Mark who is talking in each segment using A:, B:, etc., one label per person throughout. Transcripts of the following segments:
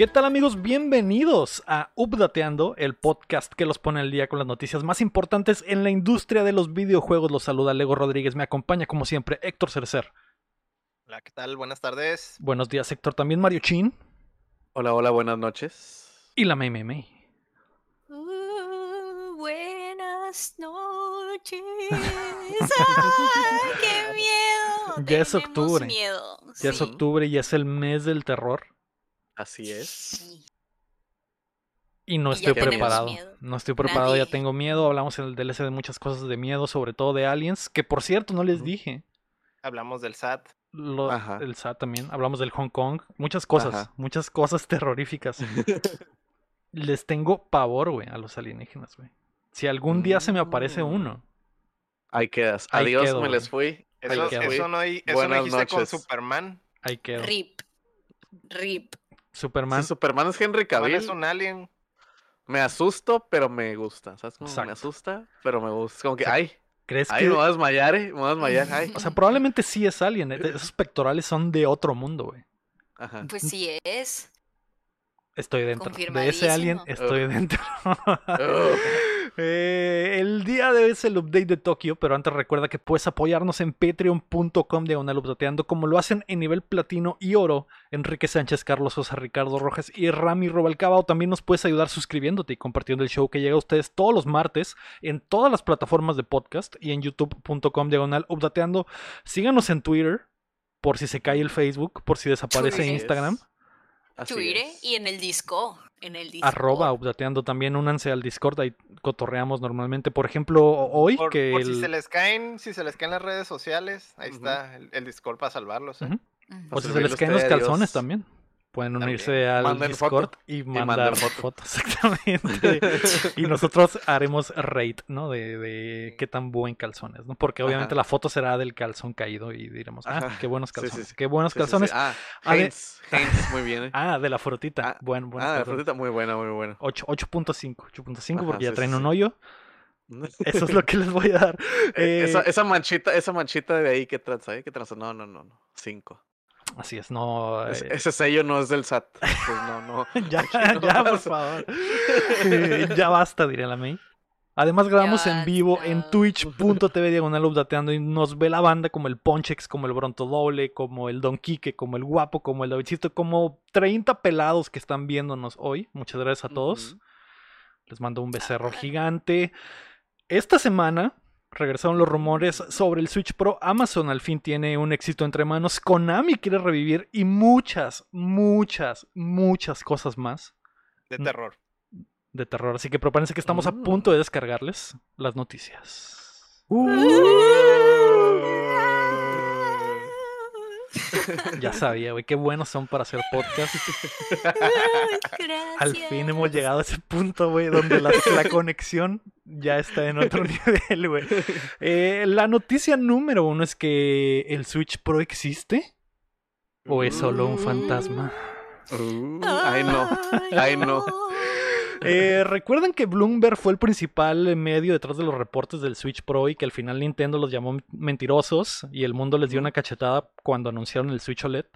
A: ¿Qué tal amigos? Bienvenidos a Updateando, el podcast que los pone al día con las noticias más importantes en la industria de los videojuegos. Los saluda Lego Rodríguez, me acompaña como siempre Héctor Cercer.
B: Hola, ¿qué tal? Buenas tardes.
A: Buenos días Héctor, también Mario Chin.
C: Hola, hola, buenas noches.
A: Y la Mei Mei Mei.
D: Uh, buenas noches. ¡Ay, qué miedo!
A: Ya es octubre.
D: miedo,
A: Ya es octubre y es el mes del terror.
C: Así es.
D: Sí.
A: Y no
D: Y
A: estoy preparado.
D: miedo.
A: No estoy preparado, ya tengo miedo. Hablamos en el DLC de muchas cosas de miedo, sobre todo de aliens, que por cierto no les dije.
B: Hablamos del SAT.
A: Lo-
C: Ajá.
A: el SAT también. Hablamos del Hong Kong. Muchas cosas,
C: Ajá.
A: muchas cosas terroríficas. Les tengo pavor, güey, a los alienígenas, güey. Si algún día se me aparece
C: Mm.
A: uno.
C: Ahí quedas.
A: Ahí
C: Adiós,
A: quedo,
C: me les fui.
B: Eso, no, hi- eso no dijiste con. Superman.
A: Ahí quedo.
D: Rip. Rip.
A: Superman.
C: Sí, Superman es Henry
B: Superman
C: Cavill.
B: es un alien.
C: Me asusto, pero me gusta. ¿Sabes cómo?
A: Exacto.
C: Me asusta, pero me gusta. Como que,
A: Exacto.
C: ay,
A: ¿Crees
C: ay,
A: que.?
C: me voy a desmayar, eh. Me voy a desmayar, ay.
A: O sea, probablemente sí es alien. eh, Esos pectorales son de otro mundo, güey.
C: Ajá.
D: Pues sí es.
A: Estoy dentro. De ese alien estoy
C: Ugh.
A: dentro.
C: Ugh.
A: Eh, el día de hoy es el update de Tokio, pero antes recuerda que puedes apoyarnos en patreon.com diagonal updateando como lo hacen en nivel platino y oro Enrique Sánchez, Carlos Sosa, Ricardo Rojas y Rami Robalcaba o también nos puedes ayudar suscribiéndote y compartiendo el show que llega a ustedes todos los martes en todas las plataformas de podcast y en youtube.com diagonal updateando. Síganos en Twitter por si se cae el Facebook, por si desaparece. Instagram.
C: Así
D: Twitter
C: es.
D: y en el disco. En el disco.
A: Arroba updateando también, únanse al Discord, ahí cotorreamos normalmente. Por ejemplo, hoy
B: Por,
A: que
B: por
A: el...
B: si se les caen, si se les caen las redes sociales, ahí está el, el Discord para salvarlos. ¿eh?
A: O si se les caen los calzones
C: Dios.
A: también. Pueden
B: También.
A: unirse al Discord
C: foto.
A: y mandar
C: foto.
A: fotos, exactamente. y nosotros haremos rate, ¿no? De, de qué tan buen calzones, ¿no? Porque obviamente
C: Ajá.
A: la foto será del calzón caído y diremos, ah,
C: Ajá.
A: qué buenos
C: Sí, sí,
A: calzones,
C: sí.
A: qué buenos calzones.
C: Ah,
A: A ver-
C: Heinz, Heinz, muy bien. eh.
A: Ah, de la frutita.
C: Ah,
A: Buen, buen
C: Ah, la
A: calzón.
C: frutita muy buena, muy buena.
A: 8 8.5, 8.5
C: Ajá,
A: porque ya traen un hoyo. Eso es lo que les voy a dar.
C: Eh,
A: Eh,
C: esa, esa manchita, esa manchita de ahí que tranza, ¿eh? Que tranza. No, no, no, no. Cinco.
A: Así es, no.
C: Es-
A: eh,
C: ese sello no es del SAT. Pues no, no.
A: ya,
C: no
A: ya, por favor. Eh, ya basta, diría la May. Además grabamos en vivo en twitch.tv diagonal updateando y nos ve la banda como el Ponchex, como el Bronto Doble, como el Don Quique, como el Guapo, como el Davidcito, como 30 pelados que están viéndonos hoy. Muchas gracias a todos. Les mando un becerro gigante. Esta semana regresaron los rumores sobre el Switch Pro. Amazon al fin tiene un éxito entre manos. Konami quiere revivir y muchas, muchas, muchas cosas más
B: De
A: Mm.
B: terror.
A: de terror. Así que prepárense que estamos a
C: Mm.
A: punto de descargarles las noticias. Ya sabía, güey, qué buenos son para hacer podcast. Al fin hemos llegado a ese punto, güey, donde la, la conexión ya está en otro nivel, güey. Eh, la noticia número uno es que el Switch Pro existe o es solo un fantasma.
C: Uh, ay, no. Ay, no.
A: Eh, Recuerden que Bloomberg fue el principal medio detrás de los reportes del Switch Pro y que al final Nintendo los llamó mentirosos y el mundo les dio una cachetada cuando anunciaron el Switch OLED.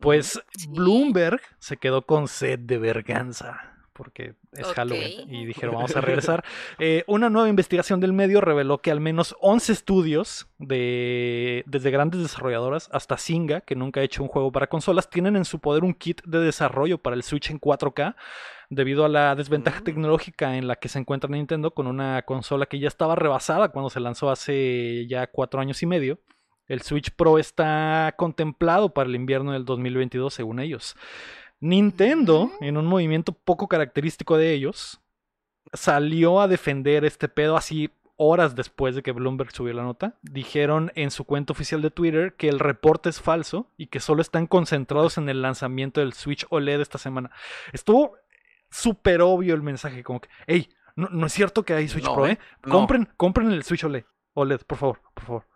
A: Pues
D: Sí.
A: Bloomberg se quedó con sed de verganza porque es. Halloween y dijeron vamos a regresar. Eh, una nueva investigación del medio reveló que al menos 11 estudios de desde grandes desarrolladoras hasta Zynga, que nunca ha hecho un juego para consolas, tienen en su poder un kit de desarrollo para el Switch en 4K debido a la desventaja
C: Mm.
A: tecnológica en la que se encuentra Nintendo con una consola que ya estaba rebasada cuando se lanzó hace ya cuatro años y medio. El Switch Pro está contemplado para el invierno del 2022 según ellos. Nintendo, en un movimiento poco característico de ellos, salió a defender este pedo así horas después de que Bloomberg subió la nota. Dijeron en su cuenta oficial de Twitter que el reporte es falso y que solo están concentrados en el lanzamiento del Switch OLED esta semana. Estuvo súper obvio el mensaje, como que, hey, no, no es cierto que hay Switch
C: No,
A: Pro, ¿eh?
C: no.
A: Compren, compren el Switch OLED. OLED, por favor, por favor.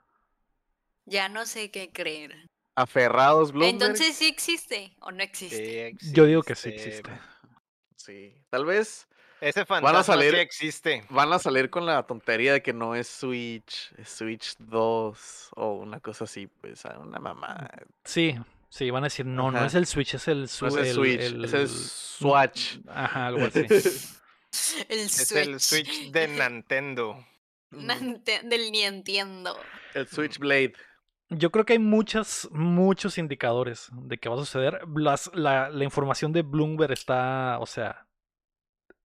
D: Ya no sé qué creer.
C: Aferrados, Bloomberg.
D: Entonces sí existe o no existe.
B: Sí
A: Yo digo que sí
B: existe.
C: Sí. Tal vez
B: Ese fantasma
C: salir-
B: sí existe.
C: van a salir con la tontería de que no es Switch, es Switch 2 o una cosa así, pues, a una mamá.
A: Sí, Sí, van a decir, no, no es el Switch, es el,
C: No
A: su-
C: es el Switch,
A: el-
C: es el Swatch.
A: Ajá, algo así.
D: El
B: Es
D: Switch.
B: el Switch de Nintendo.
D: No del ni entiendo.
C: El Switchblade.
A: Yo creo que hay muchas, muchos indicadores de que va a suceder. Las- la, la información de Bloomberg está, o sea,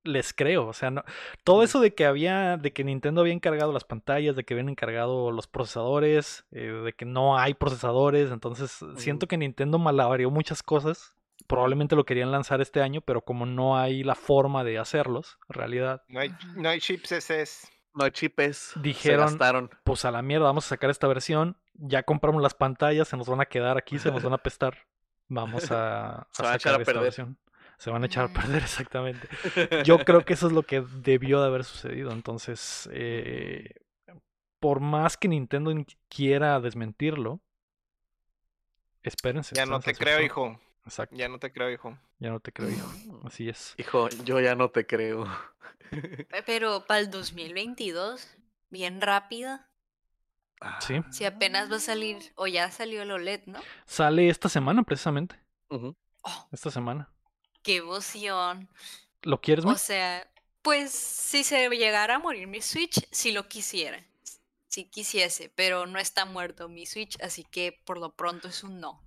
A: les creo. O sea, no, todo eso de que había, de que Nintendo había encargado las pantallas, de que habían encargado los procesadores, eh, de que no hay procesadores. Entonces, siento que Nintendo malavarió muchas cosas. Probablemente lo querían lanzar este año, pero como no hay la forma de hacerlos, en realidad,
B: No hay, no hay chips SS.
C: No hay chipes.
A: Dijeron-
C: Se gastaron.
A: pues a la mierda, vamos a sacar esta versión. Ya compramos las pantallas, se nos van a quedar aquí, se nos van a apestar. Vamos a, a
C: Se van a echar
A: sacar
C: a
A: esta
C: perder.
A: versión. Se van a echar a perder, exactamente. Yo creo que eso es lo que debió de haber sucedido. Entonces, eh, por más que Nintendo in- quiera desmentirlo, espérense.
B: Ya no te creo, hijo.
A: Exacto,
B: Ya no te creo, hijo.
A: ya no te creo, hijo. Así es.
C: Hijo, yo ya no te creo.
D: Pe- Pero para el 2022, bien rápida.
A: Sí.
D: Si apenas va a salir, o ya salió el OLED, ¿no?
A: Sale esta semana, precisamente.
D: Oh,
A: Esta semana.
D: Qué emoción.
A: ¿Lo quieres,
D: O
A: May?
D: sea, pues si se llegara a morir mi Switch, si lo quisiera. Si quisiese, pero no está muerto mi Switch, así que por lo pronto es un no.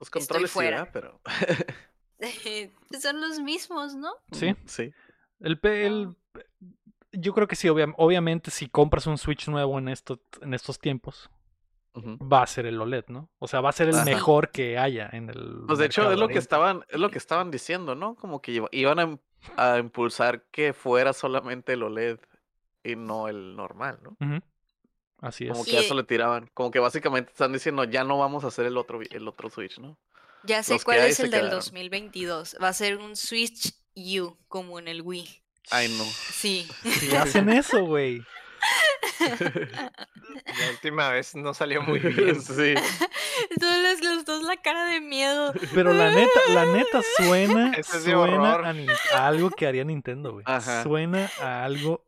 C: Los
D: Estoy
C: controles sí,
D: fuera.
C: pero.
D: Pues son los mismos, ¿no?
A: Sí.
C: Sí.
A: El, el- yo creo que sí, obvia- obviamente si compras un Switch nuevo en, esto, en estos tiempos, Va a ser el OLED, ¿no? O sea, va a ser el
C: Ajá.
A: mejor que haya en el
C: Pues de hecho es lo que estaban, es lo que estaban diciendo, ¿no? Como que iba- iban a, im- a impulsar que fuera solamente el OLED y no el normal, ¿no?
A: Así
C: Como
A: es.
C: que a
D: Y-
C: eso le tiraban. Como que básicamente están diciendo, ya no vamos a hacer el otro, el otro Switch, ¿no?
D: Ya sé
C: Los que
D: cuál es el del
C: quedaron.
D: 2022. Va a ser un Switch U, como en el Wii.
C: Ay, no.
D: Sí.
A: Si hacen eso, güey.
B: La última vez no salió muy bien.
C: sí.
D: Entonces los dos la cara de miedo.
A: Pero la neta, la neta suena,
B: Ese es de
A: suena a, algo que haría Nintendo, güey.
C: Ajá.
A: Suena a algo,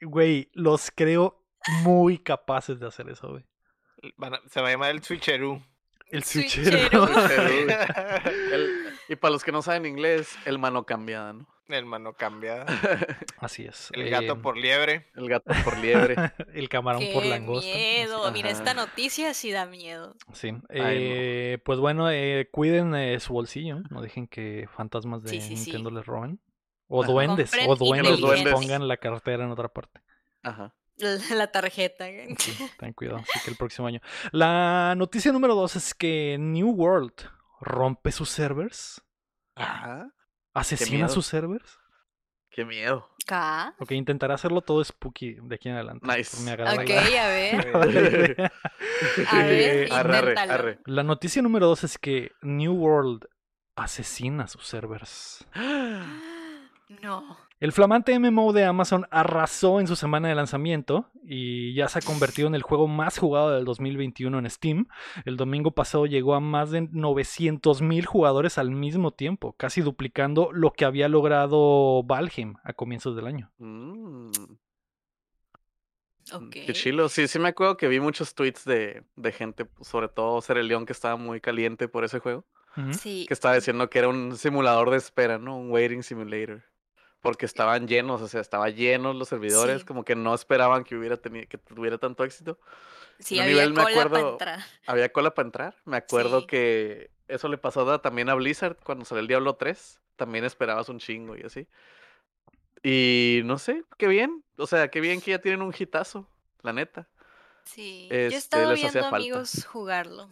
A: güey, los creo muy capaces de hacer eso, güey.
B: Se va a llamar el Switcheroo.
A: El
D: Switchero.
A: switchero.
C: El- y para los que no saben inglés, el mano cambiada, ¿no?
B: el mano cambiada.
A: Así es.
B: El gato
A: Em,
B: por liebre.
C: El gato por liebre.
A: el camarón
D: Qué
A: por langosta.
D: miedo.
A: así-
D: Mira,
C: Ajá.
D: esta noticia sí da miedo.
A: Sí.
C: no.
A: eh, Pues bueno, eh, cuiden eh, su bolsillo. No dejen que fantasmas de
D: Sí, sí, sí.
A: Nintendo les roben. O
C: Ajá.
A: duendes.
D: Compren
A: O duendes les
C: inteligentes.
A: pongan la cartera en otra parte.
C: Ajá.
D: La, la tarjeta.
A: Sí, ten cuidado. Así que el próximo año. La noticia número dos es que New World rompe sus servers.
C: Ajá.
A: Asesina sus servers.
C: Qué miedo.
D: Acá.
A: Ok, intentará hacerlo todo spooky de aquí en adelante.
C: Nice.
A: Me agrada
D: Ok,
A: la-
D: a ver. A
A: Eh,
C: Arre, arre.
A: La noticia número dos es que New World asesina sus servers.
D: No.
A: El flamante MMO de Amazon arrasó en su semana de lanzamiento y ya se ha convertido en el juego más jugado del 2021 en Steam. El domingo pasado llegó a más de 900 mil jugadores al mismo tiempo, casi duplicando lo que había logrado Valheim a comienzos del año.
C: Mm. Qué chilo. Sí, sí me acuerdo que vi muchos tweets de, de gente, sobre todo Ser el León, que estaba muy caliente por ese juego.
D: Sí.
C: Que estaba diciendo que era un simulador de espera, ¿no? Un waiting simulator. Porque estaban llenos, o sea, estaban llenos los servidores,
D: Sí.
C: como que no esperaban que hubiera tenido, que tuviera tanto éxito.
D: Sí, había
C: nivel me
D: cola para
C: acuerdo-
D: entrar.
C: Había cola para entrar. Me acuerdo
D: Sí.
C: que eso le pasó a- también a Blizzard cuando salió el Diablo 3. También esperabas un chingo y así. Y no sé, qué bien. O sea, qué bien que ya tienen un hitazo, la neta.
D: Sí.
C: Este,
D: Yo he estado
C: les hacía
D: viendo amigos jugarlo.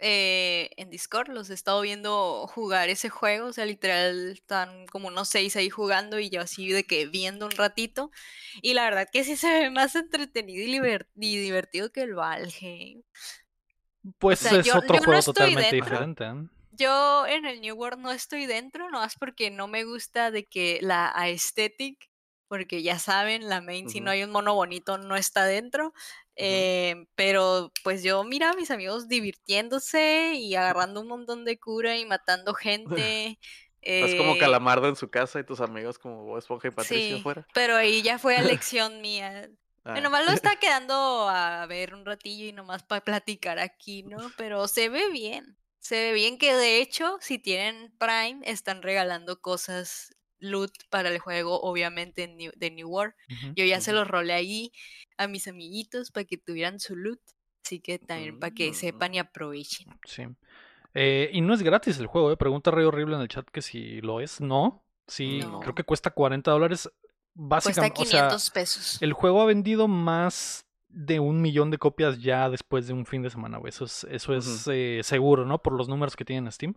D: Eh, en Discord los he estado viendo jugar ese juego. O sea, literal, están como unos seis ahí jugando y yo así de que viendo un ratito. Y la verdad que sí se ve más entretenido y, divertido que el Valheim.
A: Pues
D: sea,
A: es
D: yo-
A: otro
D: yo
A: juego totalmente
D: dentro.
A: diferente. ¿eh?
D: Yo en el New World no estoy dentro, no es porque no me gusta de que la aesthetic, porque ya saben, la main, si no hay un mono bonito, no está dentro. eh, pero pues yo mira a mis amigos divirtiéndose y agarrando un montón de cura y matando gente.
C: Es como
D: eh,
C: Calamardo en su casa y tus amigos como Bob Esponja y Patricio
D: sí,
C: afuera.
D: pero ahí ya fue a lección mía.
C: Ah,
D: Nomás lo está quedando a ver un ratillo y nomás para platicar aquí, ¿no? Pero se ve bien. Se ve bien que de hecho, si tienen Prime, están regalando cosas loot para el juego, obviamente en New- de New World. Yo ya se los rolé ahí a mis amiguitos para que tuvieran su loot. Así que también para que sepan y aprovechen.
A: Sí. Eh, y no es gratis el juego, ¿eh? Pregunta Rey Horrible en el chat que si lo es. No. Sí,
D: No.
A: creo que cuesta 40 dólares.
D: Cuesta
A: Básicamente, o sea,
D: 500 pesos.
A: el juego ha vendido más de un millón de copias ya después de un fin de semana, güey. Eso es, eso es eh, seguro, ¿no? Por los números que tiene en Steam.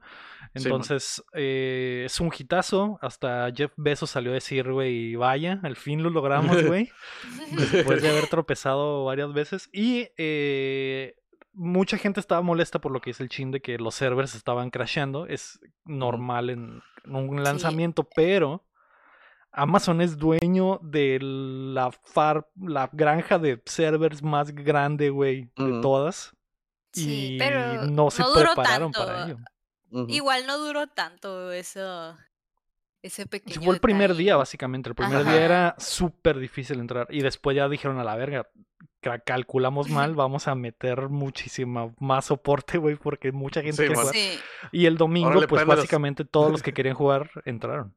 A: Entonces, eh, es un hitazo. Hasta Jeff Bezos salió a decir, güey, vaya, al fin lo logramos, güey. después de haber tropezado varias veces. Y eh, mucha gente estaba molesta por lo que dice el chin de que los servers estaban crashando. Es normal en un lanzamiento, pero Amazon es dueño de la far, la granja de servers más grande, güey, de todas.
D: Sí,
A: y
D: pero
A: no se
D: no duró
A: prepararon
D: tanto.
A: para ello.
D: Igual no duró tanto eso. Ese pequeño.
A: Fue el primer día, básicamente. El primer
D: Ajá.
A: día era súper difícil entrar. Y después ya dijeron a la verga, ca- calculamos mal, vamos a meter muchísima más soporte, güey, porque mucha gente
C: Sí,
A: quiere
C: man.
A: jugar.
D: Sí.
A: Y el domingo,
C: Órale,
A: pues básicamente todos los que querían jugar entraron.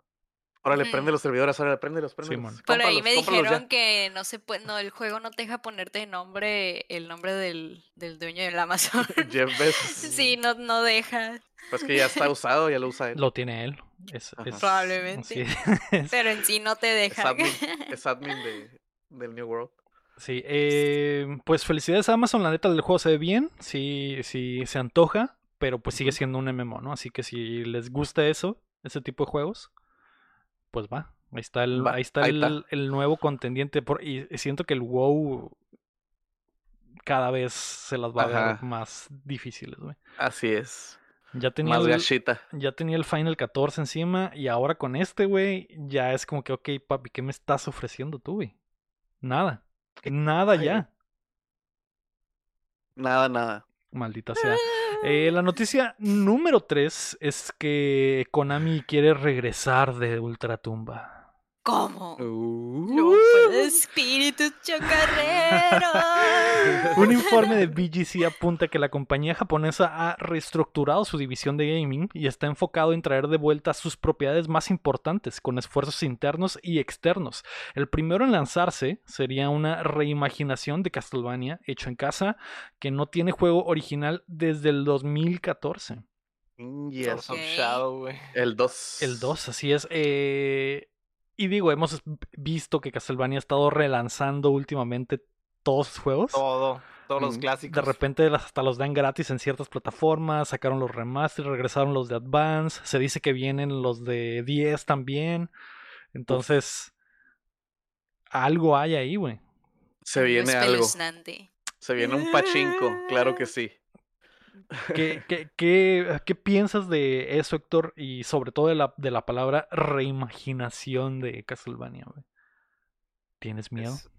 C: Órale,
D: Ujú.
C: prende los servidores, órale, préndelos,
A: Sí,
C: préndelos.
A: man.
D: Por ahí me
C: ya.
D: dijeron que no se puede, no, el juego no te deja ponerte de nombre, el nombre del, del dueño del Amazon.
C: Jeff Bezos.
D: sí, no, no deja.
C: Pues que ya está usado, ya lo usa él.
A: Lo tiene él. Es,
D: Probablemente.
A: sí, es-
D: Pero en sí no te
C: Es
D: deja.
C: admin, es admin de, del New World.
A: sí, eh, pues felicidades a Amazon. La neta, el juego se ve bien. Sí, sí, se antoja. Pero pues sigue siendo un MMO, ¿no? Así que si les gusta eso, ese tipo de juegos, pues va. Ahí está el,
C: Va,
A: ahí está
C: ahí
A: el,
C: está.
A: el nuevo contendiente. Por, y siento que el WoW cada vez se las va a ver más difíciles, güey.
C: Así es.
A: Ya tenía,
C: Más
A: el,
C: gachita.
A: ya tenía el Final 14 encima y ahora con este, güey, ya es como que, ok, papi, ¿qué me estás ofreciendo tú, güey? Nada. Nada
C: Ay,
A: ya.
C: Nada, nada.
A: Maldita sea. Eh, la noticia número 3 es que Konami quiere regresar de Ultratumba.
D: ¿Cómo?
C: Uh.
D: No puede espíritu chocarrero.
A: Un informe de BGC apunta que la compañía japonesa ha reestructurado su división de gaming y está enfocado en traer de vuelta sus propiedades más importantes con esfuerzos internos y externos. El primero en lanzarse sería una reimaginación de Castlevania hecho en casa que no tiene juego original desde el 2014.
C: Mm,
B: Swords
C: Yes.
B: of
D: Ok.
B: Shadow, güey.
C: El 2.
A: El 2, así es. eh, y digo, hemos visto que Castlevania ha estado relanzando últimamente todos sus juegos.
B: Todo, todos los
C: Mm,
B: clásicos.
A: De repente hasta los dan gratis en ciertas plataformas, sacaron los remasters, regresaron los de Advance, se dice que vienen los de 10 también. Entonces, algo hay ahí, güey.
C: Se viene algo. Se viene un pachinko, claro que sí.
A: ¿Qué, qué, qué, qué piensas de eso, Héctor? Y sobre todo de la, de la palabra reimaginación de Castlevania, güey. ¿Tienes miedo?
B: Es-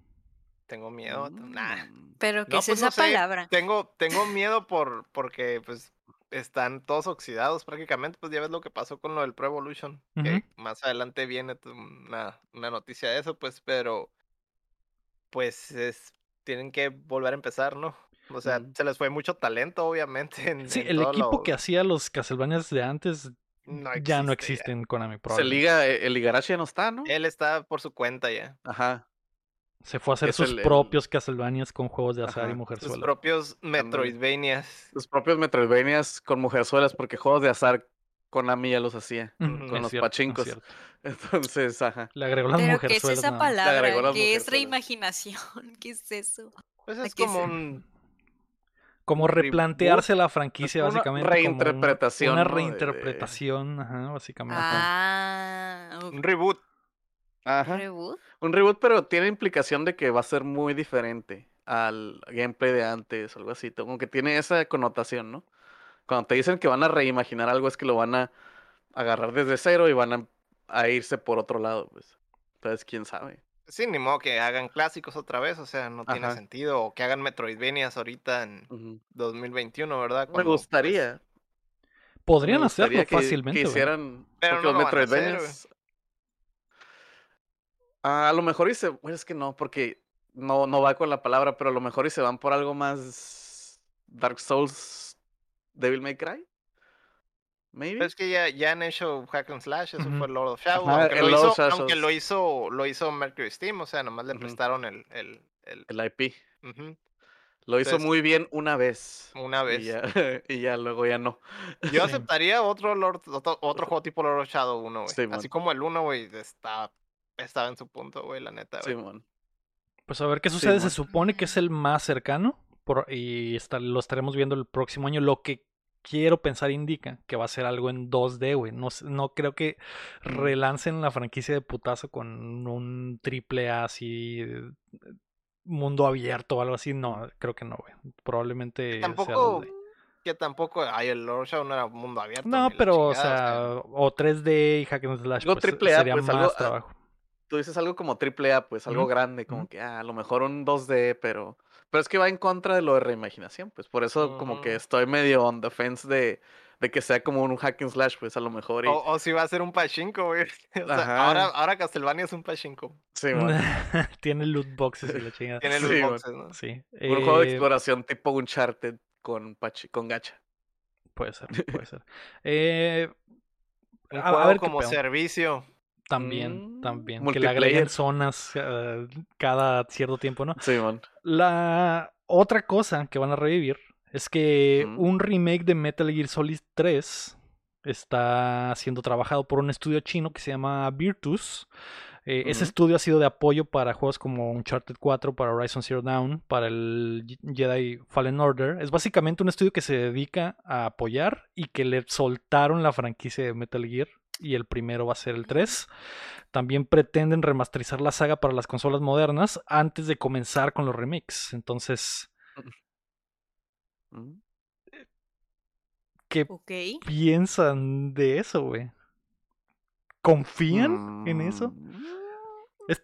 B: Tengo miedo. Nah.
C: Mm.
D: Pero ¿qué
B: No,
D: es
B: pues,
D: esa
B: no sé,
D: palabra?
B: Tengo, tengo miedo por, porque pues están todos oxidados prácticamente. Pues ya ves lo que pasó con lo del Pro Evolution. que más adelante viene una, una noticia de eso, pues, pero pues es, tienen que volver a empezar, ¿no? O sea, se les fue mucho talento, obviamente. En,
A: Sí,
B: en
A: el
B: todo
A: equipo
B: lo-
A: que hacía los Castlevanias de antes
B: no
A: ya no
B: existe
A: existe en Konami
C: Se
A: probablemente.
C: liga, eh, el Igarashi ya no está, ¿no?
B: Él está por su cuenta ya.
C: Ajá.
A: Se fue a hacer
C: Es
A: sus
C: el- el-
A: propios Castlevanias con juegos de azar y
C: Ajá,
A: mujer
B: Sus
A: sola.
B: propios Metroidvanias.
C: Los propios Metroidvanias con mujerzuelas, porque juegos de azar Konami ya los hacía.
B: Con
C: los
A: cierto,
C: pachincos. Entonces, ajá.
A: Le agregó las
D: Pero ¿qué es
A: mujerzuelas.
D: esa palabra? ¿Qué es
C: mujerzuelas.
D: reimaginación? ¿Qué es eso?
B: Pues
D: ¿A
B: es como
D: se-
B: un
A: Como replantearse la franquicia,
C: una
A: básicamente. como un-
C: reinterpretación,
A: Una
C: ¿no? de- de-
A: reinterpretación, ajá, básicamente.
D: Ah,
B: un reboot.
C: Ajá.
D: ¿reboot?
C: Un reboot, pero tiene implicación de que va a ser muy diferente al gameplay de antes algo así. Como que tiene esa connotación, ¿no? Cuando te dicen que van a reimaginar algo es que lo van a agarrar desde cero y van a, a irse por otro lado, pues. Entonces, quién sabe.
B: Sí, ni modo que hagan clásicos otra vez, o sea, no tiene sentido. O que hagan Metroidvanias ahorita en
C: Ujú.
B: 2021, ¿verdad?
C: Me
B: pues,
C: gustaría.
A: Podrían
C: me
A: hacerlo
C: que-
A: fácilmente.
C: Que hicieran.
B: Pero no
C: los
B: lo van a hacer,
C: Metroidvanias. Ah, a lo mejor y se. bueno, es que no, porque no, no va con la palabra, pero a lo mejor y se van por algo más. Dark Souls. Devil May Cry. Maybe.
B: Pero es que ya, ya han hecho Hack and Slash, eso
A: Ujú.
B: fue Lord of Shadow.
C: Ajá,
B: aunque, lo hizo,
C: Shadows.
B: aunque lo hizo, lo hizo Mercury Steam, o sea, nomás le prestaron el, el, el-
C: El IP. Lo hizo muy bien una vez.
B: una
C: Y
B: vez.
C: ya, y ya luego ya no.
B: Yo
A: Sí.
B: aceptaría otro Lord, otro, otro juego tipo Lord of Shadow 1, güey.
C: Sí, man.
B: Así como el 1, güey, estaba, estaba en su punto, güey, la neta, güey.
C: Simón.
A: Pues a ver qué sucede. Se supone que es el más cercano por- y está- lo estaremos viendo el próximo año. Lo que quiero pensar indica que va a ser algo en 2D, güey. No, no creo que
C: Mm.
A: relancen la franquicia de putazo con un triple A así, eh, mundo abierto o algo así. No, creo que no, güey. Probablemente sea
B: Tampoco,
A: 2D.
B: que tampoco, ay, el Lord of Shadow no era mundo abierto.
A: No, pero, o sea, o 3D y Hack and Slash, pues,
C: triple A,
A: sería
C: pues,
A: más
C: algo, ah,
A: trabajo.
C: Tú dices algo como triple A, pues algo grande, como que ah, a lo mejor un 2D, pero. Pero es que va en contra de lo de reimaginación, pues por eso como que estoy medio on the fence de, de que sea como un hack and slash, pues a lo mejor. Y,
B: O, o si va a ser un pachinko, güey. O sea, ahora, ahora Castlevania es un pachinko.
C: Sí, mon.
A: Tiene loot boxes y la chingada.
B: Tiene
C: Sí, man.
B: boxes, ¿no?
A: Sí.
C: Un juego de
A: eh,
C: exploración tipo Uncharted con, pachi- con gacha.
A: Puede ser, puede ser. Eh,
B: Un
A: a, a
B: juego
A: ver
B: como servicio.
A: También,
C: Mm,
A: también. Que le agreguen zonas eh, cada cierto tiempo, ¿no?
C: Sí, mon.
A: La otra cosa que van a revivir es que
C: Mm.
A: un remake de Metal Gear Solid 3 está siendo trabajado por un estudio chino que se llama Virtus. Eh, Ese estudio ha sido de apoyo para juegos como Uncharted 4, para Horizon Zero Dawn, para el Jedi Fallen Order. Es básicamente un estudio que se dedica a apoyar y que le soltaron la franquicia de Metal Gear y el primero va a ser el 3. También pretenden remasterizar la saga para las consolas modernas antes de comenzar con los remakes. Entonces,
C: Mm.
A: ¿qué piensan de eso, güey? ¿Confían en eso?
C: Mm.
A: Es-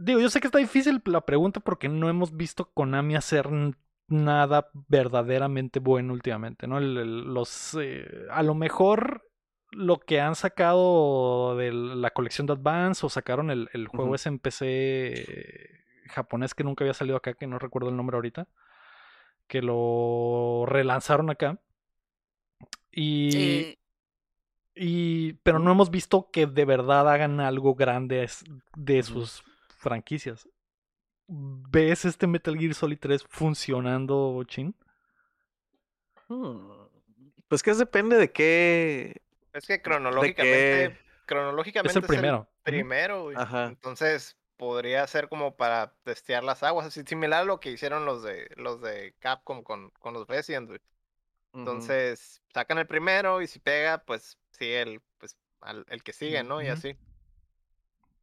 A: digo, yo sé que está difícil la pregunta porque no hemos visto Konami hacer nada verdaderamente bueno últimamente, ¿no? El- el- los, eh, a lo mejor lo que han sacado de la colección de Advance o sacaron el, el juego
C: Ujú.
A: ese en PC eh, japonés que nunca había salido acá, que no recuerdo el nombre ahorita, que lo relanzaron acá. Y,
D: Eh,
A: y, pero no hemos visto que de verdad hagan algo grande de sus franquicias. ¿Ves este Metal Gear Solid 3 funcionando, Chin?
C: Hmm. Pues que depende de qué.
B: Es que cronológicamente, cronológicamente
A: Es el primero.
B: Primero, güey.
C: Ajá.
B: Entonces podría ser como para testear las aguas, así similar a lo que hicieron los de los de Capcom con, con los Resident, güey. Entonces sacan el primero y si pega, pues sigue el pues al- el que sigue, ¿no? Y así.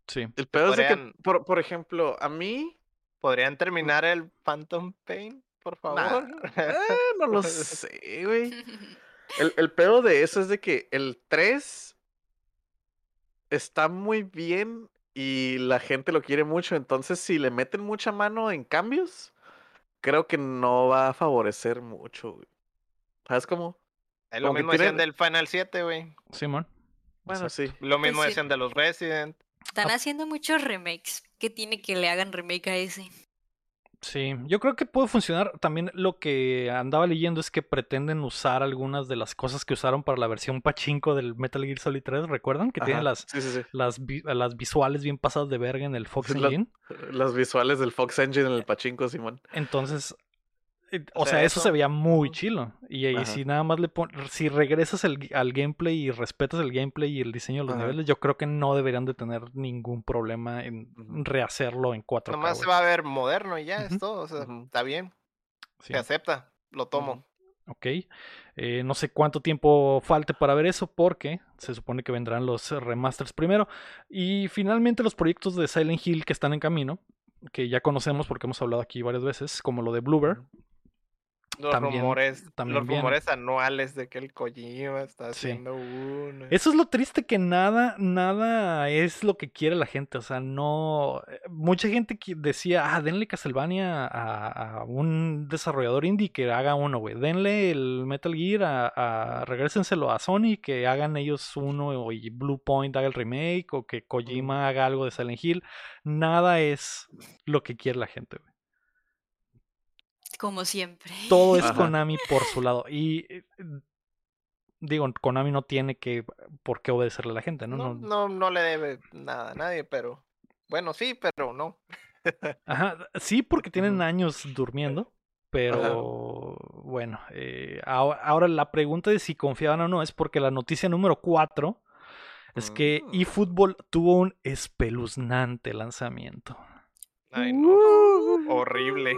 A: Sí.
C: El peor es que, por, por ejemplo, a mí.
B: ¿Podrían terminar el Phantom Pain, por favor?
C: eh, no lo sé, güey. El, el pedo de eso es de que el 3 está muy bien y la gente lo quiere mucho. Entonces, si le meten mucha mano en cambios, creo que no va a favorecer mucho, güey. ¿Sabes cómo?
B: Es lo
C: Como que
B: mismo decían
C: tienen-
B: del Final 7, güey.
A: Simón.
C: Bueno, sí.
B: Lo mismo
D: sí.
B: decían de los Resident.
D: Están haciendo muchos remakes. ¿Qué tiene que le hagan remake a ese?
A: Sí, yo creo que puede funcionar. También lo que andaba leyendo es que pretenden usar algunas de las cosas que usaron para la versión pachinko del Metal Gear Solid 3. ¿Recuerdan? Que tienen
C: Ajá,
A: las,
C: Sí, sí, sí.
A: las, las visuales bien pasadas de verga en el Fox
C: La-
A: Engine.
C: Los visuales del Fox Engine en el pachinko, Simón.
A: Entonces, o,
B: O
A: sea,
B: sea,
A: eso, se veía muy chilo. Y, si nada más le pones, si regresas el- al gameplay y respetas el gameplay y el diseño de los
C: Ajá.
A: niveles, yo creo que no deberían de tener ningún problema en rehacerlo en 4K.
B: Nomás se va a ver moderno y ya
A: Ujú.
B: es todo. O sea, está bien.
A: Sí.
B: Se acepta. Lo tomo.
A: Ok. Eh, no sé cuánto tiempo falte para ver eso porque se supone que vendrán los remasters primero. Y finalmente los proyectos de Silent Hill que están en camino, que ya conocemos porque hemos hablado aquí varias veces, como lo de Bluebird.
B: Los
A: También-
B: rumores,
A: también
B: los
A: viene.
B: rumores anuales de que el Kojima está
A: Sí.
B: haciendo uno.
A: Eso es lo triste que nada, nada es lo que quiere la gente. O sea, no. eh, Mucha gente decía, ah, denle Castlevania a, a un desarrollador indie que haga uno, güey. Denle el Metal Gear a, a. Regrésenselo a Sony que hagan ellos uno y Blue Point haga el remake o que Kojima haga algo de Silent Hill. Nada es lo que quiere la gente, güey.
D: Como siempre.
A: Todo es
C: Ajá.
A: Konami por su lado. Y eh, Digo, Konami no tiene que por qué obedecerle a la gente, ¿no?
B: No,
A: No-
B: le debe nada a nadie, pero bueno, sí, pero no.
A: Ajá, sí, porque tienen años durmiendo, pero bueno, eh, ahora, ahora la pregunta de si confiaban o no es porque la noticia número 4 es que
C: Mm.
A: eFootball tuvo un espeluznante lanzamiento.
B: Ay, no. Horrible.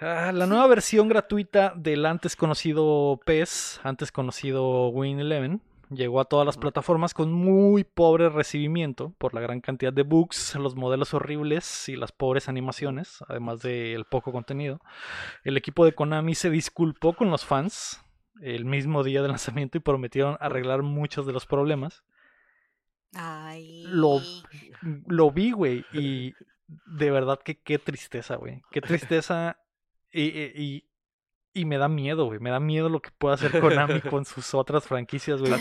A: Ah, la nueva versión gratuita del antes conocido PES, antes conocido Win Eleven, llegó a todas las plataformas con muy pobre recibimiento por la gran cantidad de bugs, los modelos horribles y las pobres animaciones, además del poco contenido. El equipo de Konami se disculpó con los fans el mismo día del lanzamiento y prometieron arreglar muchos de los problemas.
D: Ay.
A: Lo- Lo vi, güey, y de verdad que qué tristeza, güey. Qué tristeza y, y, y- me da miedo, güey. Me da miedo lo que pueda hacer Konami con sus otras franquicias, güey.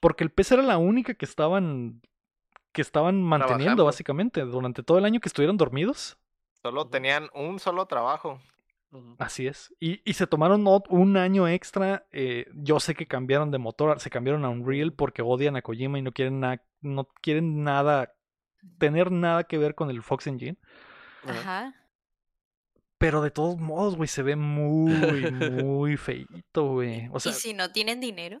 A: Porque, el PES era la única que estaban que estaban manteniendo,
B: Trabajando.
A: básicamente, durante todo el año que estuvieron dormidos.
B: Solo tenían un solo trabajo.
A: Así es. Y, y se tomaron un año extra. eh, yo sé que cambiaron de motor, se cambiaron a Unreal porque odian a Kojima y no quieren, na- no quieren nada, tener nada que ver con el Fox Engine.
C: Ajá.
A: Pero de todos modos, güey, se ve muy, muy feíto, güey. O sea,
D: y si no tienen dinero.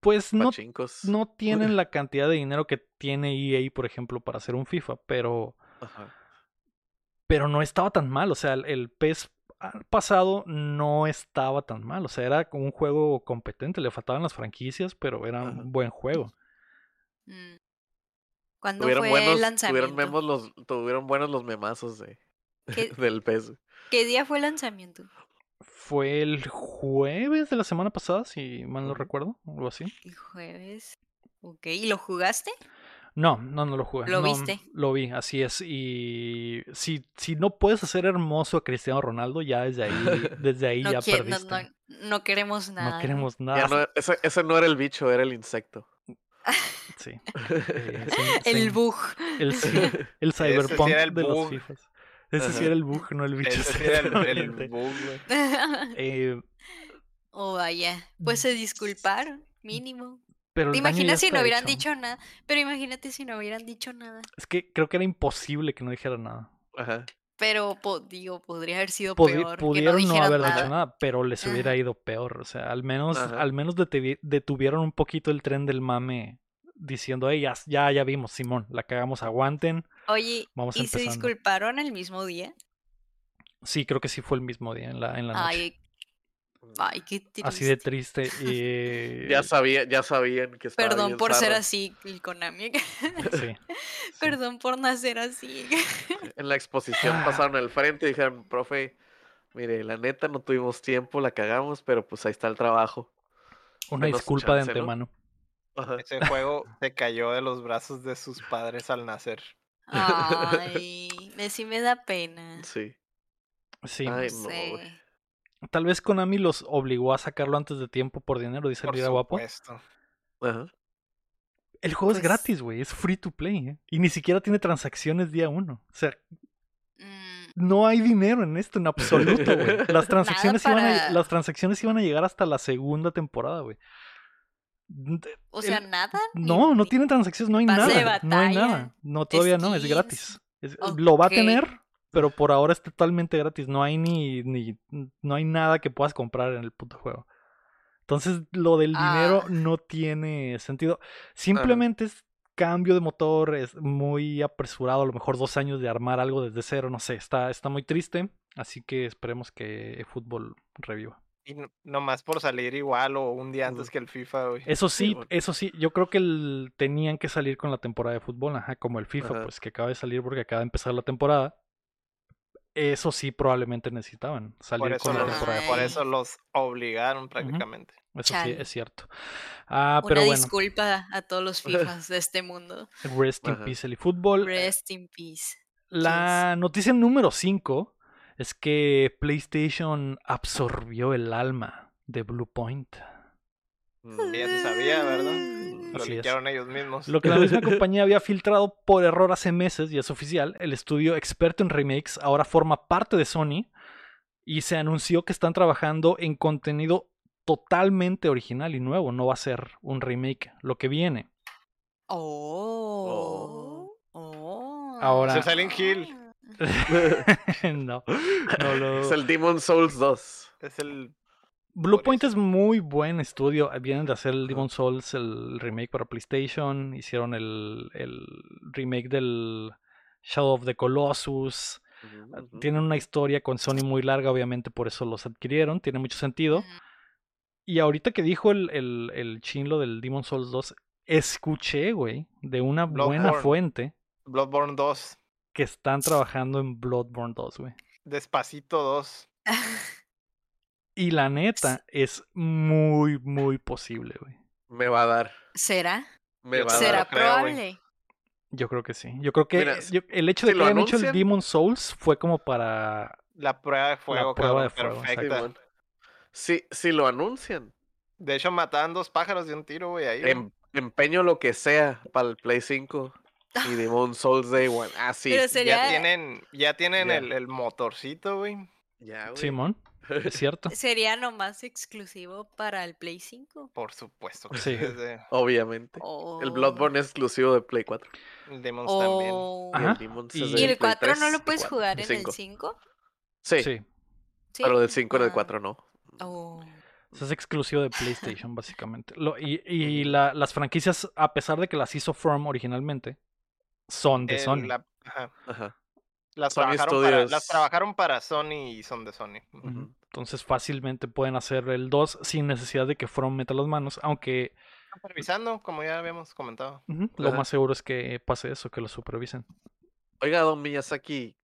A: pues no,
C: Pachincos.
A: no tienen la cantidad de dinero que tiene EA, por ejemplo, para hacer un FIFA, pero,
C: Ajá.
A: pero no estaba tan mal. O sea, el, el PES pasado no estaba tan mal. O sea, era como un juego competente. Le faltaban las franquicias, pero era
C: Ajá.
A: un buen juego.
D: Mm. ¿Cuándo
C: Tuvieron
D: fue
C: buenos,
D: el lanzamiento?
C: tuvieron, memos los, tuvieron buenos los memazos de,
D: ¿Qué,
C: del PES.
D: qué día fue el lanzamiento?
A: Fue el jueves de la semana pasada, si mal no recuerdo, algo así.
D: El jueves. Ok, ¿y lo jugaste?
A: No, no, no lo jugué.
D: ¿Lo
A: no,
D: viste?
A: Lo vi, así es. Y si, si no puedes hacer hermoso a Cristiano Ronaldo, ya desde ahí, desde ahí
D: No,
A: ya
D: quie- no,
A: perdiste.
D: no- no queremos nada.
A: No queremos
C: Ya
A: nada.
C: no, ese, ese no era el bicho, era el insecto.
A: Sí. Eh, se-
D: El bug.
A: el,
B: sí
A: cyberpunk
B: el
A: de los. FIFAs. Ese sí era el bug, no el bicho.
B: Ese sí era el, bug, güey.
A: Eh,
D: oh, vaya. Pues se disculparon, mínimo.
A: pero
D: ¿Te
A: el daño ya
D: imaginas si no hubieran
A: hecho.
D: dicho nada? Pero imagínate si no hubieran dicho nada.
A: Es que creo que era imposible que no dijera nada.
C: Ajá.
D: Pero, po- digo, podría haber sido peor.
A: pudieron
D: que no,
A: haber
D: nada.
A: dicho nada, pero les hubiera
D: Ajá.
A: ido peor. O sea, al menos,
C: Ajá.
A: al menos detuvieron un poquito el tren del mame diciendo, hey, ya, ya, ya vimos, Simón, la cagamos, aguanten.
D: Oye,
A: Vamos
D: ¿y se disculparon el mismo día?
A: Sí, creo que sí fue el mismo día en la, en la noche.
D: Ay, qué triste.
A: Así de triste. y-
C: Ya, sabía, ya sabían que estaba
D: Perdón
C: bien
D: por ser así, el Konami.
A: sí, sí.
D: Perdón por nacer así.
C: En la exposición
A: Ah.
C: pasaron al frente y dijeron, profe, mire, la neta no tuvimos tiempo, la cagamos, pero pues ahí está el trabajo.
A: Una disculpa de antemano.
B: Ese juego se cayó de los brazos de sus padres al nacer.
D: Ay, me sí me da pena.
C: Sí.
A: Sí.
C: Ay,
D: No sé.
A: Tal vez Konami los obligó a sacarlo antes de tiempo por dinero, dice
B: Por
A: el Guapo.
C: Ajá.
A: El juego es
D: Pues-
A: gratis, güey. Es free to play. ¿eh? Y ni siquiera tiene transacciones día uno. O sea,
D: Mm,
A: no hay dinero en esto en absoluto, güey. Las transacciones, iban a,
D: para-
A: las transacciones iban a llegar hasta la segunda temporada, güey.
D: O sea,
A: el-
D: nada. ni-
A: No, no tiene transacciones, no hay
D: pase
A: nada. No hay nada. No, todavía no, es gratis. Es- Lo va a tener, pero por ahora es totalmente gratis. No hay ni, ni no hay nada que puedas comprar en el puto juego. Entonces, lo del dinero
D: Ah.
A: no tiene sentido. Simplemente es cambio de motor, es muy apresurado, a lo mejor dos años de armar algo desde cero, no sé, está, está muy triste. Así que esperemos que fútbol reviva.
B: Y no- nomás por salir igual o un día antes que el FIFA, güey.
A: Eso
C: Sí,
A: eso sí, yo creo que el- tenían que salir con la temporada de fútbol, ajá, como el FIFA,
C: Ajá.
A: pues que acaba de salir porque acaba de empezar la temporada. Eso sí probablemente necesitaban salir
B: Por
A: con la
B: los,
A: temporada de
B: por eso los obligaron prácticamente.
A: Eso sí, es cierto. Ah,
D: Una
A: pero bueno,
D: disculpa a todos los FIFAs de este mundo.
A: rest in peace el fútbol.
D: Rest in peace.
A: La noticia número 5 es que PlayStation absorbió el alma de Blue Point.
C: Mm.
B: Ya se sabía, ¿verdad? Lo
A: Así es.
B: liquearon ellos mismos.
A: Lo que la misma compañía había filtrado por error hace meses, y es oficial, el estudio experto en remakes ahora forma parte de Sony y se anunció que están trabajando en contenido totalmente original y nuevo, no va a ser un remake. Lo que viene.
D: Oh. Oh.
A: Ahora-
B: Es el Silent Hill.
A: no, no lo-
C: Es el Demon Souls 2.
B: Es el.
A: Bluepoint es muy buen estudio. Vienen de hacer el Demon Souls, el remake para PlayStation. Hicieron el, el remake del Shadow of the Colossus. Tienen una historia con Sony muy larga, obviamente por eso los adquirieron. Tiene mucho sentido. Y ahorita que dijo el, el, el chinlo del Demon Souls 2, escuché, güey, de una buena fuente
B: Bloodborne 2.
A: que están trabajando en Bloodborne 2, güey.
B: Despacito 2.
A: Y la neta es muy, muy posible, güey.
C: Me va a dar.
D: ¿Será?
C: Me va a
D: ¿Será
C: dar.
B: creo, güey.
D: probable?
A: Yo creo que sí. Yo creo que
C: Mira,
A: yo- el hecho de
C: si
A: que hayan hecho el Demon Souls fue como para...
B: La prueba de fuego,
A: prueba de fuego,
B: perfecta.
C: Si, si lo anuncian,
B: De hecho, mataban dos pájaros de un tiro, güey, ahí. güey.
C: em- empeño lo que sea para el Play 5 y Demon Souls Day One. Ah, sí.
D: Sería-
B: Ya tienen, ya tienen el, el motorcito, güey.
C: Ya, güey.
A: Simón, es cierto.
D: ¿Sería nomás exclusivo para el Play 5?
B: Por supuesto que
A: Sí.
B: de-
C: Obviamente.
D: Oh.
C: El Bloodborne es exclusivo de Play 4.
B: el Demons también.
D: Oh.
C: Y
A: Ajá.
C: el Demon
A: Y-
C: es
D: ¿Y
C: del
D: el
C: Play
D: 4 no
C: 3
D: lo puedes
C: 4,
D: jugar en el 5?
C: Sí,
A: Sí.
C: Pero del 5 en el
D: Ah.
C: 4 no.
D: Oh.
A: Es exclusivo de PlayStation, básicamente. Lo- y y la- las franquicias, a pesar de que las hizo From originalmente, son de
B: El-
A: Sony.
B: la- ajá.
C: Ajá.
B: Las,
C: Sony
B: trabajaron para, las trabajaron para Sony y son de Sony.
A: Entonces fácilmente pueden hacer el 2 sin necesidad de que From meta las manos, aunque
B: Supervisando, como ya habíamos comentado.
A: lo más seguro es que pase eso, que lo supervisen.
C: Oiga, don Miyazaki.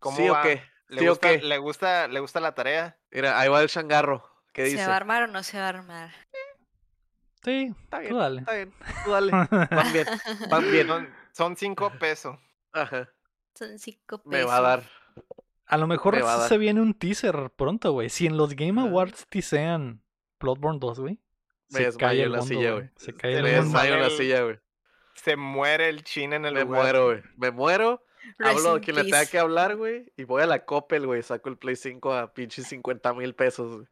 B: ¿Cómo
C: ¿Sí
B: va?
C: o qué?
B: ¿Le,
C: ¿Sí o
B: gusta,
C: qué?
B: le, gusta, ¿Le gusta la tarea?
C: Mira, ahí va el changarro. ¿Qué
D: ¿Se
C: dice?
D: va a armar o no se va a armar?
A: Sí,
C: Está
A: tú
C: bien,
A: dale.
C: está bien. Tú dale. Van bien, van bien.
B: Son, son cinco pesos.
C: Ajá.
D: Son 5 pesos.
C: Me va a dar.
A: A lo mejor
C: Me a
A: se viene un teaser pronto, güey. Si en los Game. Awards teasean Bloodborne 2, güey.
C: Me
A: Se
C: desmayo
A: cae
C: en
A: el
C: la
A: mundo,
C: silla,
A: güey. Se cae el
C: Me desmayo la silla, güey.
B: Se muere el chin en el
C: Me
B: lugar.
C: muero, güey. Me muero.
D: Rest
C: Hablo a quien le tenga que hablar, güey. Y voy a la Coppel, güey. Saco el Play 5 a pinches 50 mil pesos. güey.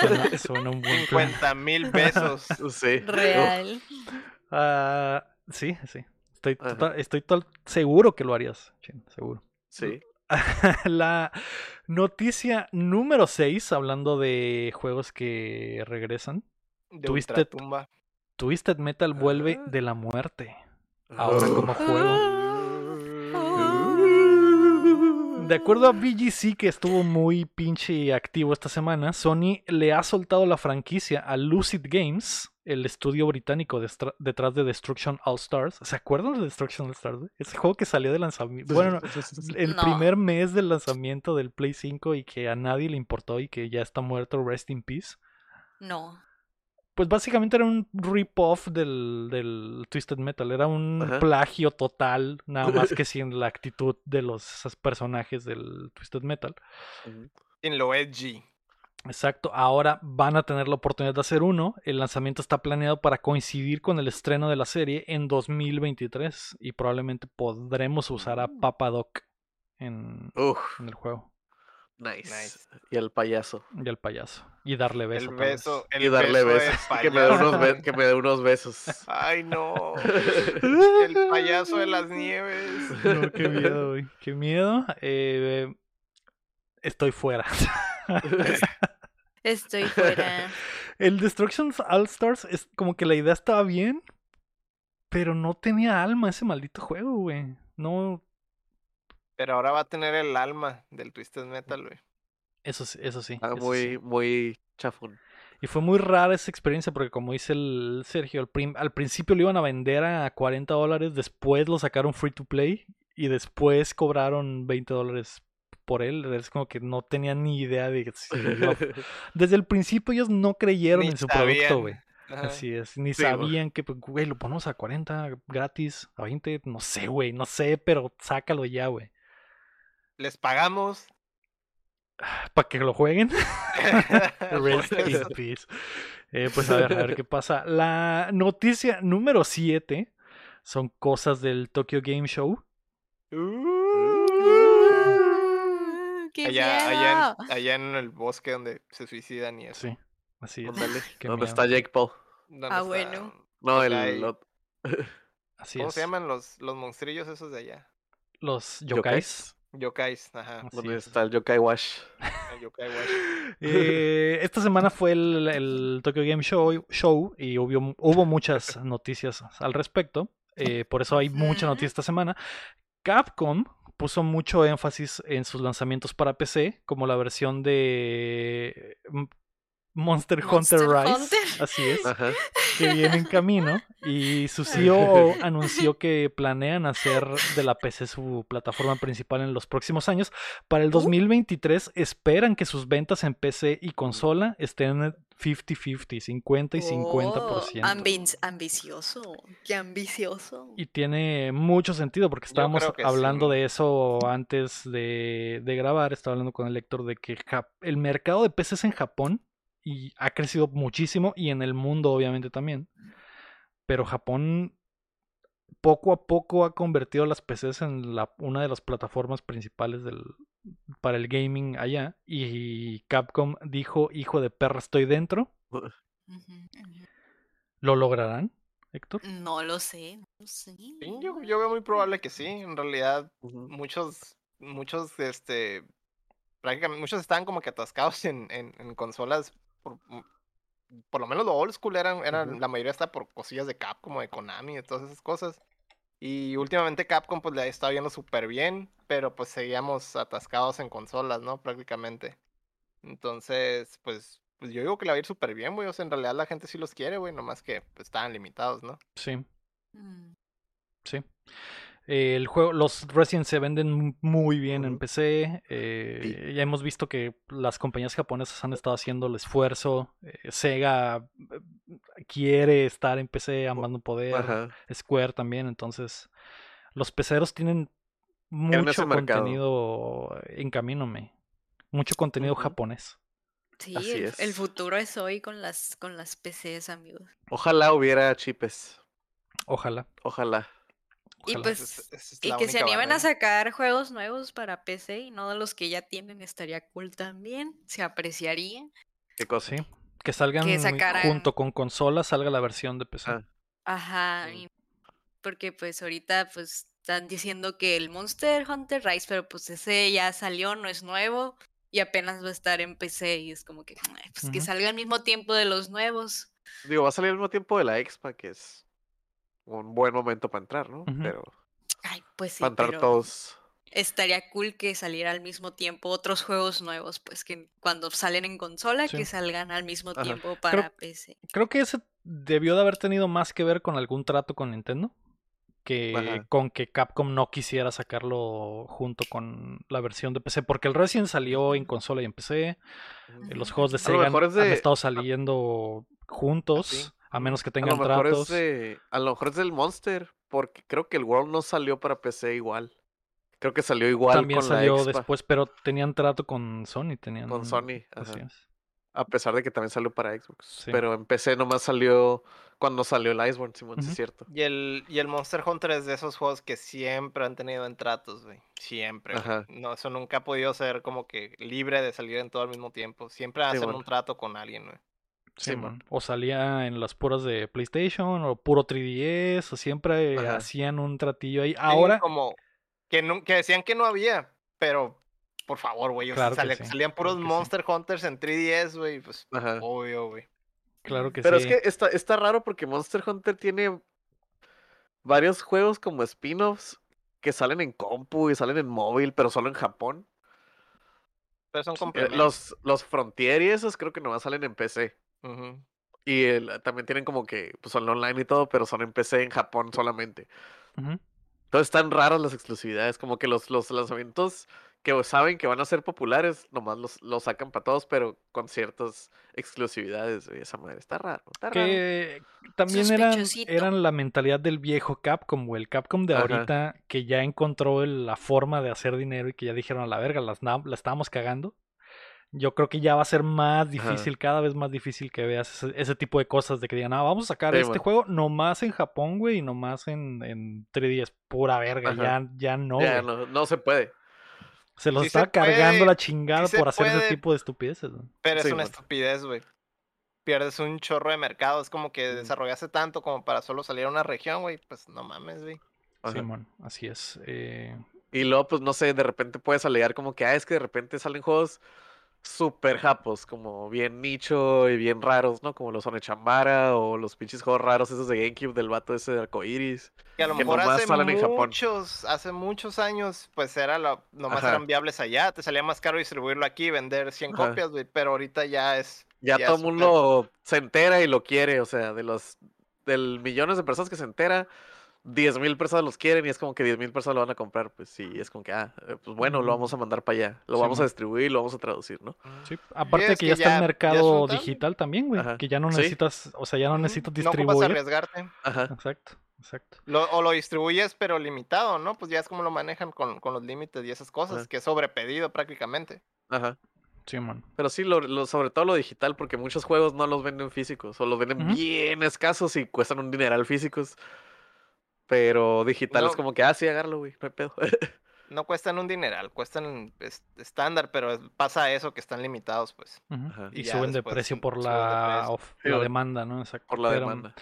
A: Suena, suena un buen plan.
B: 50 mil pesos.
C: Sí.
D: Real.
A: Ah, sí, sí. Estoy,
C: Ajá.
A: total- estoy seguro que lo harías, Chin, seguro.
C: Sí.
A: La noticia número 6, hablando de juegos que regresan.
B: De
A: Twisted-
B: ultratumba.
A: Twisted Metal vuelve
C: Ah.
A: de la muerte. Ahora como juego. De acuerdo a BGC, que estuvo muy pinche activo esta semana, Sony le ha soltado la franquicia a Lucid Games, el estudio británico detrás de Destruction All Stars. ¿Se acuerdan de Destruction All Stars? Ese juego que salió de lanzamiento. Bueno, no, el
D: No.
A: primer mes del lanzamiento del Play 5 y que a nadie le importó y que ya está muerto, rest in peace.
D: No.
A: Pues básicamente era un rip-off del, del Twisted Metal. Era un
C: Ajá.
A: plagio total, nada más que sin la actitud de los personajes del Twisted Metal.
B: En lo edgy.
A: Exacto, ahora van a tener la oportunidad de hacer uno. El lanzamiento está planeado para coincidir con el estreno de la serie en 2023 y probablemente podremos usar a
C: Mm.
A: Papa Doc en,
C: Uf,
A: en el juego
C: nice.
B: Nice.
C: Y el payaso.
A: y al payaso y darle beso.
B: El
A: tal vez.
B: beso. El
C: y darle
B: beso
C: besos.
B: del
C: Que me, dé unos
B: payaso.
C: be- que me dé unos besos.
B: Ay, no. El payaso de las nieves.
A: No, qué miedo, güey. Qué miedo. Eh, estoy fuera.
D: Estoy fuera.
A: El Destruction All Stars es como que la idea estaba bien, pero no tenía alma ese maldito juego, güey. No,
B: Pero ahora va a tener el alma del Twisted Metal, güey.
A: eso sí, eso sí.
C: Ah,
A: eso
C: muy,
A: sí.
C: muy chafón.
A: Y fue muy rara esa experiencia porque como dice el Sergio, al, prim- al principio lo iban a vender a 40 dólares, después lo sacaron free to play y después cobraron 20 dólares por él. Es como que no tenían ni idea de si Desde el principio ellos no creyeron
B: Ni
A: en su
B: sabían.
A: producto, güey. Así es, ni
C: Sí,
A: sabían que, pues, güey, lo ponemos a 40 gratis, a 20, no sé, güey, no sé, pero sácalo ya, güey.
B: Les pagamos.
A: Para que lo jueguen. Rest in peace. Eh, pues a ver, a ver qué pasa. La noticia número 7 son cosas del Tokyo Game Show.
D: ¡Qué
B: allá, allá, en, allá en el bosque donde se suicidan y eso.
A: Sí. Así es.
C: ¿Dónde
A: miedo.
C: está Jake Paul?
B: ¿Dónde
D: Ah,
B: está?
D: bueno.
C: No, el.
A: Así
B: ¿Cómo
A: es.
B: se llaman los, los monstrillos esos de allá?
A: Los
C: Yokais.
A: yokais.
B: Ajá.
C: ¿Dónde
A: es.
C: está el Yokai Wash?
B: el yokai wash.
A: Eh, esta semana fue el, el Tokyo Game Show, show y hubo, hubo muchas noticias al respecto. eh, por eso hay mucha noticia esta semana. Capcom puso mucho énfasis en sus lanzamientos para PC, como la versión de mm, Monster,
D: Monster
A: Hunter Rise.
D: Hunter.
A: Así es,
C: Ajá.
A: que viene en camino. Y su CEO anunció que planean hacer de la PC su plataforma principal en los próximos años. Para el 2023 esperan que sus ventas en PC y consola estén 50-50, 50 y 50%.
D: Oh, ambi- ambicioso. Qué ambicioso.
A: Y tiene mucho sentido porque estábamos hablando
B: sí.
A: de eso antes de, de grabar. Estaba hablando con el lector de que el mercado de PCs en Japón y ha crecido muchísimo y en el mundo obviamente también. Pero Japón poco a poco ha convertido las PCs en la, una de las plataformas principales del, para el gaming allá. Y Capcom dijo, hijo de perra, estoy dentro. ¿Lo lograrán, Héctor?
D: No lo sé, no lo sé.
B: Sí, yo, yo veo muy probable que sí. En realidad, muchos, muchos, este, prácticamente, muchos estaban como que atascados en, en, en consolas. Por, mm, por lo menos lo old school eran, eran la mayoría está por cosillas de Capcom, o de Konami, y todas esas cosas. Y últimamente Capcom pues le estaba yendo súper bien, pero pues seguíamos atascados en consolas, ¿no? Prácticamente. Entonces, pues, pues yo digo que le va a ir súper bien, güey. O sea, en realidad la gente sí los quiere, güey, nomás que pues, estaban limitados, ¿no?
A: Sí.
D: Mm.
A: Sí. Eh, el juego, los Resident se venden muy bien en. PC. eh, Ya hemos visto que las compañías japonesas han estado haciendo el esfuerzo. eh, Sega eh, quiere estar en PC a poder.
C: Ajá.
A: Square también. Entonces, los peceros tienen mucho contenido en camino, me. Mucho contenido japonés.
D: Sí,
C: Así
D: el, futuro es hoy con las, con las PCs, amigos.
C: Ojalá hubiera chipes.
A: Ojalá.
C: Ojalá.
D: Y pues,
B: es- es
D: Y que se animen a sacar juegos nuevos para PC y no de los que ya tienen, estaría cool también. Se apreciaría.
C: ¿Qué cosa?
A: Sí. Que salgan
D: sacaran-
A: junto con consolas, salga la versión de PC.
C: Ah,
D: Ajá.
B: Sí.
D: porque pues ahorita pues están diciendo que el Monster Hunter Rise, pero pues ese ya salió, no es nuevo y apenas va a estar en PC y es como que pues que salga al mismo tiempo de los nuevos.
C: Digo, va a salir al mismo tiempo de la Expa, que es un buen momento para entrar, ¿no? Pero
D: Ay, pues sí,
C: para entrar
D: pero
C: todos.
D: estaría cool que saliera al mismo tiempo otros juegos nuevos, pues que cuando salen en consola
A: Sí.
D: que salgan al mismo
C: Ajá.
D: tiempo para PC.
A: Creo que ese debió de haber tenido más que ver con algún trato con Nintendo que
C: Ajá.
A: con que Capcom no quisiera sacarlo junto con la versión de PC, porque el Resident salió en consola y en PC, eh, los juegos de Sega
C: es
A: han
C: de-
A: estado saliendo juntos,
B: sí.
A: A menos que
C: A
A: tengan
C: lo mejor es
A: tratos.
C: de- a lo mejor es del Monster, porque creo que el World no salió para PC igual. Creo que salió igual
A: También
C: con
A: salió
C: la Expa,
A: después, pero tenían trato con Sony, tenían
C: con Sony.
A: así
C: ajá.
A: es.
C: A pesar de que también salió para Xbox.
A: Sí.
C: Pero en PC nomás salió cuando salió el Iceborne, Simón, es cierto.
B: Y el, y el Monster Hunter es de esos juegos que siempre han tenido en tratos, güey. Siempre.
C: Ajá.
B: No, eso nunca ha podido ser como que libre de salir en todo al mismo tiempo. Siempre hacen
C: bueno.
B: un trato con alguien, güey.
A: Sí, man. O salía en las puras de PlayStation o puro 3DS, o siempre
C: Ajá.
A: hacían un tratillo ahí.
B: Sí,
A: Ahora,
B: como que, que decían que no había, pero por favor, güey. o sea,
A: sí,
B: Salían puros
A: claro que sí.
B: Monster Hunters en 3DS, güey. Pues
C: Ajá.
B: obvio, güey.
A: claro que
C: Pero
A: sí.
C: es que está, está raro porque Monster Hunter tiene varios juegos como spin-offs que salen en compu y salen en móvil, pero solo en Japón.
B: Pero son
C: Eh,
B: complementos.
C: los, los Frontier y esos creo que nomás salen en PC. Y el- también tienen como que pues, son online y todo, pero son en PC en Japón solamente. Entonces están raras las exclusividades, como que los, los lanzamientos que saben que van a ser populares, nomás los, los sacan para todos, pero con ciertas exclusividades. güey, esa madre está raro, está raro.
A: Que también eran, eran la mentalidad del viejo Capcom, o el Capcom de
C: Ajá.
A: ahorita, que ya encontró el- la forma de hacer dinero y que ya dijeron a la verga, las, la estábamos cagando. Yo creo que ya va a ser más difícil, cada vez más difícil que veas ese, ese tipo de cosas, de que digan, ah, vamos a sacar
C: Sí,
A: este
C: bueno.
A: juego nomás en Japón, güey, y nomás en, en 3DS, pura verga,
C: Ajá.
A: ya, ya no,
C: Ya, no, no se puede.
A: Se los
B: Sí
A: está
B: se
A: cargando
B: puede,
A: la chingada
B: sí
A: por hacer ese tipo de estupideces. güey.
B: Pero
C: Sí,
B: es una
C: bueno.
B: estupidez, güey. pierdes un chorro de mercado. Es como que
C: Mm.
B: desarrollaste tanto como para solo salir a una región, güey. Pues no mames, güey.
A: Simón, así es. Eh,
C: Y luego, pues no sé, de repente puedes alegar como que, ah, es que de repente salen juegos super japos, como bien nicho y bien raros, ¿no? Como los Onechambara o los pinches juegos raros esos de GameCube del vato ese de arcoiris.
B: Que a lo
C: Que
B: mejor hace muchos, hace muchos años, pues era lo, nomás
C: Ajá.
B: eran viables allá. Te salía más caro distribuirlo aquí y vender 100
C: Ajá.
B: copias, güey. Pero ahorita ya es.
C: Ya
B: Ya
C: todo el
B: un
C: mundo se entera y lo quiere, o sea, de los del millones de personas que se entera, 10 mil personas los quieren y es como que 10 mil personas lo van a comprar, pues sí, es como que, ah, eh, pues bueno, lo vamos a mandar para allá, lo
A: Sí,
C: vamos a distribuir, lo vamos a traducir, ¿no?
A: sí, Aparte de
B: es
A: que
B: que
A: ya está el mercado digital también, güey. Que ya no
C: Sí.
A: necesitas, o sea, ya no necesitas
B: No ocupas
A: distribuir.
B: arriesgarte.
C: Ajá.
A: Exacto, exacto.
B: Lo- o lo distribuyes, pero limitado, ¿no? Pues ya es como lo manejan con, con los límites y esas cosas,
C: Ajá.
B: que es sobrepedido prácticamente.
C: Ajá.
A: Simón.
C: Pero sí, lo, lo- sobre todo lo digital, porque muchos juegos no los venden físicos, o los venden bien escasos y cuestan un dineral físicos. Pero digital es como que, ah, sí, agarlo, güey, no hay pedo.
B: No cuestan un dineral, cuestan es- estándar, pero pasa eso que están limitados, pues.
A: Y suben de precio por
B: de
A: la,
B: precio.
A: demanda, ¿no? Exacto.
C: Por la
A: Pero,
C: demanda.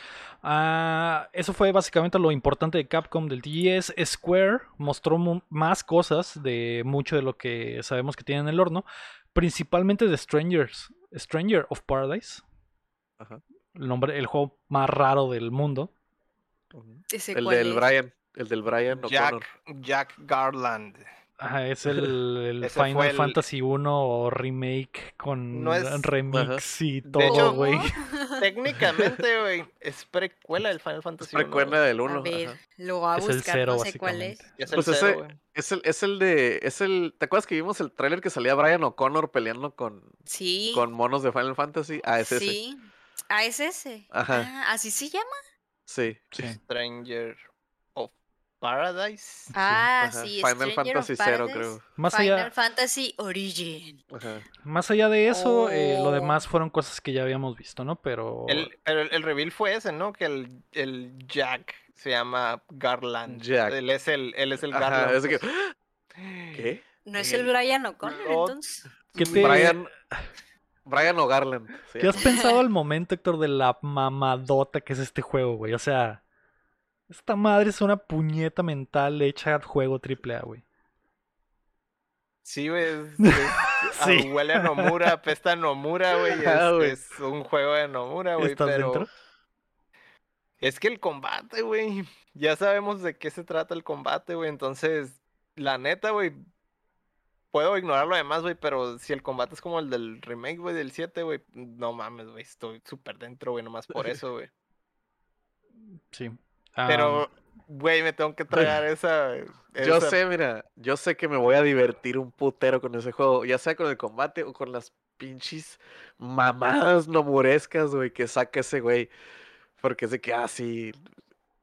A: ah, eso fue básicamente lo importante de Capcom del TGS. Square mostró más cosas de mucho de lo que sabemos que tiene en el horno, principalmente de Strangers, Stranger of Paradise,
C: Ajá.
A: el nombre, el juego más raro del mundo.
C: Ujú.
D: ¿Ese
C: El del
D: es?
C: Brian, el del Brian
B: Jack,
C: O'Connor.
B: Jack Garland.
A: Ajá, es el, Final
B: el-
A: Fantasy 1 remake con
B: No es-
A: remix y
B: De
A: todo,
B: hecho,
A: güey.
B: Técnicamente, güey, es precuela del Final
C: Es
B: Fantasy. uno,
C: precuela
B: güey.
C: del
D: A
C: 1.
D: ver, lo voy a
A: Es el
D: buscar,
A: cero,
D: no sé cuál es.
B: el
C: Pues
B: cero,
C: ese-. Es el, es el de. Es el. ¿Te acuerdas que vimos el tráiler que salía Brian O'Connor peleando con,
D: Sí.
C: con monos de Final Fantasy? Ah, es ese.
D: Sí. Ah, es ese.
C: Ajá.
D: Ah, ¿Así se llama?
C: Sí.
A: Sí.
B: Stranger of Paradise.
D: Ah, sí.
C: Final
D: Stranger of
C: Fantasy Zero, creo.
A: Más
D: Final
A: allá,
D: Fantasy Origin.
C: Ajá.
A: más allá de eso, eh, lo
D: Oh.
A: demás fueron cosas que ya habíamos visto, ¿no? Pero
B: El, pero el, el reveal fue ese, ¿no? Que el, el Jack se llama Garland.
C: Jack.
B: Él es el, él es el
C: Ajá,
B: Garland.
C: es que-
B: pues.
C: ¿Qué?
D: ¿No es
B: El
D: Brian O'Connor entonces?
A: ¿Qué te-
C: Brian. Brian O'Garland. se
A: ¿Qué has pensado al momento, Héctor, de la mamadota que es este juego, güey? O sea, esta madre es una puñeta mental hecha a juego AAA, güey.
B: Sí, güey.
A: Sí.
B: ah, huele a Nomura, apesta a Nomura, güey.
C: Ajá,
B: Es,
C: güey.
B: es un juego de Nomura, güey.
A: ¿Estás
B: Pero
A: dentro?
B: es que el combate, güey. Ya sabemos de qué se trata el combate, güey. Entonces, la neta, güey. Puedo ignorar lo demás, güey, pero si el combate es como el del remake, güey, del 7, güey, no mames, güey, estoy súper dentro, güey, nomás por eso, güey.
A: Sí.
B: Pero, güey, me tengo que tragar esa...
C: Yo
B: esa-
C: sé, mira, yo sé que me voy a divertir un putero con ese juego, ya sea con el combate o con las pinches mamadas nomurescas, güey, que saca ese güey. Porque es de que, ah, sí.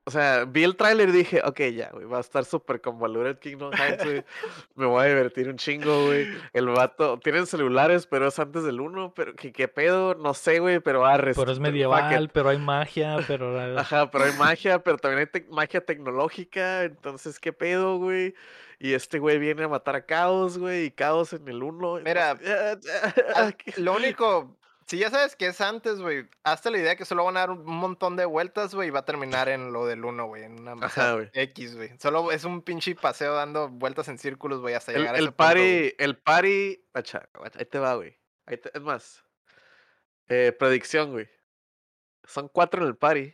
C: O sea, vi el tráiler y dije, ok, ya, güey, va a estar súper convoluted Kingdom Hearts, güey. Me voy a divertir un chingo, güey. El vato, tienen celulares, pero es antes del 1, pero ¿qué, qué pedo? No sé, güey, pero arre.
A: pero es
C: fuck it.
A: medieval, pero hay magia, pero...
C: Ajá, pero hay magia, pero también hay magia tecnológica, entonces, ¿qué pedo, güey? Y este güey viene a matar a Caos, güey, y Caos en el 1.
B: Mira, Ah, Lo único, si ya sabes que es antes, güey, hazte la idea que solo van a dar un montón de vueltas, güey, y va a terminar en lo del 1, güey, en una
C: Ajá, güey.
B: X, güey. Solo es un pinche paseo dando vueltas en círculos, güey, hasta
C: El,
B: llegar a
C: el
B: ese punto,
C: party, el party, guacha, ahí te va, güey. Es más, eh, predicción, güey. Son cuatro en el party,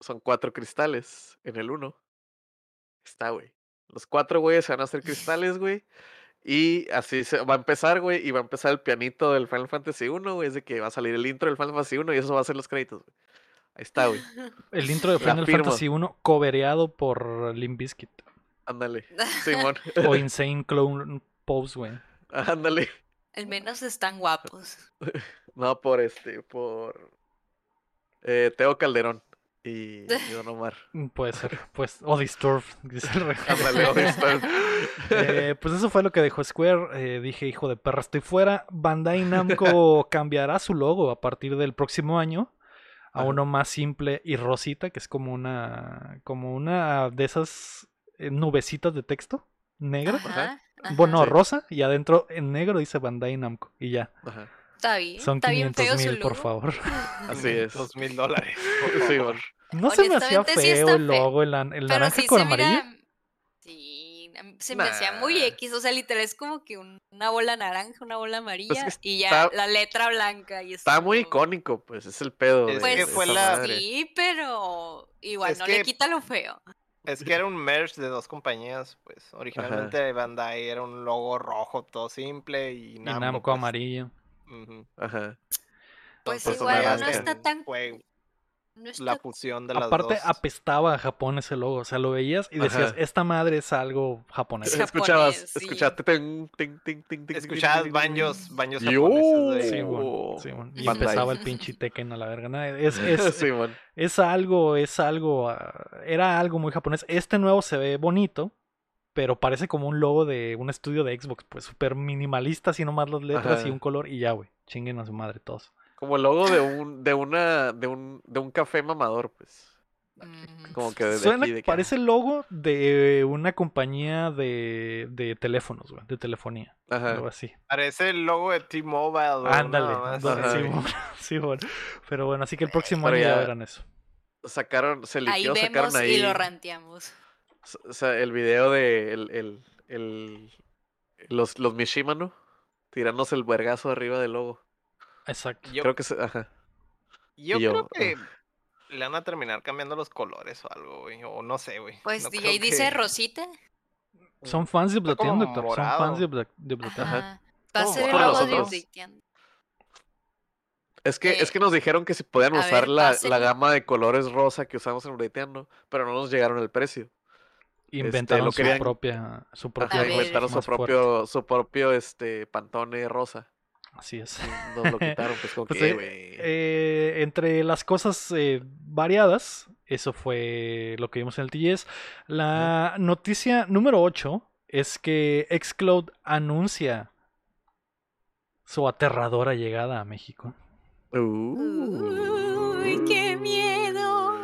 C: son cuatro cristales en el 1. Está, güey. Los cuatro güeyes se van a hacer cristales, güey. Y así se va a empezar, güey. Y va a empezar el pianito del Final Fantasy 1, güey. Es de que va a salir el intro del Final Fantasy 1 y eso va a ser los créditos, güey. Ahí está, güey.
A: El intro de Final. Fantasy 1 cobereado por Limp Bizkit.
C: Ándale. Simón.
A: O Insane Clone Pose, güey.
C: Ándale.
D: Al menos están guapos.
C: No, por este, por eh, Teo Calderón y, y Don Omar.
A: Puede ser, pues, o Disturbed, dice el
C: Ándale, ahora está.
A: Eh, pues eso fue lo que dejó Square. Eh, dije, hijo de perra, estoy fuera. Bandai Namco cambiará su logo a partir del próximo año a
C: Ajá.
A: uno más simple y rosita, que es como una, como una de esas eh, nubecitas de texto negro.
D: Ajá, ajá.
A: Bueno,
C: Sí.
A: rosa y adentro en negro dice Bandai Namco y ya.
C: Ajá.
D: Está bien.
A: Son
D: está bien
A: 500
D: feo su
A: mil, por favor.
C: Así es.
B: Dos mil dólares. por favor.
A: No se me hacía
D: sí
A: feo
D: está
A: el logo, el, el
D: Pero
A: naranja
D: sí
A: con
D: se
A: amarillo.
D: mira. Sí, se me hacía muy. X. O sea, literal es como que un- una bola naranja, una bola amarilla
C: Pues que
D: y ya
C: está-
D: la letra blanca. Y
C: Está muy icónico, pues, es el pedo.
B: Es
C: de-
D: Pues
B: que fue la-
D: sí, pero igual
B: Es
D: no
B: que-
D: le quita lo feo.
B: Es que era un merge de dos compañías, pues. Originalmente Bandai era un logo rojo, todo simple, y
A: Y
B: Namco,
A: Namco
B: pues,
A: amarillo.
C: Ajá.
D: Pues
B: Entonces,
C: igual no
D: está tan-
B: Fue
D: No está
B: la fusión de las
A: Aparte,
B: dos.
A: apestaba a Japón ese logo. O sea, lo veías y decías,
C: Ajá.
A: esta madre es algo japonés.
D: Es
C: Escuchabas,
D: japonés,
C: escuchaste ting, ting, ting,
B: Escuchabas baños, baños
C: Yo.
B: japoneses de-
A: Sí, bueno, sí, bueno. Y
C: Bandai.
A: empezaba el pinche Tekken a la verga. ¿no? Es, es,
C: Sí,
A: es algo, es algo, ah, era algo muy japonés. Este nuevo se ve bonito, pero parece como un logo de un estudio de Xbox, pues súper minimalista, así nomás las letras
C: Ajá.
A: y un color y ya, güey. Chinguen a su madre todos.
C: Como el logo de un, de una, de un, de un café mamador, pues.
D: Mm,
C: Como que de
A: Suena,
C: aquí, de que-
A: parece el logo de una compañía de, de teléfonos, güey, de telefonía.
C: Ajá.
A: Algo así.
B: Parece el logo de T-Mobile.
A: Ándale,
C: Ajá.
A: sí, bueno, sí, bueno. Pero bueno, así que el próximo
C: Pero
A: año ya verán eso.
C: Sacaron, se
D: Ahí
C: liqueó, sacaron
D: vemos
C: ahí.
D: y lo ranteamos.
C: O sea, el video de el, el, el- los, los Mishima, ¿no? Tirándose el vergazo arriba del logo.
A: Exacto.
B: Yo,
C: Creo que se, ajá.
B: yo
C: yo,
B: creo que le van a terminar cambiando los colores o algo, güey. O no sé, güey.
D: Pues
B: No
D: ahí dice
B: que-
D: Rosita.
A: Son fans de Updateando,
B: como
A: Héctor. Son
B: morado.
A: fans de Upda- de Updateando.
D: Ajá. Va a
B: ¿Cómo
D: ser el
C: morado?
D: logo de.
C: Es que, es
D: Eh,
C: que nos dijeron que si podían usar
D: ver,
C: la, la gama de colores rosa que usamos en Updateando, pero no nos llegaron el precio.
A: Inventaron
C: lo
A: su
C: querían-
A: propia, su
C: Ajá,
A: propia
D: ver.
A: rosa
C: inventaron su
A: fuerte.
C: propio, su propio este pantone rosa.
A: Así es.
C: Nos lo quitaron, pues como
A: Pues,
C: que,
A: eh,
C: güey.
A: eh, entre las cosas eh, variadas, eso fue lo que vimos en el TGS. La noticia número 8 es que Xcloud anuncia su aterradora llegada a México.
D: Uy, qué miedo.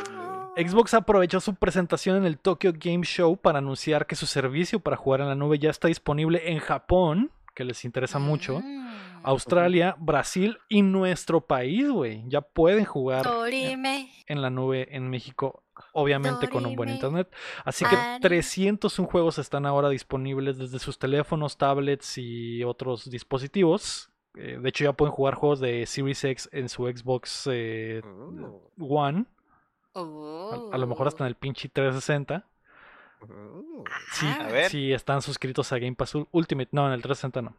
A: Xbox aprovechó su presentación en el Tokyo Game Show para anunciar que su servicio para jugar en la nube ya está disponible en Japón, que les interesa mucho,
D: Mm.
A: Australia, Brasil y nuestro país, güey. Ya pueden jugar
D: Dorime.
A: en la nube en México, obviamente con un buen internet. Así que
D: Ani.
A: 301 juegos están ahora disponibles desde sus teléfonos, tablets y otros dispositivos. Eh, de hecho, ya pueden jugar juegos de Series X en su Xbox eh,
C: Mm,
A: One.
D: Oh.
A: A, a lo mejor hasta en el pinche 360.
C: mm.
A: Sí,
D: Ah.
B: A ver.
A: si están suscritos a Game Pass Ul- Ultimate. No, en el 360 no.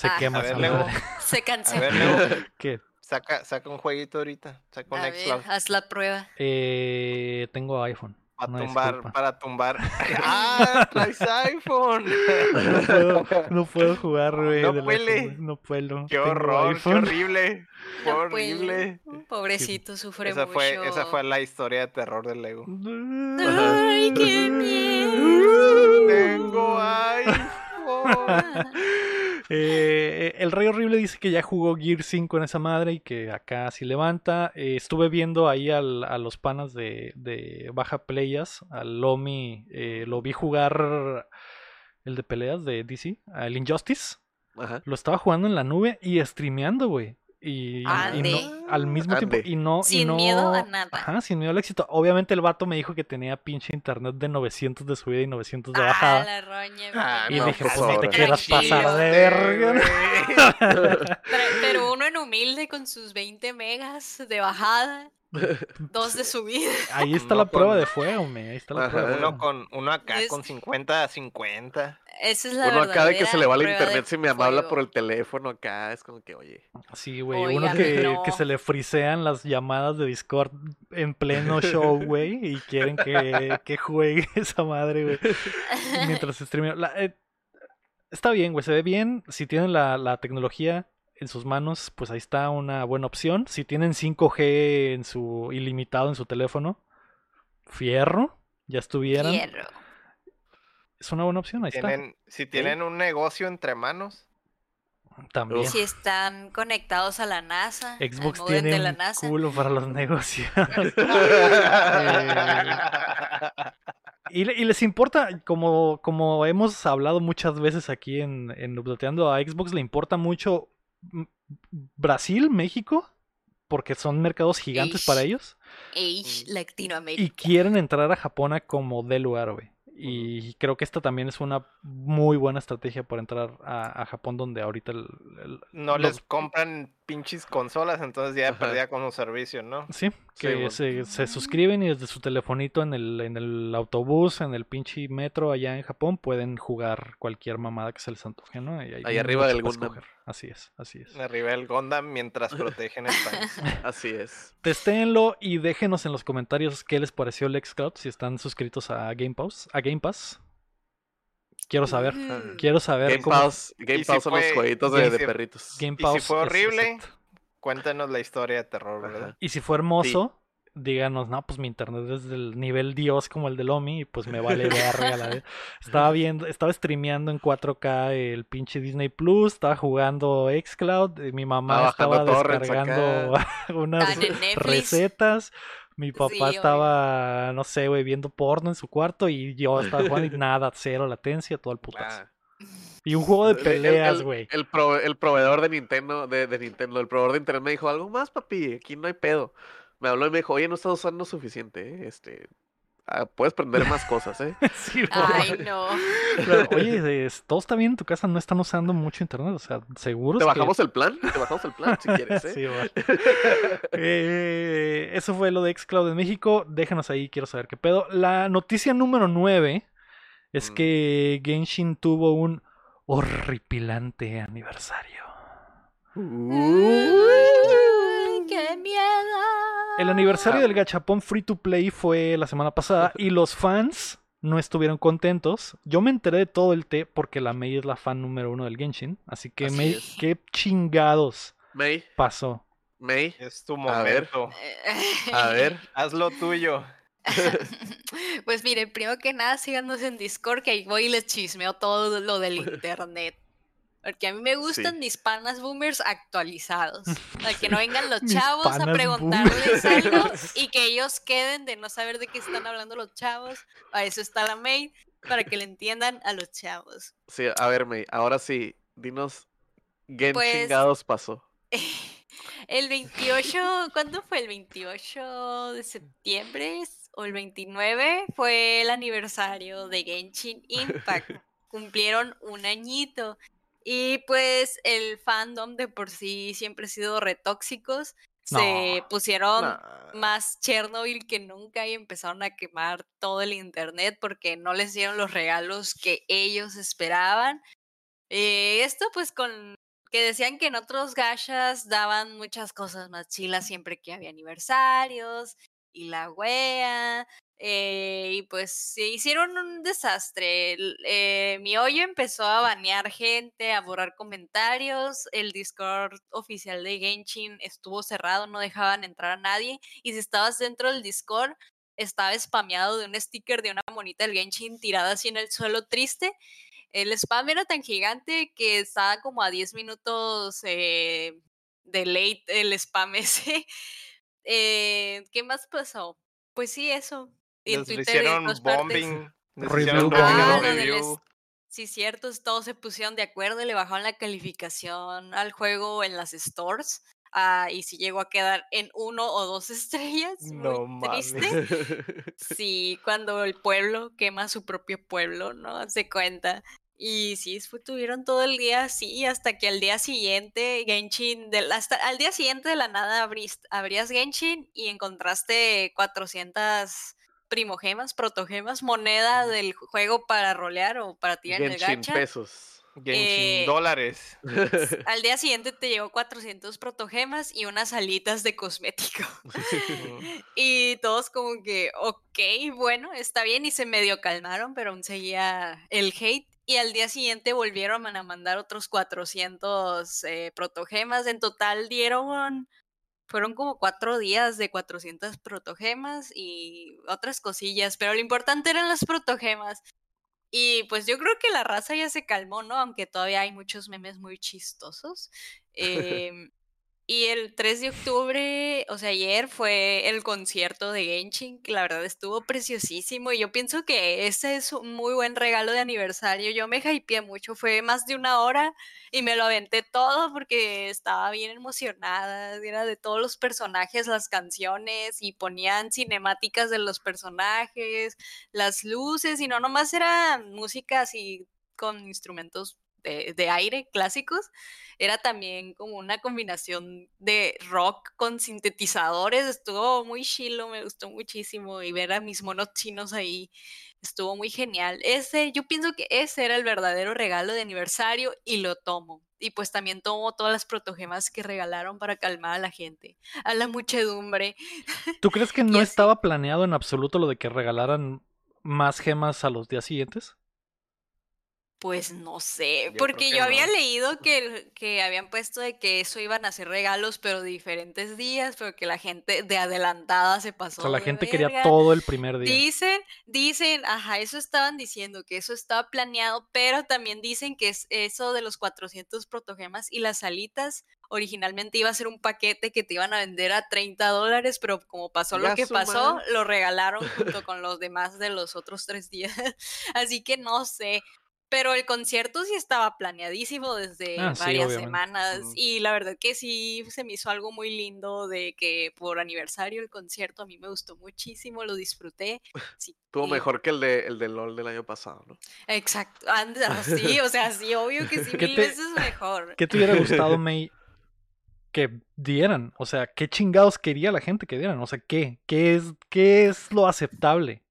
A: Se
D: Ah.
A: quema
B: A ver.
D: Se
B: A
D: canceló.
B: ver, Leo,
A: ¿Qué?
B: saca, saca un jueguito ahorita. Saca un
D: A ver, haz la prueba.
A: Eh, tengo iPhone.
B: Para tumbar,
A: disculpa.
B: para tumbar. ¡Ah! ¡Traes iPhone!
A: No puedo, no puedo jugar, güey.
B: No puede.
A: No puedo.
B: ¡Qué horror! ¡Qué horrible! ¡Qué
D: No
B: horrible!
D: puede. Pobrecito, sufre
B: Esa
D: mucho.
B: fue, esa fue la historia de terror del Lego.
D: Ay, qué miedo.
B: Tengo iPhone.
A: Eh, el Rey Horrible dice que ya jugó Gear 5 en esa madre y que acá sí levanta. Eh, estuve viendo ahí al- a los panas de, de Baja Playas, al Lomi, eh, lo vi jugar el de peleas de DC, el Injustice.
C: Ajá.
A: Lo estaba jugando en la nube y streameando, güey. Y, no- al mismo tiempo, y no. y
D: Sin
A: no-
D: miedo a nada.
A: Ajá, sin miedo al éxito. Obviamente el vato me dijo que tenía pinche internet de 900 de subida y 900 de
D: Ah,
A: bajada.
D: la roña.
B: Ah,
A: Y
D: no,
A: dije,
C: pues,
A: pues no te quieras pasar de verga.
D: Pero, pero uno en humilde con sus 20 megas de bajada, dos de subida.
A: Ahí está la prueba
B: con-
A: de fuego, me. Ahí está la
C: Ajá.
A: prueba. de
B: Uno
A: fuego.
B: con uno acá
D: Es-
B: con 50 a 50.
D: Esa es la
C: Uno acá de que se le va
D: prueba
C: internet si me habla
D: fuego.
C: por el teléfono acá, es como que, oye.
A: Sí, güey. Uno que,
D: no.
A: que se le frisean las llamadas de Discord en pleno show, güey. Y quieren que, que juegue esa madre, güey. Mientras se streamea. La- eh, está bien, güey. Se ve bien. Si tienen la, la tecnología en sus manos, pues ahí está una buena opción. Si tienen 5G en su ilimitado en su teléfono, fierro. Ya estuvieran.
D: Fierro.
A: Es una buena opción, ahí está.
B: Tienen, si tienen un negocio entre manos,
A: También.
D: Si están conectados a la NASA,
A: Xbox tiene
D: de la
A: un
D: NASA.
A: culo para los negocios. y, le- y les importa, como, como hemos hablado muchas veces aquí en, en Updateando, a Xbox le importa mucho Brasil, México, porque son mercados gigantes para
D: Ish.
A: ellos.
D: Age
A: Y
D: Latinoamérica.
A: quieren entrar a Japón a como de lugar, güey. Y creo que esta también es una muy buena estrategia para entrar a, a Japón, donde ahorita el, el-
B: No
A: los-
B: les compran pinches consolas, entonces ya
C: Ajá.
B: perdía con los servicios, ¿no?
A: Sí, que
C: bueno.
A: se, se suscriben y desde su telefonito en el, en el autobús, en el pinche metro allá en Japón, pueden jugar cualquier mamada que se les antoje, ¿no? Y
C: Ahí arriba del Gundam.
A: escoger. Así es, así es.
B: Arriba el Gondam mientras protegen el país.
C: Así es.
A: Testéenlo y déjenos en los comentarios qué les pareció el Xcloud si están suscritos a Game Pass. A Game Pass. Quiero saber.
D: Mm.
A: Quiero saber
C: Game
A: cómo
C: Pass, Game
B: si
C: son los jueguitos de,
B: si-
C: de perritos.
A: Game
B: Y
A: Pass
B: si fue
A: es-
B: horrible,
A: exacto.
B: cuéntanos la historia de terror, ¿verdad?
C: Ajá.
A: Y si fue hermoso, díganos, no, pues mi internet es del nivel Dios como el del Omi y pues me vale verga la vez. Estaba viendo, estaba streameando en 4K el pinche Disney Plus, estaba jugando Xcloud, y mi mamá
C: Estaba
A: descargando unas recetas. Mi papá
D: Sí, obvio.
A: estaba, no sé, güey, viendo porno en su cuarto y yo estaba jugando y nada, cero latencia, todo el putazo.
C: Ah.
A: Y un juego de
C: El- el-
A: peleas,
C: el-
A: güey.
C: El proveedor de Nintendo, de, de Nintendo, el proveedor de internet me dijo, algo más, papi, aquí no hay pedo. Me habló y me dijo, oye, no estás usando suficiente, ¿eh? este, ah, puedes prender más cosas, ¿eh?
A: Sí,
D: Ay, no.
A: Claro, Oye, es- todo está bien en tu casa, no están usando mucho internet, o sea, seguro
C: ¿Te bajamos el plan? Te bajamos el plan si quieres, ¿eh?
A: Sí, vale. Eh, eso fue lo de Xcloud en México. Déjanos ahí, quiero saber qué pedo. La noticia número 9 es
C: Mm.
A: que Genshin tuvo un horripilante aniversario.
D: ¡Qué miedo!
A: El aniversario del gachapón free to play fue la semana pasada y los fans no estuvieron contentos. Yo me enteré de todo el té porque la Mei es la fan número uno del Genshin. Así que,
C: Así
A: Mei,
C: es.
A: ¿qué chingados
C: May,
A: pasó?
C: May,
B: Es tu
C: A ver.
B: momento.
C: a ver.
B: Haz lo tuyo.
D: Pues mire, primero que nada, síganos en Discord, que ahí voy y les chismeo todo lo del internet. Porque a mí me gustan mis panas boomers actualizados. Para que no vengan los chavos a preguntarles algo y que ellos queden de no saber de qué están hablando los chavos. Para eso está la maid, para que le entiendan a los chavos.
C: Sí, a ver, May, ahora sí, dinos, ¿qué
D: Pues-
C: chingados pasó?
D: El 28, ¿cuándo fue? El 28 de septiembre o el 29 fue el aniversario de Genshin Impact. Cumplieron un añito. Y pues el fandom de por sí siempre ha sido retóxicos. Se pusieron más Chernobyl que nunca y empezaron a quemar todo el internet porque no les dieron los regalos que ellos esperaban. Eh, esto pues con que decían que en otros gachas daban muchas cosas más chilas siempre que había aniversarios y la wea. Eh, y pues se hicieron un desastre. Eh, mi hoyo empezó a banear gente, a borrar comentarios. El Discord oficial de Genshin estuvo cerrado, no dejaban entrar a nadie. Y si estabas dentro del Discord, estaba spameado de un sticker de una monita del Genshin tirada así en el suelo triste. El spam era tan gigante que estaba como a 10 minutos eh, de late el spam ese. ¿Qué más pasó? Pues sí, eso. Y en
B: Les
D: Twitter y en
B: hicieron bombing. les hicieron
D: Ah,
B: review.
D: Sí, cierto, todos se pusieron de acuerdo y le bajaron la calificación al juego en las stores. ah, y si llegó a quedar en uno o dos estrellas.
B: No
D: muy
B: mames.
D: triste. Sí, cuando el pueblo quema su propio pueblo, ¿no? Se cuenta. Y sí, tuvieron todo el día así, hasta que al día siguiente, Genshin, del- hasta al día siguiente de la nada abriste, abrías Genshin y encontraste 400 primogemas, protogemas, moneda del juego para rolear o para tirar en el gacha.
C: pesos.
B: Genshin
D: Eh,
B: dólares.
D: Al día siguiente te llegó 400 protogemas y unas alitas de cosmético. Y todos como que, ok, bueno, está bien, y se medio calmaron, pero aún seguía el hate. Y al día siguiente volvieron a mandar otros 400 eh, protogemas. En total dieron, fueron como cuatro días de 400 protogemas y otras cosillas, pero lo importante eran las protogemas. Y pues yo creo que la raza ya se calmó, ¿no? Aunque todavía hay muchos memes muy chistosos. Em, Y el 3 de octubre, o sea, ayer fue el concierto de Genshin, que la verdad estuvo preciosísimo. Y yo pienso que ese es un muy buen regalo de aniversario. Yo me hypeé mucho, fue más de una hora y me lo aventé todo porque estaba bien emocionada. Era de todos los personajes, las canciones y ponían cinemáticas de los personajes, las luces y no nomás era música así con instrumentos de, aire clásicos, era también como una combinación de rock con sintetizadores, estuvo muy chilo, me gustó muchísimo y ver a mis monos chinos ahí estuvo muy genial. Ese, yo pienso que ese era el verdadero regalo de aniversario y lo tomo. Y pues también tomo todas las protogemas que regalaron para calmar a la gente, a la muchedumbre.
A: ¿Tú crees que no estaba planeado en absoluto lo de que regalaran más gemas a los días siguientes?
D: Pues no sé, porque yo había leído que, que habían puesto de que eso iban a hacer regalos, pero diferentes días, pero que la gente de adelantada se pasó.
A: O sea, la gente quería todo el primer día.
D: Dicen, dicen, ajá, eso estaban diciendo, que eso estaba planeado, pero también dicen que es eso de los 400 protogemas y las alitas, originalmente iba a ser un paquete que te iban a vender a 30 dólares, pero como pasó lo que pasó, lo regalaron junto con los demás de los otros tres días. Así que no sé, pero el concierto sí estaba planeadísimo desde ah, varias semanas y la verdad que sí se me hizo algo muy lindo de que por aniversario el concierto a mí me gustó muchísimo, lo disfruté. Sí,
C: Estuvo mejor que el de, el de LOL del año pasado, ¿no?
D: Exacto, ah, sí, o sea, sí, obvio que sí, mil veces mejor.
A: ¿Qué te hubiera gustado, May, que dieran? O sea, ¿qué chingados quería la gente que dieran? O sea, ¿qué? ¿Qué es, qué es lo aceptable?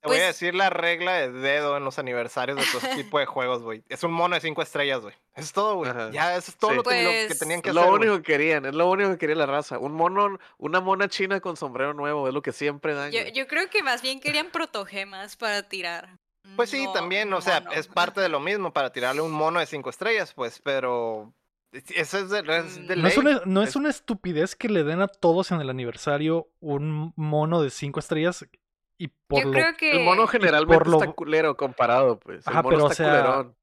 B: Te voy a pues decir la regla de dedo en los aniversarios de todo tipo de juegos, güey. Es un mono de cinco estrellas, güey. Es todo, güey. Ya, eso es todo lo, que, pues tenían que
C: hacer. Lo único que querían, es lo único que quería la raza. Un mono, una mona china con sombrero nuevo, es lo que siempre dan.
D: Yo, yo creo que más bien querían protogemas para tirar.
B: Pues sí, también, o sea, es parte de lo mismo para tirarle un mono de cinco estrellas, pues, pero eso es de,
A: no, es una, no es una estupidez que le den a todos en el aniversario un mono de cinco estrellas
D: yo creo que...
C: El mono generalmente está culero comparado, pues. El mono está culerón.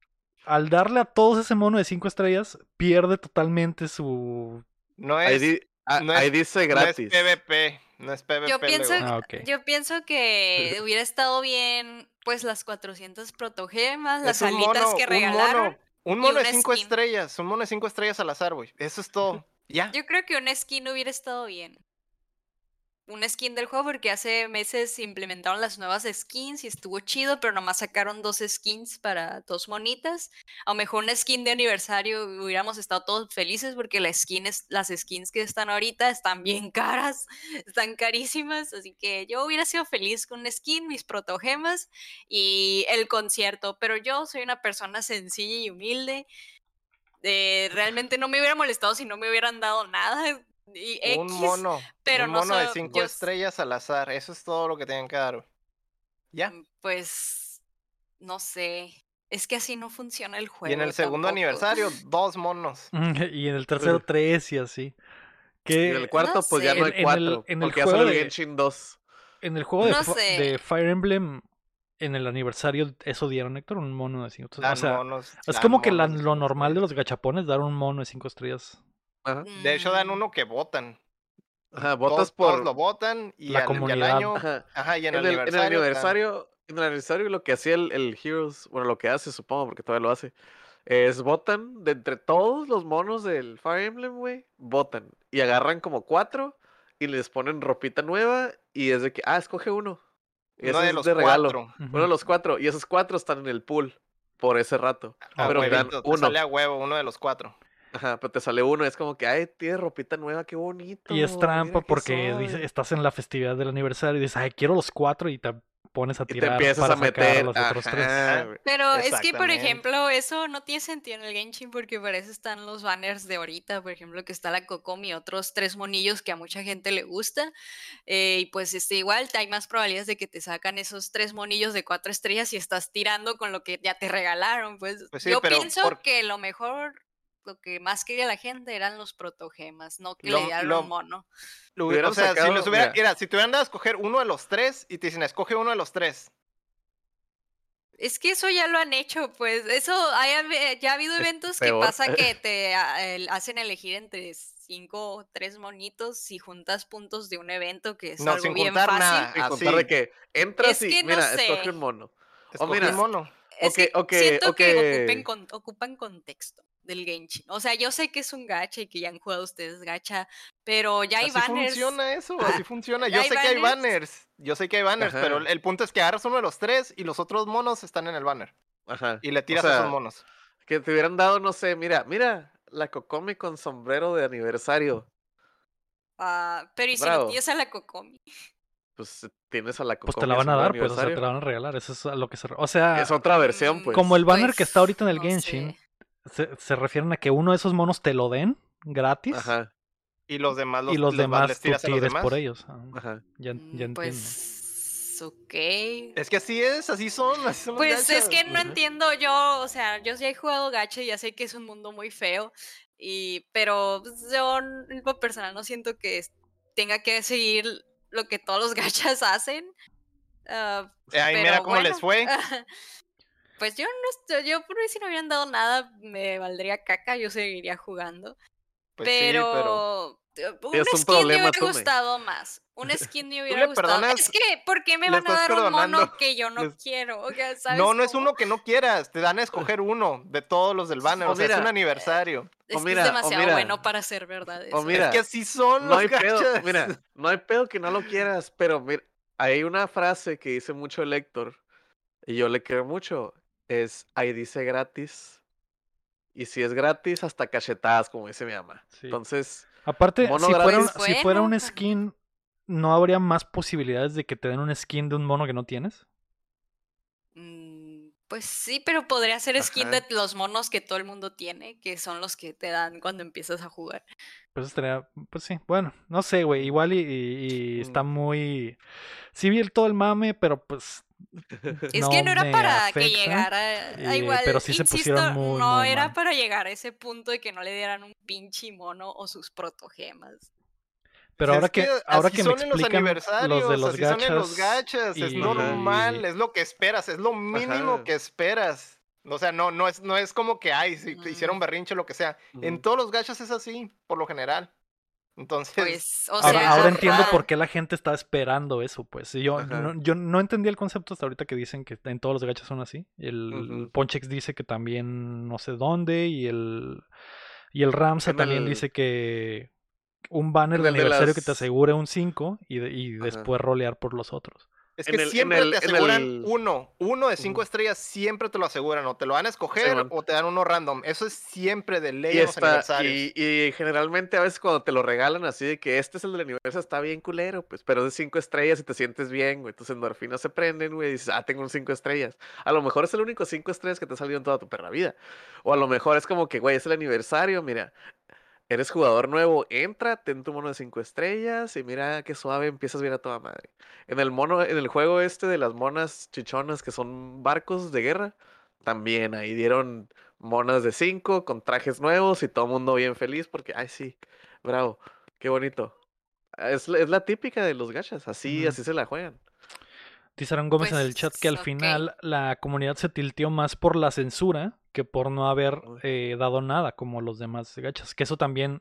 A: Al darle a todos ese mono de cinco estrellas, pierde totalmente su...
B: No es...
C: Ahí, dice gratis.
B: No es PvP. No es PvP.
D: Yo pienso, ah, yo pienso que hubiera estado bien, pues, las 400 protogemas, las alitas que regalaron.
B: Un mono, de cinco estrellas. Un mono de cinco estrellas al azar, güey. Eso es todo. Ya.
D: Yo creo que un skin hubiera estado bien un skin del juego porque hace meses implementaron las nuevas skins y estuvo chido, pero nomás sacaron dos skins para dos monitas. A lo mejor una skin de aniversario hubiéramos estado todos felices porque las skins, las skins que están ahorita están bien caras, están carísimas, así que yo hubiera sido feliz con un skin, mis protogemas y el concierto, pero yo soy una persona sencilla y humilde. Eh, realmente no me hubiera molestado si no me hubieran dado nada un
B: mono. Pero un mono de cinco estrellas al azar. Eso es todo lo que tienen que dar. ¿Ya? Mm,
D: pues. No sé. Es que así no funciona el juego.
B: Y en el segundo aniversario, dos monos.
A: y en el tercero, tres y así. Que...
C: en el cuarto, pues ya no hay cuatro. En el, juego de Genshin 2.
A: En el juego de, Fire Emblem, en el aniversario, eso dieron, Héctor, un mono de cinco estrellas. es como que lo normal de los gachapones, dar un mono de cinco estrellas.
B: De hecho, dan mm. uno que votan.
C: Ajá, votas por.
B: lo votan y,
A: la comunidad.
B: año. Ajá. y en, el,
C: aniversario. En el aniversario, lo que hacía el, Heroes, bueno, lo que hace, supongo, porque todavía lo hace, es votan de entre todos los monos del Fire Emblem, güey, votan. Y agarran como cuatro y les ponen ropita nueva y es de que, ah, escoge uno.
B: Y uno de los de regalo.
C: Uno de los cuatro. Y esos cuatro están en el pool por ese rato.
B: Ah, pero dan uno. Sale a huevo, uno de los cuatro.
C: Ajá, pero te sale uno, es como que, ay, tiene ropita nueva, qué bonito.
A: Y es trampa porque dice, estás en la festividad del aniversario y dices, ay, quiero los cuatro y te pones a tirar.
C: Y te empiezas a meter. los otros
D: tres. Pero es que, por ejemplo, eso no tiene sentido en el Genshin porque para eso están los banners de ahorita, por ejemplo, que está la Kokomi y otros tres monillos que a mucha gente le gusta. Eh, y pues este, igual hay más probabilidades de que te sacan esos tres monillos de cuatro estrellas y estás tirando con lo que ya te regalaron. Pues, pues yo pienso que lo mejor lo que más quería la gente eran los protogemas, no que le dieran un mono.
B: o sea, si, los hubiera, si te hubieran dado a escoger uno de los tres y te dicen, escoge uno de los tres.
D: Es que eso ya lo han hecho, pues. Eso, ya ha habido eventos que pasa que te hacen elegir entre cinco o tres monitos si juntas puntos de un evento que es
B: No,
D: algo
B: sin
D: bien
B: juntar
D: fácil.
B: nada.
C: Sin
B: Así.
C: contar de que entras
D: Es
C: y
D: que no
C: mira,
D: sé.
C: escoge un mono.
B: Escogí
C: mira,
B: un mono.
D: Es que siento que
C: ok.
D: ocupen, con- ocupan contexto del Genshin. O sea, yo sé que es un gacha y que ya han jugado ustedes gacha, pero ya hay
B: Así
D: banners.
B: funciona eso,
D: Ah,
B: así funciona. Yo
D: ¿hay
B: sé que hay
D: banners?
B: Yo sé que hay banners, pero
C: Ajá.
B: el- el punto es que agarras uno de los tres y los otros monos están en el banner.
C: Ajá.
B: Y le tiras
C: sea,
B: a esos monos.
C: Que te hubieran dado, no sé, mira, mira, la Kokomi con sombrero de aniversario.
D: Ah, pero y si
C: Bravo.
D: no tienes a la Kokomi.
C: Pues eh, tienes a la
A: Pues
C: Kokomi
A: te la van a dar, pues, o sea, te la van a regalar. Eso es a lo que se. O sea,
C: Es otra versión,
D: Mm,
C: pues.
A: como el banner que
D: Pues,
A: está ahorita en el
D: no
A: Genshin,
D: sé.
A: Se, se refieren a que uno de esos monos te lo den gratis
C: Ajá,
B: Y los demás los,
A: y los demás
B: les
A: tú
B: tiras a los
A: tires
B: demás.
A: por ellos. Ah,
C: ajá.
A: ya,
D: Mm,
A: ya entiendo.
D: Pues, ok.
B: Es que así es, así son, así son los
D: Pues es que no entiendo yo, o sea, yo sí he jugado gacha y ya sé que es un mundo muy feo, y, pero pues, yo en lo personal no siento que tenga que seguir lo que todos los gachas hacen. ah,
B: Eh, ahí
D: pero
B: mira cómo les fue.
D: Pues yo no estoy, yo por mí si no hubieran dado nada me valdría caca, yo seguiría jugando.
B: Pues sí,
D: pero, eh, un
C: Es un
D: skin me
C: problema
D: hubiera
C: tú, me.
D: gustado más. Un skin me hubiera gustado.
B: perdonas-
D: Es que, ¿por qué me van a dar un mono que yo no
B: Les-
D: quiero? O sea, ¿sabes
B: No, no es uno que no quieras, te dan a escoger uno de todos los del banner,
C: O
B: o sea, es un aniversario.
D: Es
C: O
D: que
C: mira, o
D: es demasiado
C: mira.
D: bueno para ser verdad.
C: O
D: eso.
C: mira,
B: es que así son
C: No
B: los
C: hay pedo, mira, no hay pedo que no lo quieras, pero mira, hay una frase que dice mucho el Héctor, y yo le creo mucho, es, ahí dice gratis, y si es gratis, hasta cachetadas, como dice mi mamá.
A: Sí.
C: Entonces,
A: Aparte,
C: mono
A: si fuera, un,
C: gratis.
A: si fuera un
D: Bueno.
A: skin, ¿no habría más posibilidades de que te den un skin de un mono que no tienes?
D: Mm, Pues sí, pero podría ser skin
C: Ajá.
D: de los monos que todo el mundo tiene, que son los que te dan cuando empiezas a jugar.
A: Pues estaría, pues sí, bueno, no sé, güey, igual y, y- y está
C: Mm.
A: muy... Sí vi el- todo el mame, pero pues...
D: Es que no era para que llegara. a
A: eh,
D: igual,
A: pero sí se pusieron muy,
D: no
A: muy
D: era
A: mal.
D: para llegar a ese punto de que no le dieran un pinche mono o sus protogemas.
A: Pero
B: Es
A: ahora que, ahora
B: así
A: que me
B: son en los aniversarios,
A: los de los
B: así son en los
A: gachas
B: gachas, es
A: y-
B: normal, es lo que esperas, es lo mínimo
C: Ajá.
B: que esperas. O sea, no, no es, no es como que, ay, si te hicieron
D: Mm.
B: berrinche o lo que sea. En todos los gachas es así, por lo general. Entonces,
D: Pues, o
A: Ahora,
D: sea,
A: ahora entiendo por qué la gente está esperando eso, pues. Y Yo, no, yo no entendí el concepto hasta ahorita que dicen que en todos los gachas son así. El. Ponchex dice que también no sé dónde y el y el Ramsa también
C: el-
A: dice que un banner de aniversario que te asegure un 5 y, de- y después rolear por los otros.
B: Es que
C: el-
B: siempre
C: el-
B: te aseguran
C: el-
B: uno, uno de cinco estrellas, siempre te lo aseguran. O te lo van a escoger o te dan uno random. Eso es siempre de ley
C: Y,
B: en
C: está, y, y generalmente a veces cuando te lo regalan así de que este es el del aniversario está bien culero, pues, pero es de cinco estrellas y te sientes bien, güey. Tus endorfinas se prenden, güey, y dices, ah, tengo un cinco estrellas. A lo mejor es el único cinco estrellas que te ha salido en toda tu perra vida. O a lo mejor es como que, güey, es el aniversario, mira, eres jugador nuevo, entra, ten tu mono de cinco estrellas y mira qué suave, empiezas bien a toda madre. En el mono, en el juego este de las monas chichonas que son barcos de guerra, también ahí dieron monas de 5 con trajes nuevos y todo el mundo bien feliz porque, ay, sí, bravo, qué bonito. Es, la- es la típica de los gachas, así, así se la juegan.
A: Dice Aaron Gómez en el chat que al
D: Pues, ok.
A: final la comunidad se tilteó más por la censura que por no haber eh, dado nada como los demás gachas. Que eso también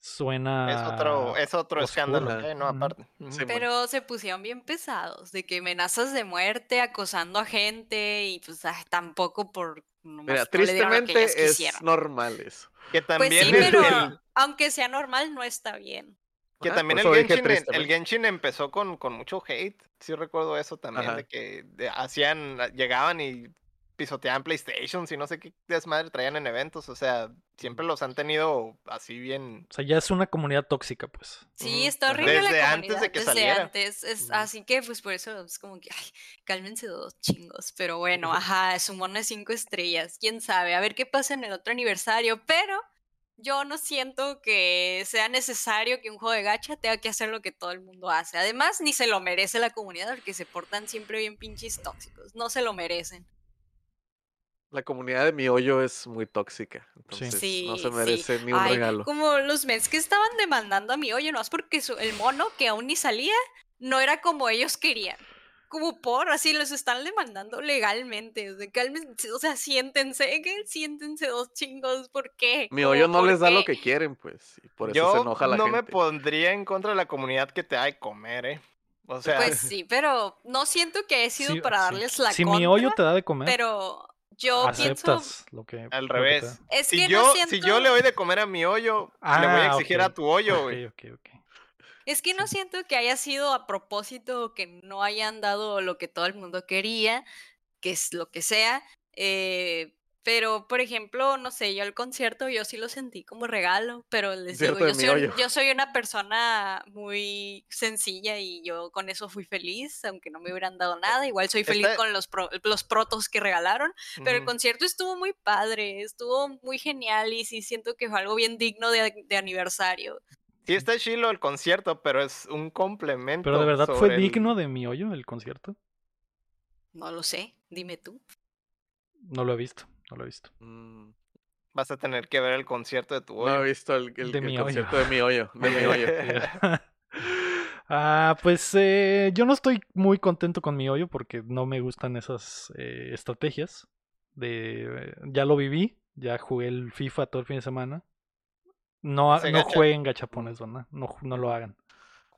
A: suena.
B: Es otro, es otro
A: oscuro.
B: escándalo. ¿eh? No, aparte. Ujú.
C: Sí,
D: Pero se pusieron bien pesados, de que amenazas de muerte, acosando a gente y pues ay, tampoco por... nomás
C: Mira,
D: no le dieron lo que ellas
C: tristemente es
D: quisieron.
C: normal eso.
B: Que
D: Pues
B: también
D: sí,
B: el-
D: pero
B: el-
D: aunque sea normal, no está bien.
B: Que
C: Ajá,
B: también el Genshin, el
C: tristemente.
B: Genshin empezó con, con mucho hate. Sí recuerdo eso también,
C: Ajá.
B: de que de- hacían, llegaban y pisoteaban PlayStations y no sé qué desmadre traían en eventos. O sea, siempre los han tenido así bien.
A: O sea, ya es una comunidad tóxica, pues.
D: Sí, está horrible
B: Desde
D: la
B: antes de
D: comunidad,
B: que
D: desde
B: saliera.
D: antes. Es. Así que pues por eso es como que, ay, cálmense dos chingos. Pero bueno, ajá, es un mono de cinco estrellas. Quién sabe, a ver qué pasa en el otro aniversario. Pero yo no siento que sea necesario que un juego de gacha tenga que hacer lo que todo el mundo hace. Además, ni se lo merece la comunidad porque se portan siempre bien pinches tóxicos. No se lo merecen.
C: La comunidad de mi hoyo es muy tóxica, entonces no
D: Sí,
C: se
D: sí.
C: merece ni un
D: Ay,
C: regalo.
D: Como los mens que estaban demandando a mi oye, no es porque su- el mono que aún ni salía no era como ellos querían. Como por, así los están demandando legalmente. O sea, cálmense, o sea, siéntense, que siéntense dos chingos, ¿por qué?
C: Mi hoyo no
D: ¿por
C: les da lo
D: qué?
C: que quieren, pues. Y por eso
B: Yo
C: se enoja la
B: no me
C: gente.
B: pondría en contra de la comunidad que te da de comer, ¿eh? O sea,
D: Pues sí, pero no siento que haya sido
A: Sí,
D: para
A: sí.
D: darles la
A: Si
D: contra,
A: mi hoyo te da de comer,
D: pero yo pienso,
A: aceptas lo que.
B: al
A: lo que te
B: revés.
D: es
B: si
D: que
B: yo,
D: no siento,
B: si yo le doy de comer a mi hoyo, le voy a
A: Ah,
B: exigir a tu hoyo,
A: Ok,
B: güey.
A: ok, ok.
D: Es que no siento que haya sido a propósito o que no hayan dado lo que todo el mundo quería, que es lo que sea, eh, pero por ejemplo, no sé, yo el concierto yo sí lo sentí como regalo, pero les digo, yo soy, un- yo soy una persona muy sencilla y yo con eso fui feliz, aunque no me hubieran dado nada, igual soy feliz con los, pro- los protos que regalaron, pero el concierto estuvo muy padre, estuvo muy genial y sí siento que fue algo bien digno de, de aniversario.
B: Sí está chilo el concierto, pero es un complemento.
A: Pero de verdad fue
B: el-
A: digno de mi hoyo el concierto.
D: No lo sé, dime tú.
A: No lo he visto, no lo he visto.
C: Mm,
B: Vas a tener que ver el concierto de tu
C: No
B: hoyo.
C: he visto el, el-
A: De
C: el
A: mi hoyo.
C: concierto de mi hoyo. De mi hoyo.
A: ah, pues eh, yo no estoy muy contento con mi hoyo porque no me gustan esas eh, estrategias. De, ya lo viví, ya jugué el FIFA todo el fin de semana. No,
B: gacha.
A: jueguen gachapones, ¿verdad? No, no lo hagan.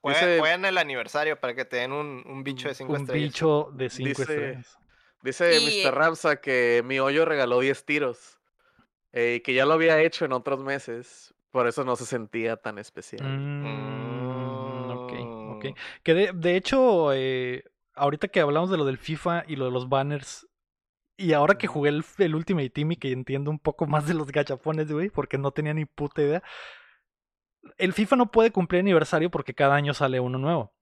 B: Juega,
C: Dice-
B: el aniversario para que te den un, un bicho de cinco
A: Un
B: estrellas.
A: bicho de 5
C: Dice-
A: estrellas.
C: Dice
D: Y-
C: Mr. Ramsa que mi hoyo regaló 10 tiros. eh, y que ya lo había hecho en otros meses. Por eso no se sentía tan especial.
A: Mm, ok, ok.
B: Mm.
A: Que de, de hecho, eh, ahorita que hablamos de lo del FIFA y lo de los banners, y ahora que jugué el, el Ultimate Team y que entiendo un poco más de los gachapones, güey, porque no tenía ni puta idea. El FIFA no puede cumplir aniversario porque cada año sale uno nuevo.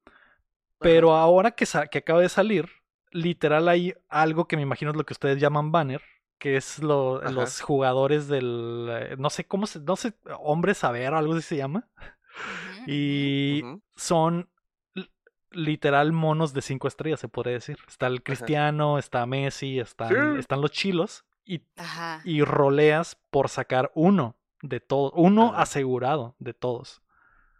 A: Pero ahora que, que acaba de salir, literal hay algo que me imagino es lo que ustedes llaman banner, que es lo, los jugadores del, eh, no sé cómo se, no sé, hombre saber algo así se llama. Y son literal monos de cinco estrellas, se podría decir. Está el Cristiano, está Messi, están,
C: Sí.
A: están los chilos y,
D: Ajá.
A: y roleas por sacar uno de todos, uno
C: Ajá.
A: asegurado de todos.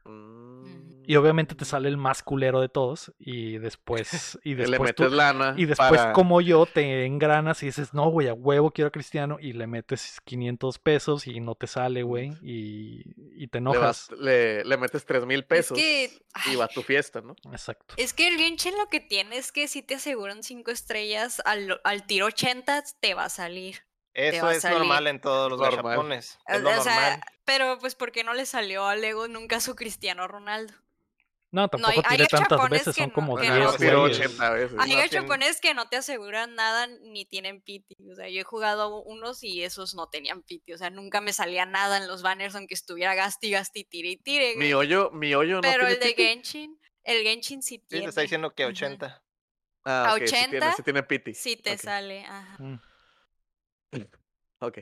C: Mm.
A: Y obviamente te sale el más culero de todos y después y
C: Y le
A: después tú-
C: metes lana.
A: y después
C: para-
A: como yo te engranas y dices, no, güey, a huevo quiero a Cristiano y le metes 500 pesos y no te sale, güey, y, y te
C: le,
A: enojas.
C: vas- le, le metes 3 mil pesos.
D: que,
C: Y va a tu fiesta, ¿no?
A: Exacto.
D: Es que el Genshin lo que tiene es que si te aseguran cinco estrellas, al, al tiro 80 te va a salir.
B: Eso es
D: salir.
B: normal en todos los
C: Normal.
B: gachapones.
D: O-
B: Es lo
D: o sea,
B: normal.
D: pero pues ¿por qué no le salió a Lego nunca su Cristiano Ronaldo?
A: No, tampoco
D: hay- hay
A: tiré tantas veces,
D: que
A: son
D: no-
A: como
D: que
C: Ajá,
A: 10,
D: no
C: no tiró
A: güeyes.
C: 80 veces.
D: Hay
B: no tiene-
D: gachapones que no te aseguran nada ni tienen piti. O sea, yo he jugado unos y esos no tenían piti. O sea, nunca me salía nada en los banners aunque estuviera gasti, gasti, tire y tire.
C: Mi hoyo, mi hoyo no
D: Pero
C: tiene
D: el de
C: piti.
D: Genshin, el Genshin sí
B: Sí,
D: tiene.
B: te está diciendo que
D: Ujú.
B: 80.
C: Ah,
D: a
C: ok, sí tiene,
D: 80,
C: sí tiene piti.
D: Sí te
C: Ok,
D: sale. Ajá.
A: Mm.
C: Ok,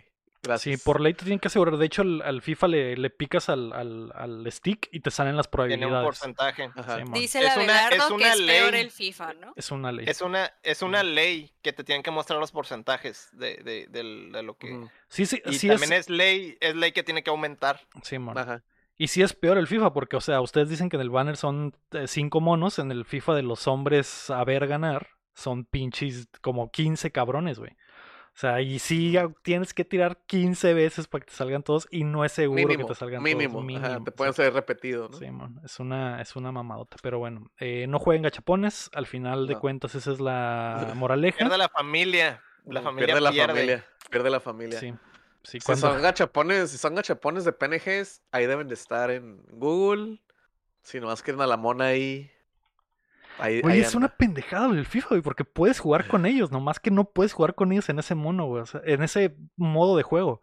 A: Sí, por ley te tienen que asegurar. De hecho, al, al FIFA le, le picas al, al, al stick y te salen las
B: Tiene un
A: probabilidades.
B: porcentaje.
A: Sí.
D: Dice
B: Es
D: la
B: una- es
D: que es peor
B: ley.
D: el FIFA, ¿no?
A: Es una ley.
B: Es una, es una ley que te tienen que mostrar los porcentajes de, de, lo que.
A: Sí, sí,
B: Y
A: sí
B: también
A: es.
B: es... ley, es ley que tiene que aumentar.
A: Sí, mon.
C: Ajá.
A: Y sí es peor el FIFA, porque, o sea, ustedes dicen que en el banner son eh, cinco monos, en el FIFA de los hombres a ver ganar, son pinches como 15 cabrones, güey. O sea, y sí tienes que tirar 15 veces para que te salgan todos y no es seguro
C: Mínimo,
A: que te salgan
C: mínimo.
A: todos.
C: Ajá,
A: Mínimo,
C: te pueden ser repetido, ¿no?
A: Sí, mon, es una, es una mamadota. Pero bueno, eh, no jueguen gachapones. Al final de
C: No.
A: cuentas, esa es la moraleja.
B: Pierde la familia. La familia
C: pierde la
B: pierde.
C: familia. Pierde la familia.
A: Sí, sí,
C: Si son gachapones, si son gachapones de PNGs, ahí deben de estar en Google. Si nomás quieren a la mona ahí. Ahí,
A: Güey,
C: ahí
A: es una pendejada el FIFA, güey, porque puedes jugar con ellos, nomás que no puedes jugar con ellos en ese mono, güey, o sea, en ese modo de juego.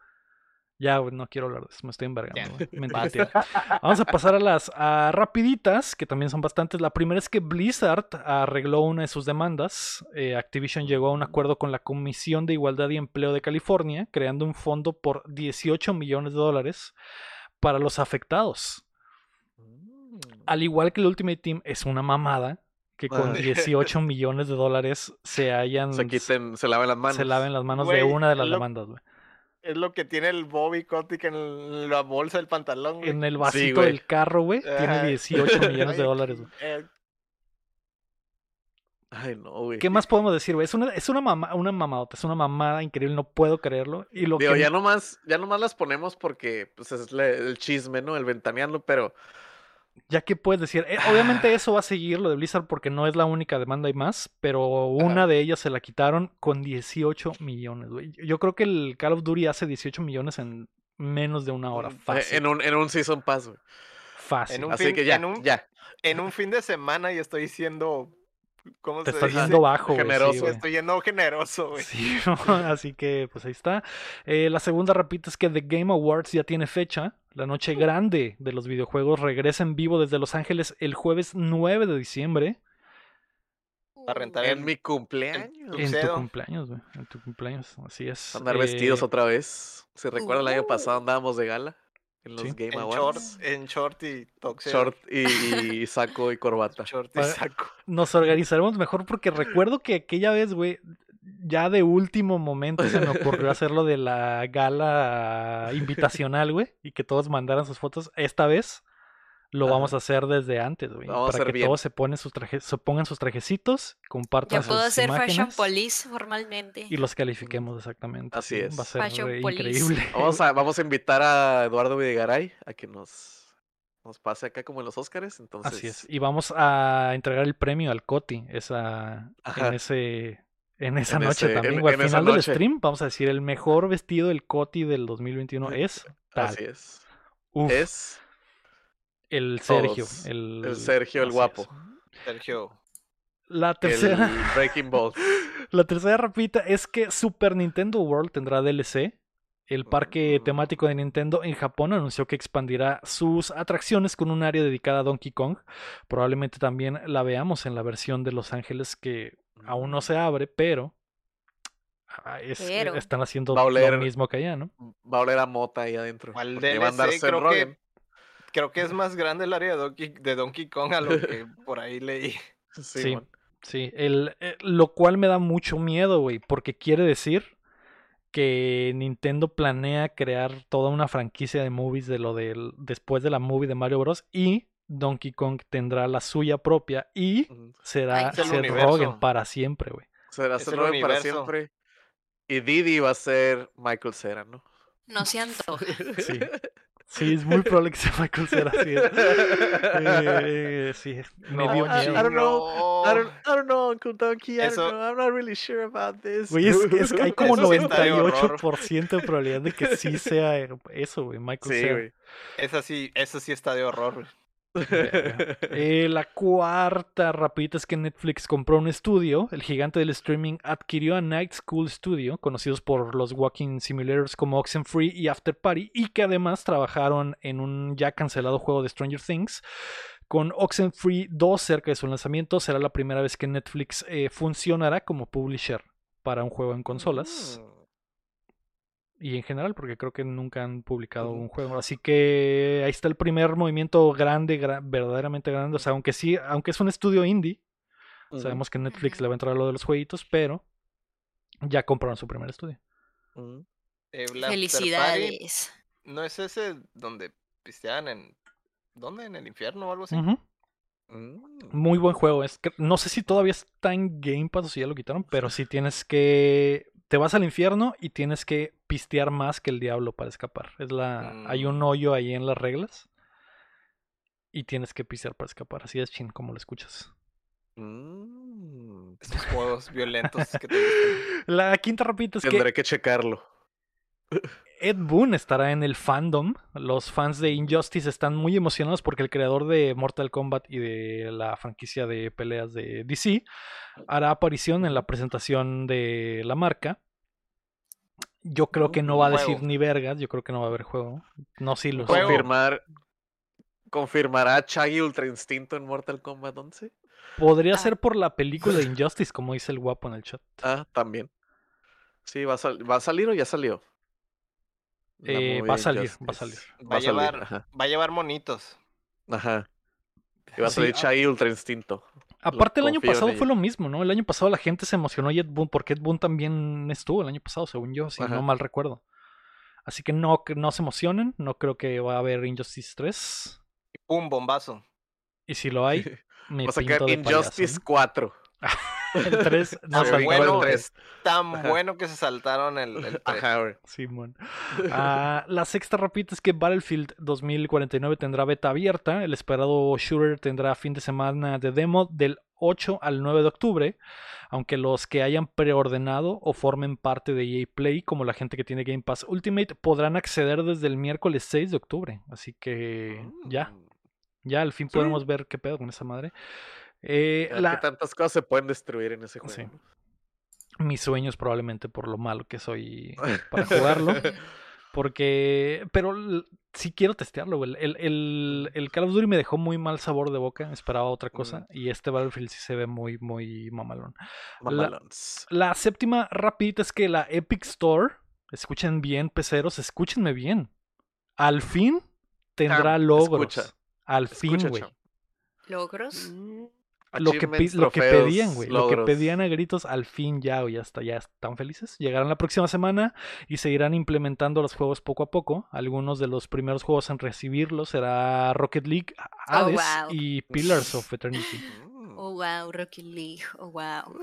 A: Ya, güey, no quiero hablar de eso, me estoy. Mentira. Vamos a pasar a las a rapiditas, que también son bastantes. La primera es que Blizzard arregló una de sus demandas. Eh, Activision llegó a un acuerdo con la Comisión de Igualdad y Empleo de California, creando un fondo por 18 millones de dólares para los afectados.
C: Mm.
A: Al igual que el Ultimate Team es una mamada que con
C: Ah.
A: 18 millones de dólares se hayan
C: Se quiten, se laven las manos.
A: se laven las manos de una de las
B: lo-
A: demandas, güey.
B: Es lo que tiene el Bobby Kotick en la bolsa del pantalón. güey.
A: En el vasito del carro, güey, tiene
B: Ajá.
A: 18 millones de dólares, güey.
B: eh,
C: Ay, no, güey.
A: ¿Qué más podemos decir, güey? Es una, es una, mama, una mamadota, es una mamada increíble, no puedo creerlo. Y lo
C: Digo,
A: que...
C: ya nomás, ya nomás las ponemos porque pues, es el chisme, ¿no? El ventaneando, pero
A: Ya que puedes decir, eh, obviamente eso va a seguir lo de Blizzard porque no es la única demanda, hay más, pero una
C: Ajá.
A: de ellas se la quitaron con 18 millones, güey. Yo creo que el Call of Duty hace 18 millones en menos de una hora,
C: mm, eh,
A: fácil.
C: en un, en un Season Pass, güey.
A: Fácil.
B: en un
C: Así
B: fin-
C: que ya,
B: en un-
C: ya.
B: En un fin de semana y estoy siendo. ¿Cómo
A: Te
B: se
A: estás
B: dice?
A: yendo bajo, sí,
C: Generoso.
B: Estoy yendo generoso, güey.
A: Sí, así que pues ahí está. Eh, la segunda, repito, es que The Game Awards ya tiene fecha. La noche grande de los videojuegos regresa en vivo desde Los Ángeles el jueves 9 de diciembre.
B: Para rentar
C: En
B: el-
C: mi cumpleaños.
A: En tu cumpleaños, güey. En tu cumpleaños, así es.
C: Andar vestidos
A: Eh,
C: otra vez. Si recuerdan, el año pasado
D: Uh.
C: andábamos de gala en los
A: Sí.
C: Game
B: En short,
C: Awards.
B: en short y toxedo.
C: Short y, y saco y corbata.
B: Short y saco.
A: Nos organizaremos mejor porque recuerdo que aquella vez, güey, ya de último momento se me ocurrió hacer lo de la gala invitacional, güey, y que todos mandaran sus fotos. Esta vez lo
C: Ajá.
A: vamos a hacer desde antes, güey, para que
C: bien.
A: todos se ponen sus trajes, se pongan sus trajecitos, compartan
D: Ya puedo
A: sus
D: hacer Fashion Police formalmente.
A: y los califiquemos exactamente.
C: Así
A: sí,
C: es.
A: Va a ser
D: Fashion
A: increíble.
C: Vamos a, vamos a invitar a Eduardo Videgaray a que nos, nos pase acá como en los Óscares. Entonces,
A: Así es. Y vamos a entregar el premio al Coti esa,
C: Ajá.
A: en ese en esa
C: En
A: noche
C: ese-
A: también.
C: en-
A: güey. Al final del stream vamos a decir el mejor vestido del Coti del 2021 es tal.
C: Así es.
A: Uf,
C: Es
A: el Sergio.
C: todos.
A: El,
C: El Sergio, el guapo.
A: es.
B: Sergio.
A: La
C: el
A: tercera,
C: Breaking Ball.
A: la tercera rapita es que Super Nintendo World tendrá DLC. El parque
C: Mm.
A: temático de Nintendo en Japón anunció que expandirá sus atracciones con un área dedicada a Donkey Kong. Probablemente también la veamos en la versión de Los Ángeles que aún no se abre, pero, ah, es-
D: Pero.
A: están haciendo
C: oler-
A: lo mismo que allá, ¿no?
C: Va a oler a mota ahí adentro.
B: ¿Cuál
C: porque va a andar
B: DLC? Creo que, creo que es más grande el área de Donkey, de Donkey Kong a lo que por ahí leí.
C: Sí,
A: Sí. el, eh, lo cual me da mucho miedo, güey, porque quiere decir que Nintendo planea crear toda una franquicia de movies de lo del después de la movie de Mario Bros. y Donkey Kong tendrá la suya propia y será Seth. Rogen para siempre, güey.
C: Será Seth Rogen para siempre. Y Didi va a ser Michael Cera, ¿no?
D: No se antoja.
A: Sí. Sí, es muy probable que sea Michael Cera, sí. es. Eh, sí, me
B: No,
A: dio
C: I-
A: miedo.
C: I don't know. I don't. I don't know, Uncle Donkey. I
B: Eso-
C: don't know. I'm not really sure about this.
A: Güey, es, es que hay como
B: Eso sí está de horror.
A: 98% de probabilidad de que sí sea eso, güey, Michael
C: Sí,
A: Cera.
C: güey.
B: Esa sí, eso sí está de horror. güey.
A: Eh, la cuarta rapidita es que Netflix compró un estudio. El gigante del streaming adquirió a Night School Studio, conocidos por los walking simulators como Oxenfree y After Party, y que además trabajaron en un ya cancelado juego de Stranger Things. Con Oxenfree 2 cerca de su lanzamiento, será la primera vez que Netflix eh, funcionará como publisher para un juego en consolas
B: Mm.
A: Y en general, porque creo que nunca han publicado un juego. Así que ahí está el primer movimiento grande, gra- verdaderamente grande. O sea, aunque sí, aunque es un estudio indie, sabemos que Netflix le va a entrar a lo de los jueguitos, pero ya compraron su primer estudio.
B: Eh, Party,
D: Felicidades.
B: ¿No es ese donde pisteaban en. ¿Dónde? ¿En el infierno o algo así?
C: Mm.
A: Muy buen juego. Es que no sé si todavía está en Game Pass o si ya lo quitaron, pero sí tienes que. Te vas al infierno y tienes que pistear más que el diablo para escapar. Es la. Hay un
B: Mm.
A: hoyo ahí en las reglas. Y tienes que pistear para escapar. Así es, chin, como lo escuchas.
C: Mm.
B: Estos juegos violentos que te gustan.
A: La quinta rapita es que
C: Tendré que checarlo.
A: Ed Boon estará en el fandom. Los fans de Injustice están muy emocionados porque el creador de Mortal Kombat y de la franquicia de peleas de DC hará aparición en la presentación de la marca. Yo creo que no va a decir
B: Juego.
A: ni vergas, yo creo que no va a haber juego. No, sí lo.
C: Confirmar. ¿Confirmará Chaggy Ultra Instinto en Mortal Kombat 11?
A: Podría
D: Ah.
A: ser por la película de Injustice, como dice el guapo en el chat.
C: Ah, también. Sí, va a, sal- ¿va a salir o ya salió.
A: Eh, va a salir, va a salir.
B: Va a llevar, va a llevar monitos.
C: Ajá. Y va a
A: Sí,
C: salir
A: a-
C: Chaggy Ultra Instinto.
A: Aparte el año pasado fue lo mismo, ¿no? El año pasado la gente se emocionó y Ed Boon, porque Ed Boon también estuvo el año pasado, según yo, si
C: Ajá.
A: no mal recuerdo. Así que no, que no se emocionen, no creo que va a haber Injustice 3.
B: Y pum, bombazo.
A: Y si lo hay, me
C: Va a
A: pinto
C: sacar Injustice
A: payaso,
C: 4.
A: El 3 no
B: bueno,
C: el
B: tan
C: Ajá.
B: bueno que se saltaron el, el tres.
C: Ajá, güey.
A: Simón. Ah, la sexta rapita es que Battlefield 2049 tendrá beta abierta. El esperado shooter tendrá fin de semana de demo del 8 al 9 de octubre. Aunque los que hayan preordenado o formen parte de EA Play, como la gente que tiene Game Pass Ultimate, podrán acceder desde el miércoles 6 de octubre. Así que ya,
C: Mm.
A: ya al fin
C: Sí.
A: podemos ver qué pedo con esa madre. Eh, la-
C: que tantas cosas se pueden destruir en ese juego.
A: Sí. mis sueños probablemente por lo malo que soy para jugarlo. Porque, pero sí quiero testearlo, güey. El, el, el Call of Duty me dejó muy mal sabor de boca, esperaba otra cosa. Y este Battlefield sí se ve muy, muy mamalón.
C: Mamalons.
A: La séptima rapidita es que la Epic Store, escuchen bien, peceros, escúchenme bien. Al fin tendrá
C: Cham,
A: logros.
C: escucha,
A: Al fin, güey.
D: ¿Logros?
A: Lo que, lo que pedían, güey. Lo que pedían a gritos, al fin ya, güey. Ya, está, ya están felices. Llegarán la próxima semana y seguirán implementando los juegos poco a poco. Algunos de los primeros juegos en recibirlos será Rocket League, Hades
D: wow.
A: y Pillars of Eternity.
D: Oh, wow, Rocket League. Oh, wow.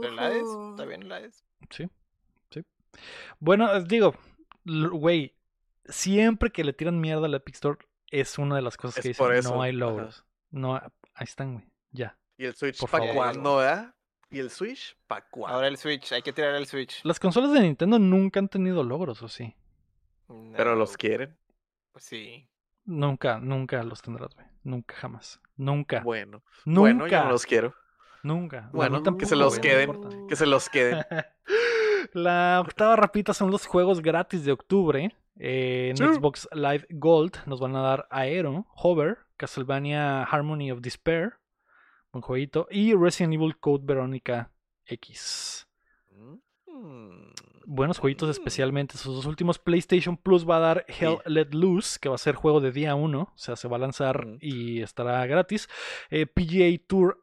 B: Pero la es,
D: Ujú.
B: está bien la es.
A: Sí, sí. Bueno, digo, güey, siempre que le tiran mierda a la Epic Store es una de las cosas que
C: Es por
A: dicen,
C: eso,
A: no hay
C: ajá.
A: logros. No, ahí están, güey. Ya.
C: Y el Switch,
A: Por
C: ¿pa'
A: favor.
C: cuándo, verdad? ¿Y el Switch? ¿Pa' cuándo?
B: Ahora el Switch, hay que tirar el Switch.
A: Las consolas de Nintendo nunca han tenido logros, ¿o sí?
C: Pero los quieren.
B: pues Sí.
A: Nunca, nunca los tendrás, güey. Nunca, jamás. Nunca.
C: Bueno.
A: nunca.
C: Bueno, yo no los quiero.
A: Nunca.
C: Bueno,
A: tampoco,
C: que se los queden. Que se los queden.
A: La octava rapita son los juegos gratis de octubre. Eh, en
C: Sí.
A: Xbox Live Gold nos van a dar Aero, Hover, Castlevania Harmony of Despair, buen jueguito, y Resident Evil Code Veronica X.
C: Mm.
A: Buenos jueguitos,
C: Mm.
A: especialmente sus dos últimos. PlayStation Plus va a dar Hell
C: Sí.
A: Let Loose, que va a ser juego de día 1, o sea, se va a lanzar
C: Mm.
A: y estará gratis. Eh, PGA Tour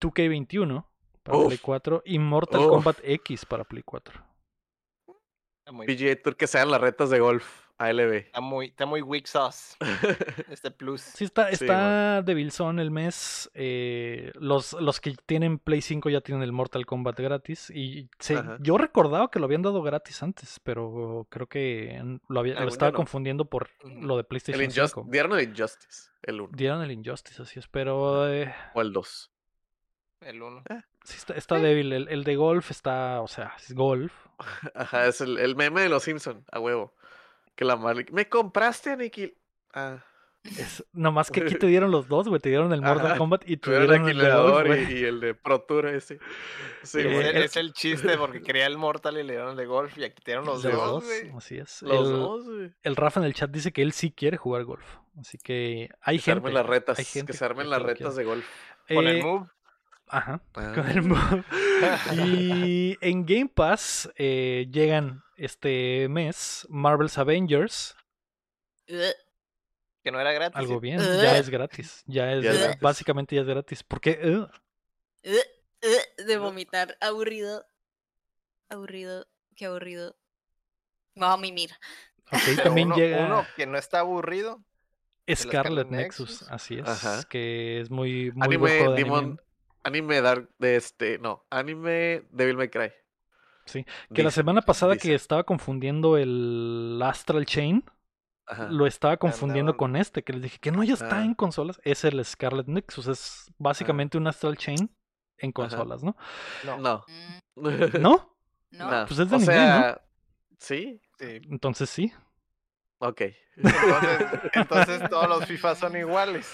A: 2K21 para
C: Uf.
A: Play 4 y Mortal
C: Uf.
A: Kombat X para Play 4.
B: Está muy,
C: PGA Tour que sean las retas de golf. ALB.
B: está muy, está muy weak sauce este plus.
A: Sí, está,
C: Sí,
A: está de Bilzón el mes. eh, los, los que tienen Play 5 ya tienen el Mortal Kombat gratis. Y se- yo recordaba que lo habían dado gratis antes, pero creo que lo, había- lo estaba
C: no.
A: confundiendo por lo de
C: El
A: PlayStation
C: Injust
A: 5.
C: dieron el Injustice. El 1.
A: Dieron el Injustice, así es, pero eh,
C: O el 2.
B: El uno.
A: sí está, está débil. El, el de golf está, o sea, es golf.
C: Ajá, es el, el meme de los Simpson, a huevo. Que la madre. ¿Me compraste, Nikki? Ah,
A: Es, nomás que aquí te dieron los dos, güey. Te dieron el Mortal
C: Ajá,
A: Kombat y te
C: tuvieron
A: dieron
C: el
A: golf,
C: y, y el de Pro Tour ese. Sí,
A: Eh,
B: es,
C: güey.
B: es el chiste porque quería el Mortal y le dieron el de golf y aquí dieron los
A: Los
B: dos,
A: dos,
B: güey.
A: así es.
C: los
A: el,
C: dos, güey.
A: el Rafa en el chat dice que él sí quiere jugar golf. Así que hay
C: Que se
A: gente.
C: armen las retas.
A: hay gente
C: que se armen
A: que
C: las retas
A: quiere.
C: de golf.
B: Con
A: Eh,
B: el move.
A: Ajá.
C: Ah.
A: Con el. Y en Game Pass eh, llegan este mes Marvel's Avengers.
B: Que no era gratis.
A: Algo
B: sí.
A: bien. Ya es gratis. Ya es,
C: Ya es
A: gra-
C: gratis.
A: básicamente ya es gratis. Porque uh,
D: de vomitar. Aburrido. Aburrido. Qué aburrido. Voy a mimir.
A: ok,
B: Pero
A: también
B: uno,
A: llega
B: uno que no está aburrido.
A: Scarlet
B: Scarlet
A: Nexus.
B: Nexus.
A: Así es.
C: Ajá.
A: Que es muy, muy
C: Anime
A: buen juego de
C: Demon.
A: anime.
C: Anime Dark de este. No, anime Devil May Cry.
A: Sí, Que la semana pasada
C: dice.
A: que estaba confundiendo el Astral Chain,
C: Ajá.
A: lo estaba confundiendo con este, que les dije que no ya está
C: Ah.
A: en consolas. Es el Scarlet Nexus, es básicamente un Astral Chain en consolas, ¿no?
B: No.
C: No.
D: Mm,
A: ¿No?
D: no.
C: No.
A: Pues es de
C: o
A: anime, ¿no?
C: sea, sí.
B: Sí.
A: Entonces sí.
C: Ok.
B: Entonces, entonces todos los FIFA son iguales.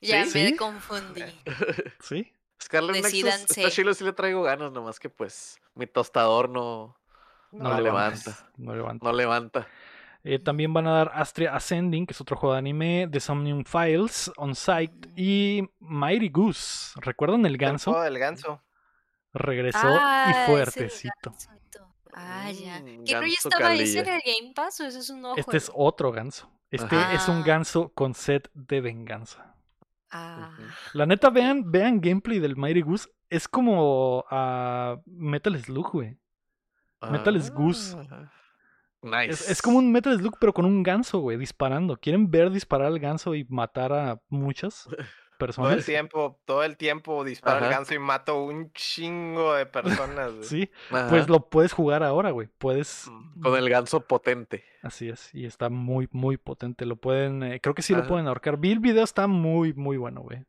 D: Ya
C: Sí,
D: me
A: sí.
D: confundí.
A: Sí.
C: Scarlet Nexus está chilo, sí le traigo ganas, nomás que pues mi tostador no,
A: No,
C: No
A: levanta. No levanta.
C: no levanta.
A: Eh, también van a dar Astria Ascending, que es otro juego de anime, The Somnium Files, On Site y Mighty Goose. ¿Recuerdan el
B: El
A: ganso?
B: juego del ganso.
A: Regresó
D: Ah,
A: y
D: ese
A: fuertecito.
D: Ah, ya.
C: Mm,
D: ¿Que no ya estaba ese en el Game Pass o ese es un nuevo
A: Este es otro ganso. Este
C: Ajá.
A: es un
D: Ah.
A: ganso con set de venganza.
D: Ah.
A: La neta, vean, vean gameplay del Mighty Goose. Es como a Metal Slug, güey. Metal Goose.
C: Ah, Nice.
A: Es, es como un Metal Slug, pero con un ganso, güey, disparando. ¿Quieren ver disparar al ganso y matar a muchas?
B: Todo el
A: personas.
B: tiempo, todo el tiempo disparo el ganso y mato un chingo de personas. güey.
A: Sí,
C: Ajá,
A: pues lo puedes jugar ahora, güey. Puedes.
B: Mm.
C: Con el ganso potente.
A: Así es, y está muy, muy potente. Lo pueden, eh, creo que sí lo pueden ahorcar. Vi el video, está muy, muy bueno, güey.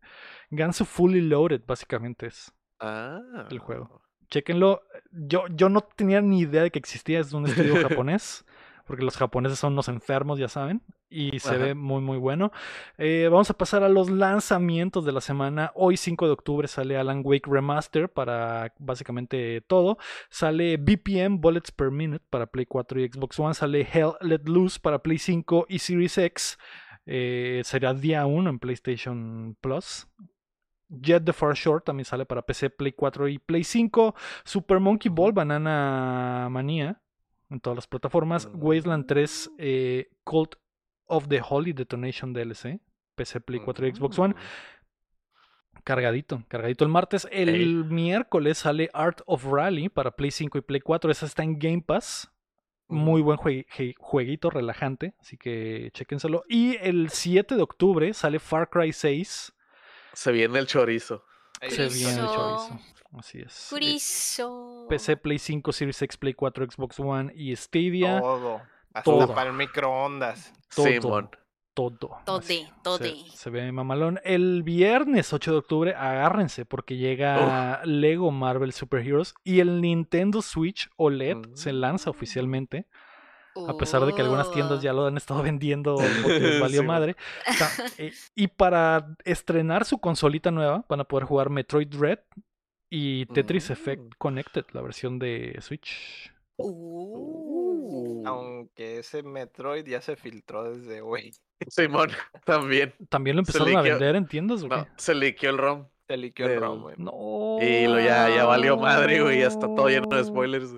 A: Ganso Fully Loaded, básicamente es.
C: Ah.
A: El juego. Chéquenlo. Yo, yo no tenía ni idea de que existía, es un estudio japonés. Porque los japoneses son unos enfermos, ya saben. Y se ve muy, muy bueno. Eh, vamos a pasar a los lanzamientos de la semana. Hoy, 5 de octubre, sale Alan Wake Remaster para básicamente todo. Sale BPM Bullets Per Minute para Play 4 y Xbox One. Sale Hell Let Loose para Play 5 y Series X. Eh, será día 1 en PlayStation Plus. Jet the Far Shore también sale para PC, Play 4 y Play 5. Super Monkey Ball, Banana Manía en todas las plataformas. Wasteland 3, eh, of the Holy Detonation DLC, PC, Play 4 y Xbox One. Cargadito, cargadito el martes. El
C: Ey.
A: miércoles sale Art of Rally para Play 5 y Play 4. Esa está en Game Pass. Muy buen jue- jueguito, relajante. Así que chéquenselo. Y el 7 de octubre sale Far Cry 6.
C: Se viene el chorizo.
A: Se viene el
D: Chorizo.
A: chorizo. Así es. Eh,
D: Curizo.
A: PC, Play 5, Series X, Play 4, Xbox One y Stadia.
B: Todo. Hasta
A: Todo.
B: para el microondas.
A: Todo.
C: Simón.
A: Todo.
D: Tode,
A: así, se-. Se, ve mamalón. El viernes 8 de octubre, agárrense porque llega Lego Marvel Super Heroes y el Nintendo Switch OLED se lanza
C: Mm.
A: oficialmente. A pesar de que algunas tiendas
D: Oh.
A: ya lo han estado vendiendo porque valió
C: Sí,
A: madre. Eh, y para estrenar su consolita nueva, van a poder jugar Metroid Dread y Tetris Effect
C: Mm.
A: Connected, la versión de Switch.
D: Uh.
B: Aunque ese Metroid ya se filtró desde hoy.
C: Simón, también.
A: También lo empezaron a vender en tiendas, ¿o qué?
C: No, se liqueó el ROM.
B: Se liqueó el ROM, güey.
A: No.
C: Y lo ya, ya valió madre, güey. Ya está todo lleno de spoilers.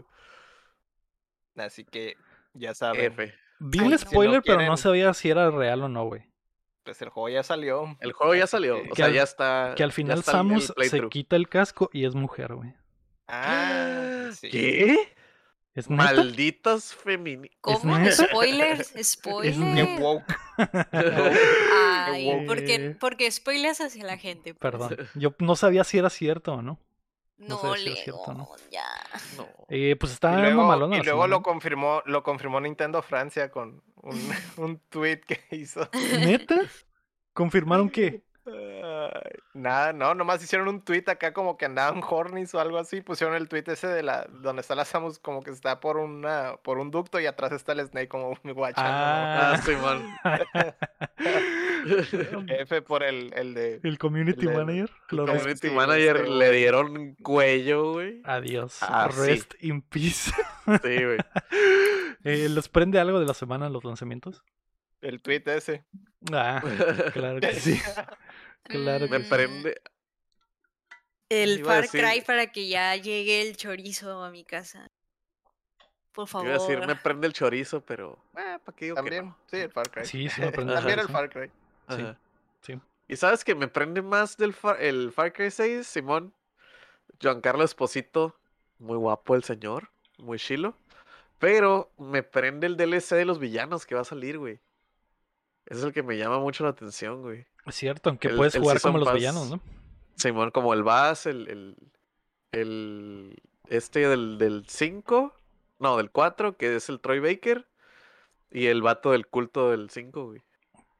B: Así que ya saben.
C: F.
A: Vi el spoiler,
B: Si no
A: pero no sabía si era real o no, güey.
B: Pues el juego ya salió.
C: El juego ya salió.
B: que-
C: O
A: Que
C: sea,
A: al-
C: ya está.
A: Que al final Samus se quita el casco y es mujer, güey.
B: Ah, sí.
C: ¿Qué?
A: ¿Es?
C: Malditas feministas.
D: ¿Cómo? Spoilers,
B: Qué
D: spoilers.
B: woke.
D: Ay,
A: Eh,
D: ¿por qué, por qué spoilers hacia la gente? pues?
A: Perdón. Yo no sabía si era cierto o no.
D: No,
A: sé si es cierto no.
D: ya.
C: No.
A: Eh, pues
B: Y
A: está
B: luego, y luego lo confirmó, lo confirmó Nintendo Francia con un, un tweet que hizo.
A: ¿Neta? ¿Confirmaron que?
B: Nada, no, nomás hicieron un tweet acá como que andaban hornies o algo así, pusieron el tweet ese de la donde está la Samus como que está por una por un ducto y atrás está el Snake como guachando.
A: Ah,
C: Ah, Simón.
B: ¿no? F por el, el de
A: el community
B: El-
A: manager. res-
C: Community
B: sí,
C: Manager le dieron cuello, güey.
A: Adiós.
C: Ah, sí.
A: Rest in peace.
C: Sí, güey.
A: Eh, ¿Les prende algo de la semana los lanzamientos?
B: el tweet ese.
A: Ah, claro que sí. Claro
C: Me
A: que sí.
C: prende.
D: El Far
C: decir-
D: Cry para que ya llegue el chorizo a mi casa. Por favor.
C: Iba a decir, me prende el chorizo, pero. Eh, ¿para qué digo que
B: También,
C: no?
B: sí, el Far Cry.
A: Sí, sí me prende
B: También el. Far Cry.
A: Sí,
C: Ajá.
A: sí.
C: ¿Y sabes que me prende más del Far, el Far Cry 6, Simón? Giancarlo Esposito, muy guapo el señor, muy chilo. Pero me prende el DLC de los villanos que va a salir, güey. Ese es el que me llama mucho la atención, güey.
A: Es cierto, aunque
C: El-
A: puedes
C: el
A: jugar como los
C: Pass.
A: villanos, ¿no?
C: Simón, como el Bass, el, el, el este del, del 5, no, del 4, que es el Troy Baker, y el vato del culto del 5, güey.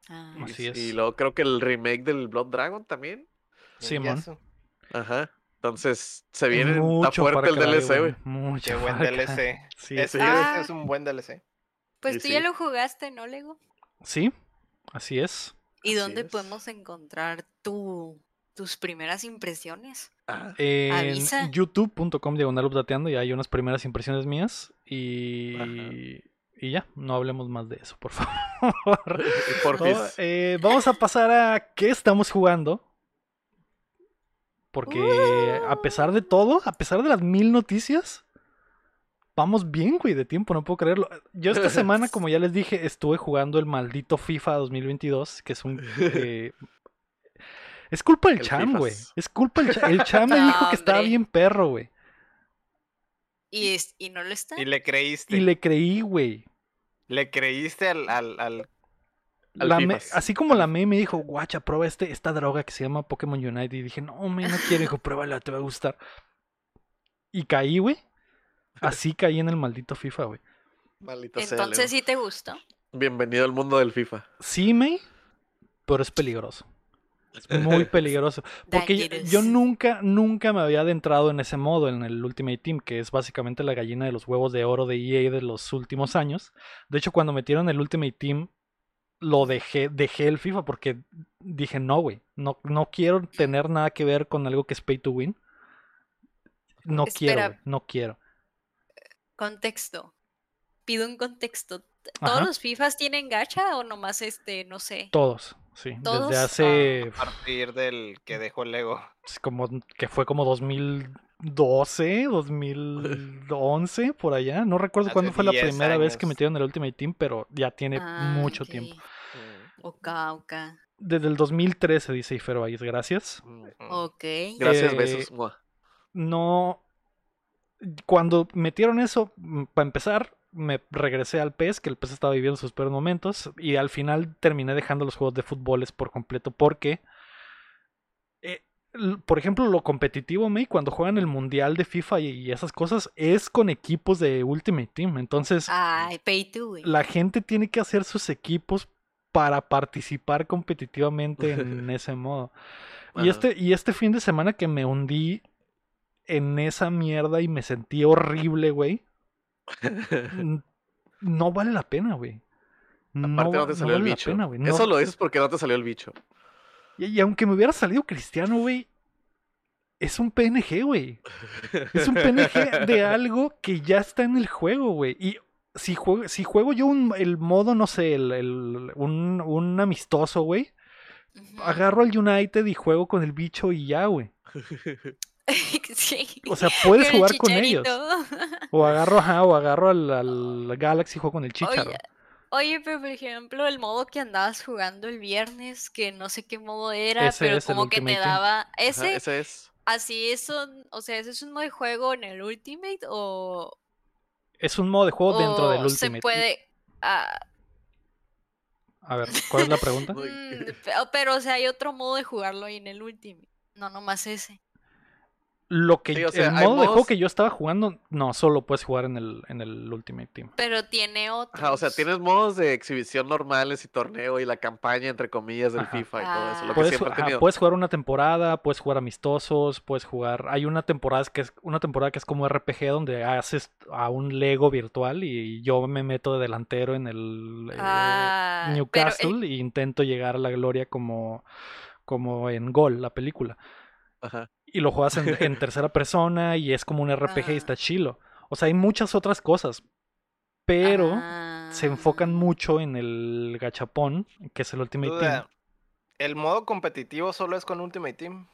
D: Ah.
C: Y-
A: Así es.
C: Y luego creo que el remake del Blood Dragon también.
A: Simón.
C: Ajá. Entonces, se viene,
A: Mucho
C: fuerte el DLC, güey.
A: Mucho
B: Qué buen. DLC.
A: Sí,
B: Ese
C: sí.
D: Ah.
B: es un buen DLC.
D: Pues
C: Y
D: tú ya lo jugaste, ¿no, Lego?
A: sí, así es.
D: ¿Y
C: Así
D: dónde
C: es.
D: podemos encontrar tu, tus primeras impresiones?
C: Ah,
A: En youtube.com diagonal updateando y hay unas primeras impresiones mías y, y ya, no hablemos más de eso, por favor.
C: y por
A: No, eh, vamos a pasar a qué estamos jugando. Porque a pesar de todo, a pesar de las mil noticias, vamos bien, güey, de tiempo, no puedo creerlo. Yo esta semana, como ya les dije, estuve jugando el maldito FIFA 2022, que es un... eh, es culpa del
C: El
A: Cham, güey. Es culpa del Cham. El Cham me
D: No,
A: dijo que estaba bien perro, güey.
D: ¿Y, es, y no lo está?
B: Y le creíste.
A: Y le creí, güey.
B: Le creíste al, al, al,
C: Al
A: la me-
C: Fifas.
A: así como la me me dijo, guacha, prueba este, esta droga que se llama Pokémon Unite. Y dije, no, me no quiero. Dijo, pruébala, te va a gustar. Y caí, güey. Así caí en el maldito FIFA, güey.
C: Maldita sea,
D: Entonces
C: Leo.
D: sí te gustó.
C: Bienvenido al mundo del FIFA.
A: Sí, me, pero es peligroso. Es muy peligroso. Porque yo, nunca, nunca me había adentrado en ese modo, en el Ultimate Team, que es básicamente la gallina de los huevos de oro de EA de los últimos años. De hecho, cuando metieron el Ultimate Team, lo dejé, dejé el FIFA porque dije, no, güey, no, no quiero tener nada que ver con algo que es pay to win. No quiero, no quiero.
D: Contexto. Pido un contexto. ¿Todos
A: Ajá.
D: los FIFAs tienen gacha o nomás este, no sé?
A: Todos, sí.
D: ¿Todos?
A: Desde hace
B: A partir del que dejó el Lego.
A: pues, como que fue como 2012, 2011, por allá. No recuerdo
B: Hace
A: cuándo fue la
B: 10
A: primera vez que metieron el Ultimate Team, pero ya tiene
D: Ah,
A: mucho
D: ok.
A: tiempo.
D: Ok, ok.
A: Desde el 2013, dice Ifero gracias.
D: Ok.
C: Gracias,
A: Eh,
C: besos.
A: No. Cuando metieron eso, para empezar, me regresé al PES, que el PES estaba viviendo sus peores momentos, y al final terminé dejando los juegos de fútboles por completo porque, eh, por ejemplo, lo competitivo, me cuando juegan el mundial de FIFA y, y esas cosas, es con equipos de Ultimate Team. Entonces,
D: Ay, pay to win.
A: la gente tiene que hacer sus equipos para participar competitivamente en ese modo. Y este, y este fin de semana que me hundí en esa mierda y me sentí horrible, güey. No vale la pena, güey. No,
C: Aparte no te salió el
A: vale la
C: bicho.
A: pena, güey. No-
C: Eso lo dices porque no te salió el bicho.
A: y, y aunque me hubiera salido cristiano, güey, es un PNG, güey. Es un PNG de algo que ya está en el juego, güey. Y si juego, si juego yo un- el modo, no sé, el, el- un, un amistoso, güey, agarro al United y juego con el bicho y ya, güey.
D: sí.
A: O sea, puedes
D: Con el
A: jugar con ellos. O agarro, ajá, o agarro al, al Galaxy y juego con el Chicharo.
D: Oye, oye, pero por ejemplo, el modo que andabas jugando el viernes, que no sé qué modo era,
A: Ese
D: pero como que te
A: Ultimate
D: daba.
C: Ajá,
D: Ese,
C: es.
D: así es un, o sea, ese es un modo de juego en el Ultimate o,
A: Es un modo de juego dentro del
D: o se
A: Ultimate.
D: puede. ah,
A: A ver, ¿cuál es la pregunta?
D: Mm, pe- pero, o sea, hay otro modo de jugarlo ahí en el Ultimate. No, nomás ese.
A: Lo que
C: Sí, o sea,
A: el modo de juego que yo estaba jugando, no, solo puedes jugar en el, en el Ultimate Team.
D: Pero tiene otro.
C: Ajá, o sea, tienes modos de exhibición normales y torneo y la campaña, entre comillas, del
A: Ajá.
C: FIFA y todo eso. Lo que
A: Puedes,
C: siempre he
A: ajá,
C: tenido.
A: puedes jugar una temporada, puedes jugar amistosos, puedes jugar. Hay una temporada que es una temporada que es como RPG donde haces a un Lego virtual y yo me meto de delantero en el eh,
D: Ah, pero el-
A: Newcastle e intento llegar a la gloria como, como en Gol, la película.
C: Ajá.
A: Y lo juegas en, en tercera persona y es como un RPG y
D: Ah.
A: está chilo. O sea, hay muchas otras cosas. Pero se enfocan
D: Ah.
A: mucho en el gachapón, que es el Ultimate Team.
B: ¿El modo competitivo solo es con Ultimate Team?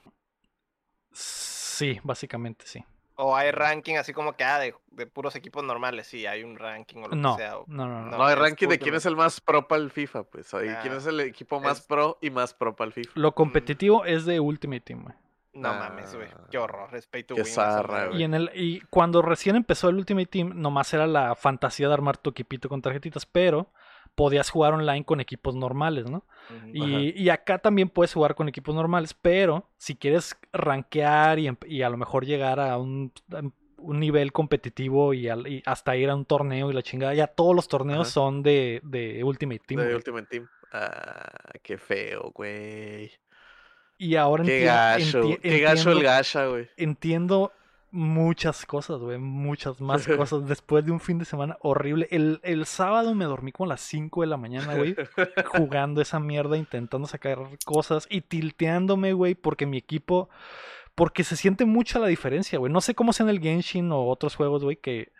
A: Sí, básicamente sí.
B: ¿O hay ranking así como que ah, de, de puros equipos normales? Sí, hay un ranking o lo
A: No,
B: que sea. o-
A: no, no, no.
C: No, hay ranking de quién es el más pro para el FIFA, pues. Ahí, quién
B: Ah,
C: es el equipo más
B: es-
C: pro y más pro para el FIFA.
A: Lo competitivo es de Ultimate Team, güey.
B: No mames, güey.
C: Ah.
B: Qué horror. Es pay to
C: Qué
B: win.
C: zarra, güey.
A: Y en el y cuando recién empezó el Ultimate Team, nomás era la fantasía de armar tu equipito con tarjetitas, pero podías jugar online con equipos normales, ¿no? Y, y acá también puedes jugar con equipos normales, pero si quieres rankear y, y a lo mejor llegar a un, a un nivel competitivo y, al- y hasta ir a un torneo y la chingada, ya todos los torneos
C: Ajá.
A: son de, de Ultimate Team.
C: de
A: güey.
C: Ultimate Team. Ah, qué feo, güey.
A: Y ahora
C: Qué gacho.
A: enti-
C: Qué gacho el
A: entiendo-
C: gacha, güey.
A: entiendo muchas cosas, güey, muchas más cosas después de un fin de semana horrible. El, el sábado me dormí como a las 5 de la mañana, güey, jugando esa mierda, intentando sacar cosas y tilteándome, güey, porque mi equipo, porque se siente mucha la diferencia, güey. No sé cómo sea en el Genshin o otros juegos, güey, que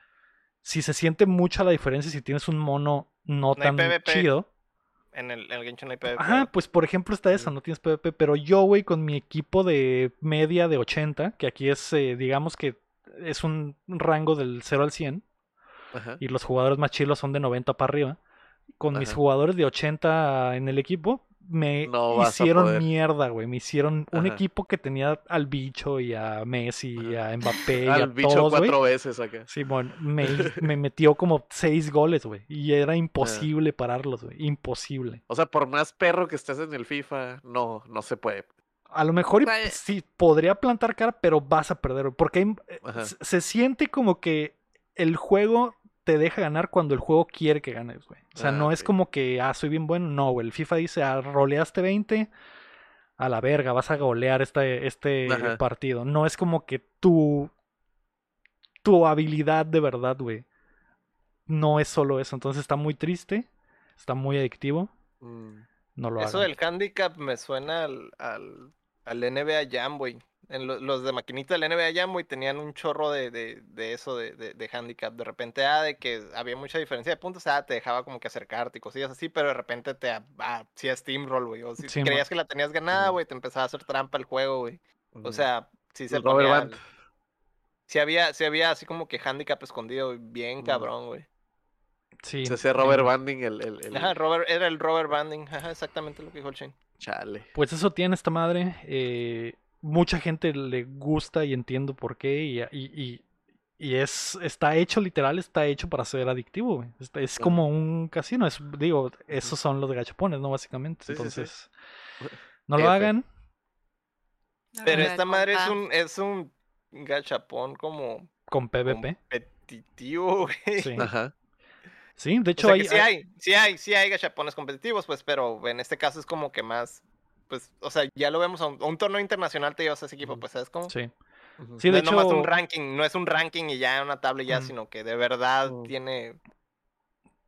A: si se siente mucha la diferencia si tienes un mono no, tan
B: PvP.
A: chido.
B: En el, en el Genshin no hay PvP.
A: Ajá, pues por ejemplo está esa, no tienes PvP, pero yo, güey, con mi equipo de media de 80, que aquí es, eh, digamos que es un rango del 0 al 100,
C: Ajá.
A: y los jugadores más chilos son de 90 para arriba, con mis
C: Ajá.
A: jugadores de 80 en el equipo, me
C: No
A: hicieron mierda, güey. Me hicieron un
C: Ajá.
A: equipo que tenía al bicho y a Messi y a Mbappé y
C: Al
A: a
C: bicho
A: todos,
C: cuatro veces acá.
A: Simón, me, me metió como seis goles, güey. Y era imposible pararlos, güey. Imposible.
C: O sea, por más perro que estés en el FIFA, no, no se puede.
A: A lo mejor
D: ¿Cuál?
A: sí, podría plantar cara, pero vas a perder, güey, Porque hay- eh, se siente como que el juego te deja ganar cuando el juego quiere que ganes, güey. O sea,
C: Ah,
A: no es como que, ah, soy bien bueno. No, güey. El FIFA dice, ah, roleaste 20, a la verga, vas a golear este, este
C: Ajá.
A: partido. No es como que tu, tu habilidad de verdad, güey. No es solo eso. Entonces está muy triste, está muy adictivo.
C: Mm.
A: No lo
B: Eso
A: hagan.
B: del handicap me suena al, al, al NBA Jam, güey. En lo- los de maquinita del NBA Jam, güey, tenían un chorro de, de, de eso de, de, de handicap. De repente, ah, de que había mucha diferencia de puntos, ah, te dejaba como que acercarte y cosillas así, pero de repente te ah, hacía steamroll, güey. O si
A: Sí,
B: creías que la tenías ganada, güey, te empezaba a hacer trampa el juego, güey. O sea, sí se ponía-
C: band.
B: Sí había, sí había así como que handicap escondido, güey, bien cabrón, güey.
A: Sí,
C: Se hacía Robert
B: Banding
C: Banding el, el, el-
B: Ajá, Robert, era el Robert Banding, ajá, exactamente lo que dijo el Shane.
C: Chale.
A: Pues eso tiene esta madre. eh, mucha gente le gusta y entiendo por qué. Y, y- y- y es, está hecho, literal, está hecho para ser adictivo, güey. Es como un casino. Es, digo, esos son los gachapones, ¿no? Básicamente.
C: Sí, sí, sí.
A: Entonces, no lo
C: F.
A: hagan.
B: Pero
D: lo
B: esta madre es un, es un gachapón como
A: Con PvP.
B: competitivo, güey.
A: Sí.
C: Ajá.
A: Sí, de
B: O
A: hecho
B: sea
A: hay,
B: que sí hay, sí hay, sí hay gachapones competitivos, pues, pero en este caso es como que más, pues, o sea, ya lo vemos a un, a un torneo internacional te llevas a ese equipo, pues, ¿sabes cómo?
A: Sí.
B: No
A: de
B: es nomás un ranking, no es un ranking y ya una tabla y ya, sino que de verdad tiene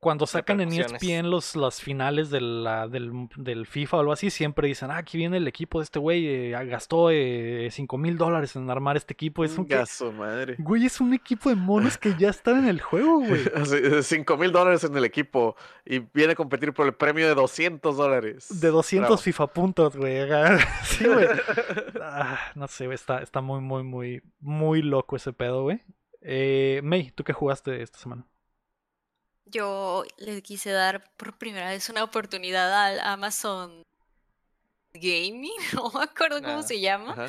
A: Cuando sacan en E. ESPN los, las finales de la- del, del FIFA o algo así, siempre dicen, ah, aquí viene el equipo de este güey, eh, gastó 5 mil dólares en armar este equipo. Es un,
C: su madre.
A: güey, es un equipo de monos que ya están en el juego, güey.
C: Así, 5 mil dólares en el equipo y viene a competir por el premio de 200 dólares.
A: De 200
C: Bravo.
A: FIFA puntos, güey. Sí, güey. Ah, no sé, güey, está, está muy, muy, muy, muy loco ese pedo, güey. Eh, May, ¿tú qué jugaste esta semana?
D: Yo le quise dar por primera vez una oportunidad al Amazon Gaming, no me acuerdo cómo se llama,
C: Ajá.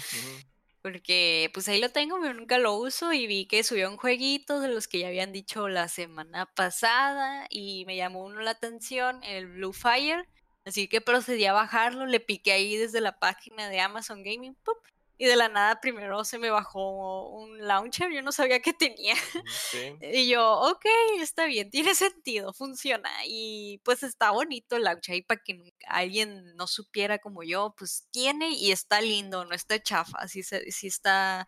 D: porque pues ahí lo tengo, pero nunca lo uso y vi que subió un jueguito de los que ya habían dicho la semana pasada y me llamó uno la atención, el Blue Fire, así que procedí a bajarlo, le piqué ahí desde la página de Amazon Gaming, ¡pup! Y de la nada primero se me bajó un launcher, yo no sabía que tenía.
B: sí.
D: Y yo, ok, está bien, tiene sentido, funciona. Y pues está bonito el launcher ahí para que alguien no supiera como yo, pues tiene y está lindo, no está chafa, sí, sí está,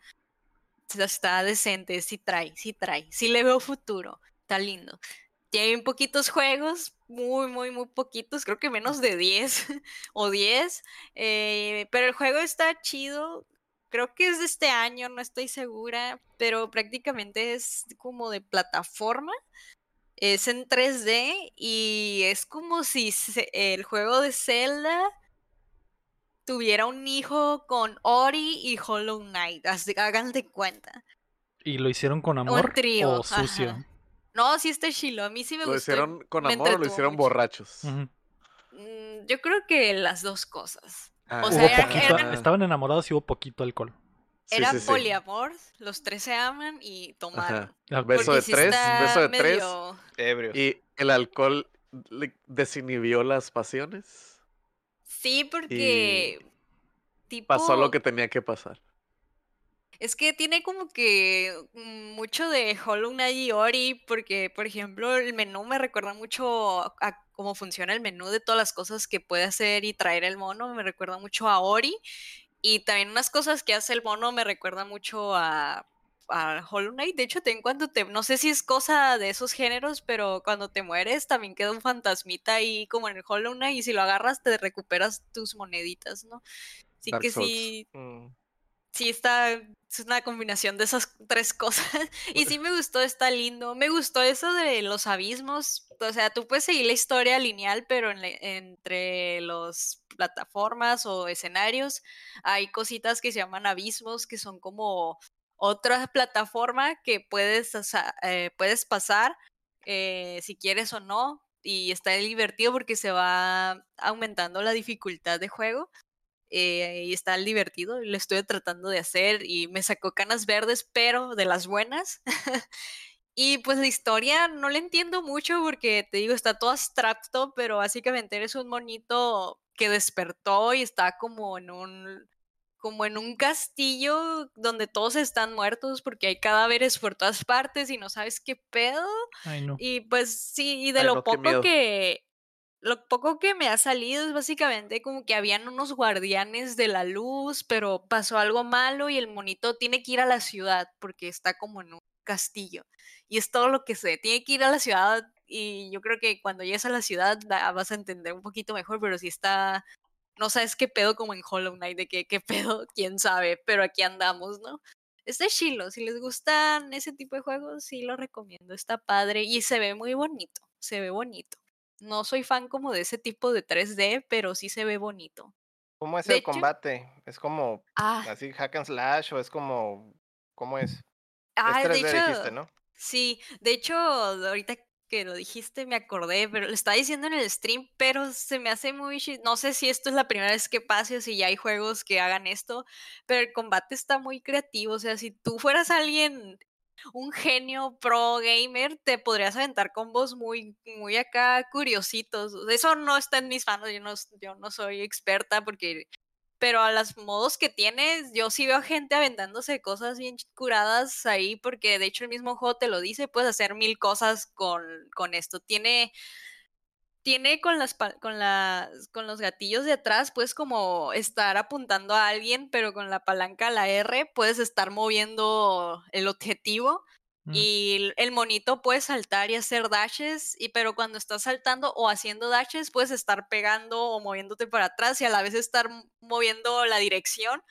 D: está decente, sí trae, sí trae, sí le veo futuro, está lindo. Tiene poquitos juegos, muy, muy, muy poquitos, creo que menos de 10 o 10, eh, pero el juego está chido, creo que es de este año, no estoy segura, pero prácticamente es como de plataforma. Es en 3D y es como si se- el juego de Zelda tuviera un hijo con Ori y Hollow Knight. Así, hagan de cuenta.
A: ¿Y lo hicieron con amor
D: trío.
A: o sucio?
D: ajá. No, sí está chilo. A mí sí me
C: ¿Lo
D: gustó. y
C: hicieron con amor o lo hicieron
D: mucho.
C: borrachos?
D: Mm, Yo creo que las dos cosas.
C: Ah,
D: O
A: Hubo
D: sea, era-
A: poquito,
D: era-
A: estaban enamorados y hubo poquito alcohol.
C: sí,
D: Era
C: sí, sí.
D: poliamor, los tres se aman y tomaron.
A: Ah,
C: Beso de tres, beso de tres.
B: Ebrios.
C: Y el alcohol le desinhibió las pasiones.
D: Sí, porque tipo
C: Pasó lo que tenía que pasar.
D: Es que tiene como que mucho de Hollow Knight y Ori, porque por ejemplo el menú me recuerda mucho a, cómo funciona el menú de todas las cosas que puede hacer y traer el mono, me recuerda mucho a Ori. Y también unas cosas que hace el mono me recuerda mucho a, a Hollow Knight. De hecho, también cuando te, no sé si es cosa de esos géneros, pero cuando te mueres también queda un fantasmita ahí como en el Hollow Knight y si lo agarras te recuperas tus moneditas, ¿no? Así
C: Dark
D: que
C: Souls.
D: sí,
B: Mm.
D: Sí está, es una combinación de esas tres cosas. Y sí me gustó, está lindo. Me gustó eso de los abismos. O sea, tú puedes seguir la historia lineal, pero en la- entre las plataformas o escenarios hay cositas que se llaman abismos, que son como otra plataforma que puedes, o sea, eh, puedes pasar eh, si quieres o no. y está divertido porque se va aumentando la dificultad de juego. Eh, y está divertido, lo estoy tratando de hacer y me sacó canas verdes, pero de las buenas. y pues la historia no la entiendo mucho porque te digo, está todo abstracto, pero básicamente eres un monito que despertó y está como en un como en un castillo donde todos están muertos porque hay cadáveres por todas partes y no sabes qué pedo.
A: Ay, no.
D: Y pues sí, y de
C: Ay,
D: lo
C: no,
D: poco que lo poco que me ha salido es básicamente como que habían unos guardianes de la luz, pero pasó algo malo y el monito tiene que ir a la ciudad porque está como en un castillo. Y es todo lo que sé, tiene que ir a la ciudad y yo creo que cuando llegues a la ciudad va- vas a entender un poquito mejor, pero sí está no sabes qué pedo como en Hollow Knight, de qué pedo, quién sabe, pero aquí andamos, ¿no? Está chilo, si les gustan ese tipo de juegos, sí lo recomiendo, está padre y se ve muy bonito, se ve bonito. No soy fan como de ese tipo de 3D, pero sí se ve bonito.
B: ¿Cómo es
D: De
B: el
D: hecho-
B: combate? ¿Es como
D: Ah,
B: así hack and slash o es como... ¿Cómo es?
D: ah,
B: es
D: de
B: 3D
D: hecho,
B: dijiste, ¿no?
D: sí, de hecho, ahorita que lo dijiste me acordé, pero lo estaba diciendo en el stream, pero se me hace muy... No sé si esto es la primera vez que pase o si ya hay juegos que hagan esto, pero el combate está muy creativo, o sea, si tú fueras alguien, un genio pro gamer, te podrías aventar combos muy, muy acá curiositos. Eso no está en mis manos, yo no, yo no soy experta porque pero a los modos que tienes, yo sí veo gente aventándose cosas bien curadas ahí, porque de hecho el mismo juego te lo dice, puedes hacer mil cosas con, con esto. Tiene, tiene con las con las con los gatillos de atrás, puedes como estar apuntando a alguien, pero con la palanca la R puedes estar moviendo el objetivo.
A: Mm.
D: Y el- monito puede saltar y hacer dashes, y pero cuando estás saltando o haciendo dashes, puedes estar pegando o moviéndote para atrás y a la vez estar moviendo la dirección.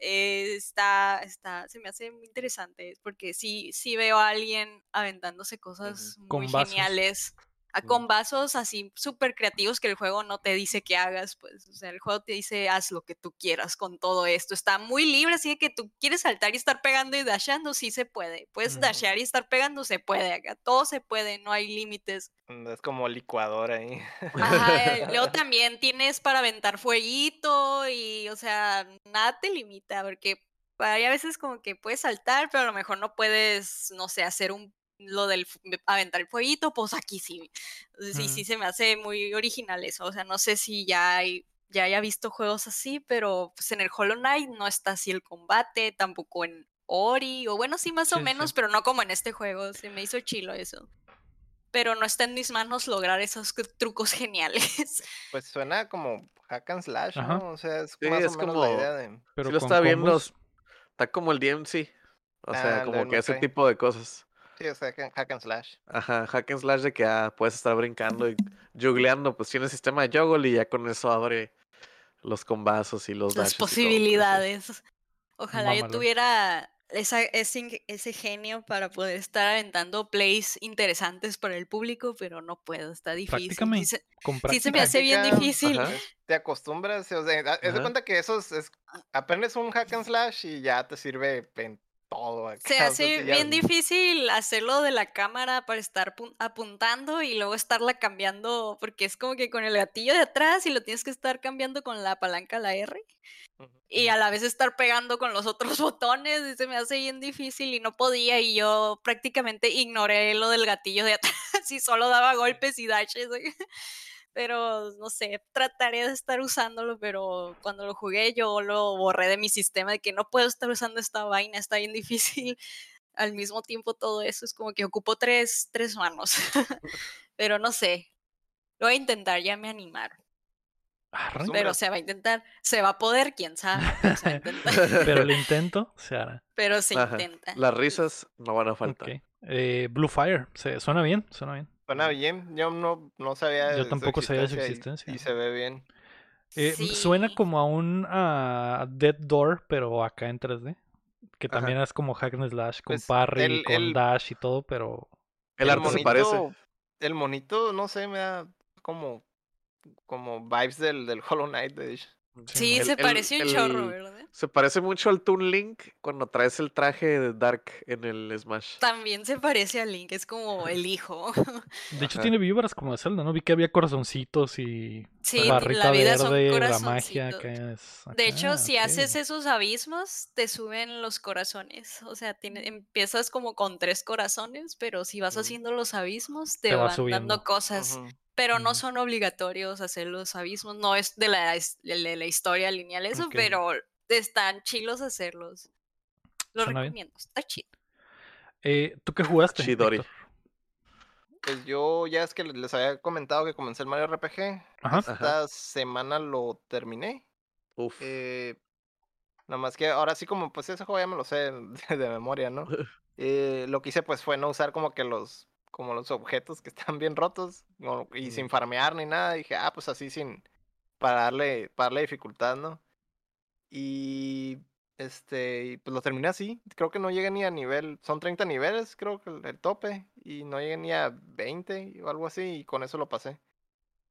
D: Eh, está, está, se me hace muy interesante, porque sí, sí veo a alguien aventándose cosas muy
A: vasos.
D: geniales. A, con vasos así súper creativos que el juego no te dice que hagas, pues, o sea, el juego te dice haz lo que tú quieras con todo esto. Está muy libre, así de que tú quieres saltar y estar pegando y dashando, sí se puede. Puedes
A: Ujú.
D: dashear y estar pegando, se puede. Acá todo se puede, no hay límites.
B: Es como licuadora ahí.
D: Ajá, eh, luego también tienes para aventar fueguito y, o sea, nada te limita, porque hay a veces como que puedes saltar, pero a lo mejor no puedes, no sé, hacer un lo del aventar el fueguito, pues aquí sí. Sí,
A: Mm.
D: sí se me hace muy original eso. O sea, no sé si ya hay, ya haya visto juegos así, pero pues en el Hollow Knight no está así el combate, tampoco en Ori, o bueno, sí más o
A: sí,
D: menos,
A: sí.
D: pero no como en este juego. Se me hizo chilo eso. Pero no está en mis manos lograr esos trucos geniales.
B: Pues suena como hack and slash,
A: Ajá.
B: ¿no? O sea, es
C: Sí,
B: más
C: es
B: o menos
C: como-
B: la idea de...
A: Pero
C: sí lo está viendo, está como el DMC. O sea,
B: Ah,
C: como que ese tipo de cosas.
B: Sí, o sea, hack and slash.
C: Ajá, hack and slash de que ah, puedes estar brincando y juggleando, pues tiene sistema de juggle y ya con eso abre los combazos y los
D: Las
C: pues,
D: posibilidades. Ojalá yo tuviera esa, ese, ese genio para poder estar aventando plays interesantes para el público, pero no puedo, está difícil. Sí se, sí se me hace bien difícil.
C: Ajá.
B: Te acostumbras, o sea, haz de cuenta que eso es, es- aprendes un hack and slash y ya te sirve en todo. acá,
D: Se
B: o sea,
D: hace
B: ya-
D: bien difícil hacerlo de la cámara para estar pun- apuntando y luego estarla cambiando, porque es como que con el gatillo de atrás y lo tienes que estar cambiando con la palanca, la R.
B: Ujú.
D: y a la vez estar pegando con los otros botones y se me hace bien difícil y no podía y yo prácticamente ignoré lo del gatillo de atrás y solo daba golpes y dashes. Pero no sé, trataré de estar usándolo, pero cuando lo jugué yo lo borré de mi sistema de que no puedo estar usando esta vaina, está bien difícil. Al mismo tiempo todo eso es como que ocupo tres, tres manos. pero no sé, lo voy a intentar, ya me animaron.
B: Zoom.
D: Pero se va a intentar, se va a poder, quién sabe. pero se va a intentar.
A: Pero el intento se hará.
D: Pero se
C: Ajá.
D: intenta.
C: Las risas no van a faltar.
A: Eh, Blue Fire. Se, suena bien, suena bien.
B: Suena bien, yo no, no sabía
A: Yo
B: de
A: tampoco sabía de su existencia.
B: Y, se ve bien.
A: Eh, Suena como a un ah, Dead Door, pero acá en 3D. Que
C: Ajá.
A: también es como hack and slash, con
B: Pues,
A: parry,
B: el-
A: con
B: el-
A: dash y todo, pero
C: El arte se parece.
B: El monito, no sé, me da como, como vibes del, del Hollow Knight, de hecho.
D: Sí,
C: El-
D: se
C: el-
D: parece un chorro, ¿verdad?
C: Se parece mucho al Toon Link cuando traes el traje de Dark en el Smash.
D: También se parece a Link, es como el hijo.
A: De hecho,
C: Ajá.
A: tiene vibras como de Zelda, ¿no? Vi que había corazoncitos y
D: Sí,
A: barrita
D: la vida son
A: verde, la magia que es.
D: De hecho, si haces esos abismos, te suben los corazones. O sea, tiene- empiezas como con tres corazones, pero si vas haciendo los abismos, te,
A: Te va
D: van
A: subiendo.
D: dando cosas. Pero no son obligatorios hacer los abismos. No es de la, de la- historia lineal eso, pero están chilos hacerlos. Los
A: Suena bien.
D: recomiendo, está chido.
A: Eh, ¿Tú qué jugaste?
C: Chidori.
B: Pues yo ya es que les había comentado que comencé el Mario RPG.
A: Ajá.
B: Esta semana lo terminé.
C: Uf.
B: Eh, nada más que ahora sí como pues ese juego ya me lo sé de, de memoria, ¿no? Eh, lo que hice pues fue no usar como que los como los objetos que están bien rotos no- y sin
C: Mm.
B: farmear ni nada. Dije, ah, pues así sin para darle para darle dificultad, ¿no? Y este, pues lo terminé así. Creo que no llegué ni a nivel, son 30 niveles, creo que el, el tope y no llegué ni a 20 o algo así y con eso lo pasé.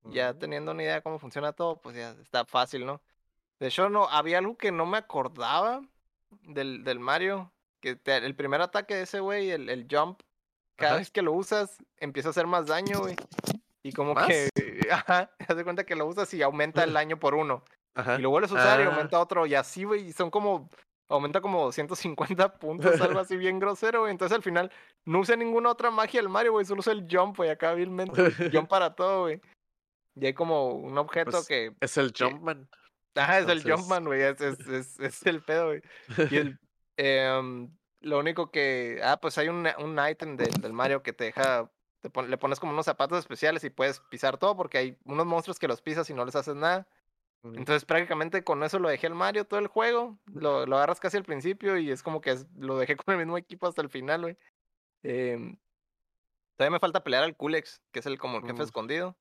B: Ya
C: Mm.
B: teniendo una idea de cómo funciona todo, pues ya está fácil, ¿no? De hecho, no, había algo que no me acordaba del, del Mario. Que te- el primer ataque de ese güey, el, el jump, cada
C: Ajá.
B: vez que lo usas, empieza a hacer más daño, güey. Y como
C: ¿Más?
B: que, ajá, te das cuenta que lo usas y aumenta el daño por uno.
C: Ajá.
B: Y lo vuelves a usar y
C: Ah.
B: aumenta otro, y así, güey, y son como, aumenta como 150 puntos, algo así bien grosero, güey. Entonces al final no usé ninguna otra magia del Mario, güey, solo usé el jump, güey, acá vilmente, jump para todo, güey. Y hay como un objeto
C: Pues,
B: que
C: Es el
B: que-
C: Jumpman.
B: Ajá, es el
C: Entonces-
B: Jumpman, güey. Es, es, es, es el pedo, güey. Y el, em, lo único que. Ah, pues hay un, un ítem del, del Mario que te deja. Te pon- le pones como unos zapatos especiales y puedes pisar todo porque hay unos monstruos que los pisas y no les haces nada. Entonces prácticamente con eso lo dejé al Mario todo el juego. Lo, lo agarras casi al principio y es como que es- lo dejé con el mismo equipo hasta el final, güey. Em, todavía me falta pelear al Kulex, que es el como el jefe escondido.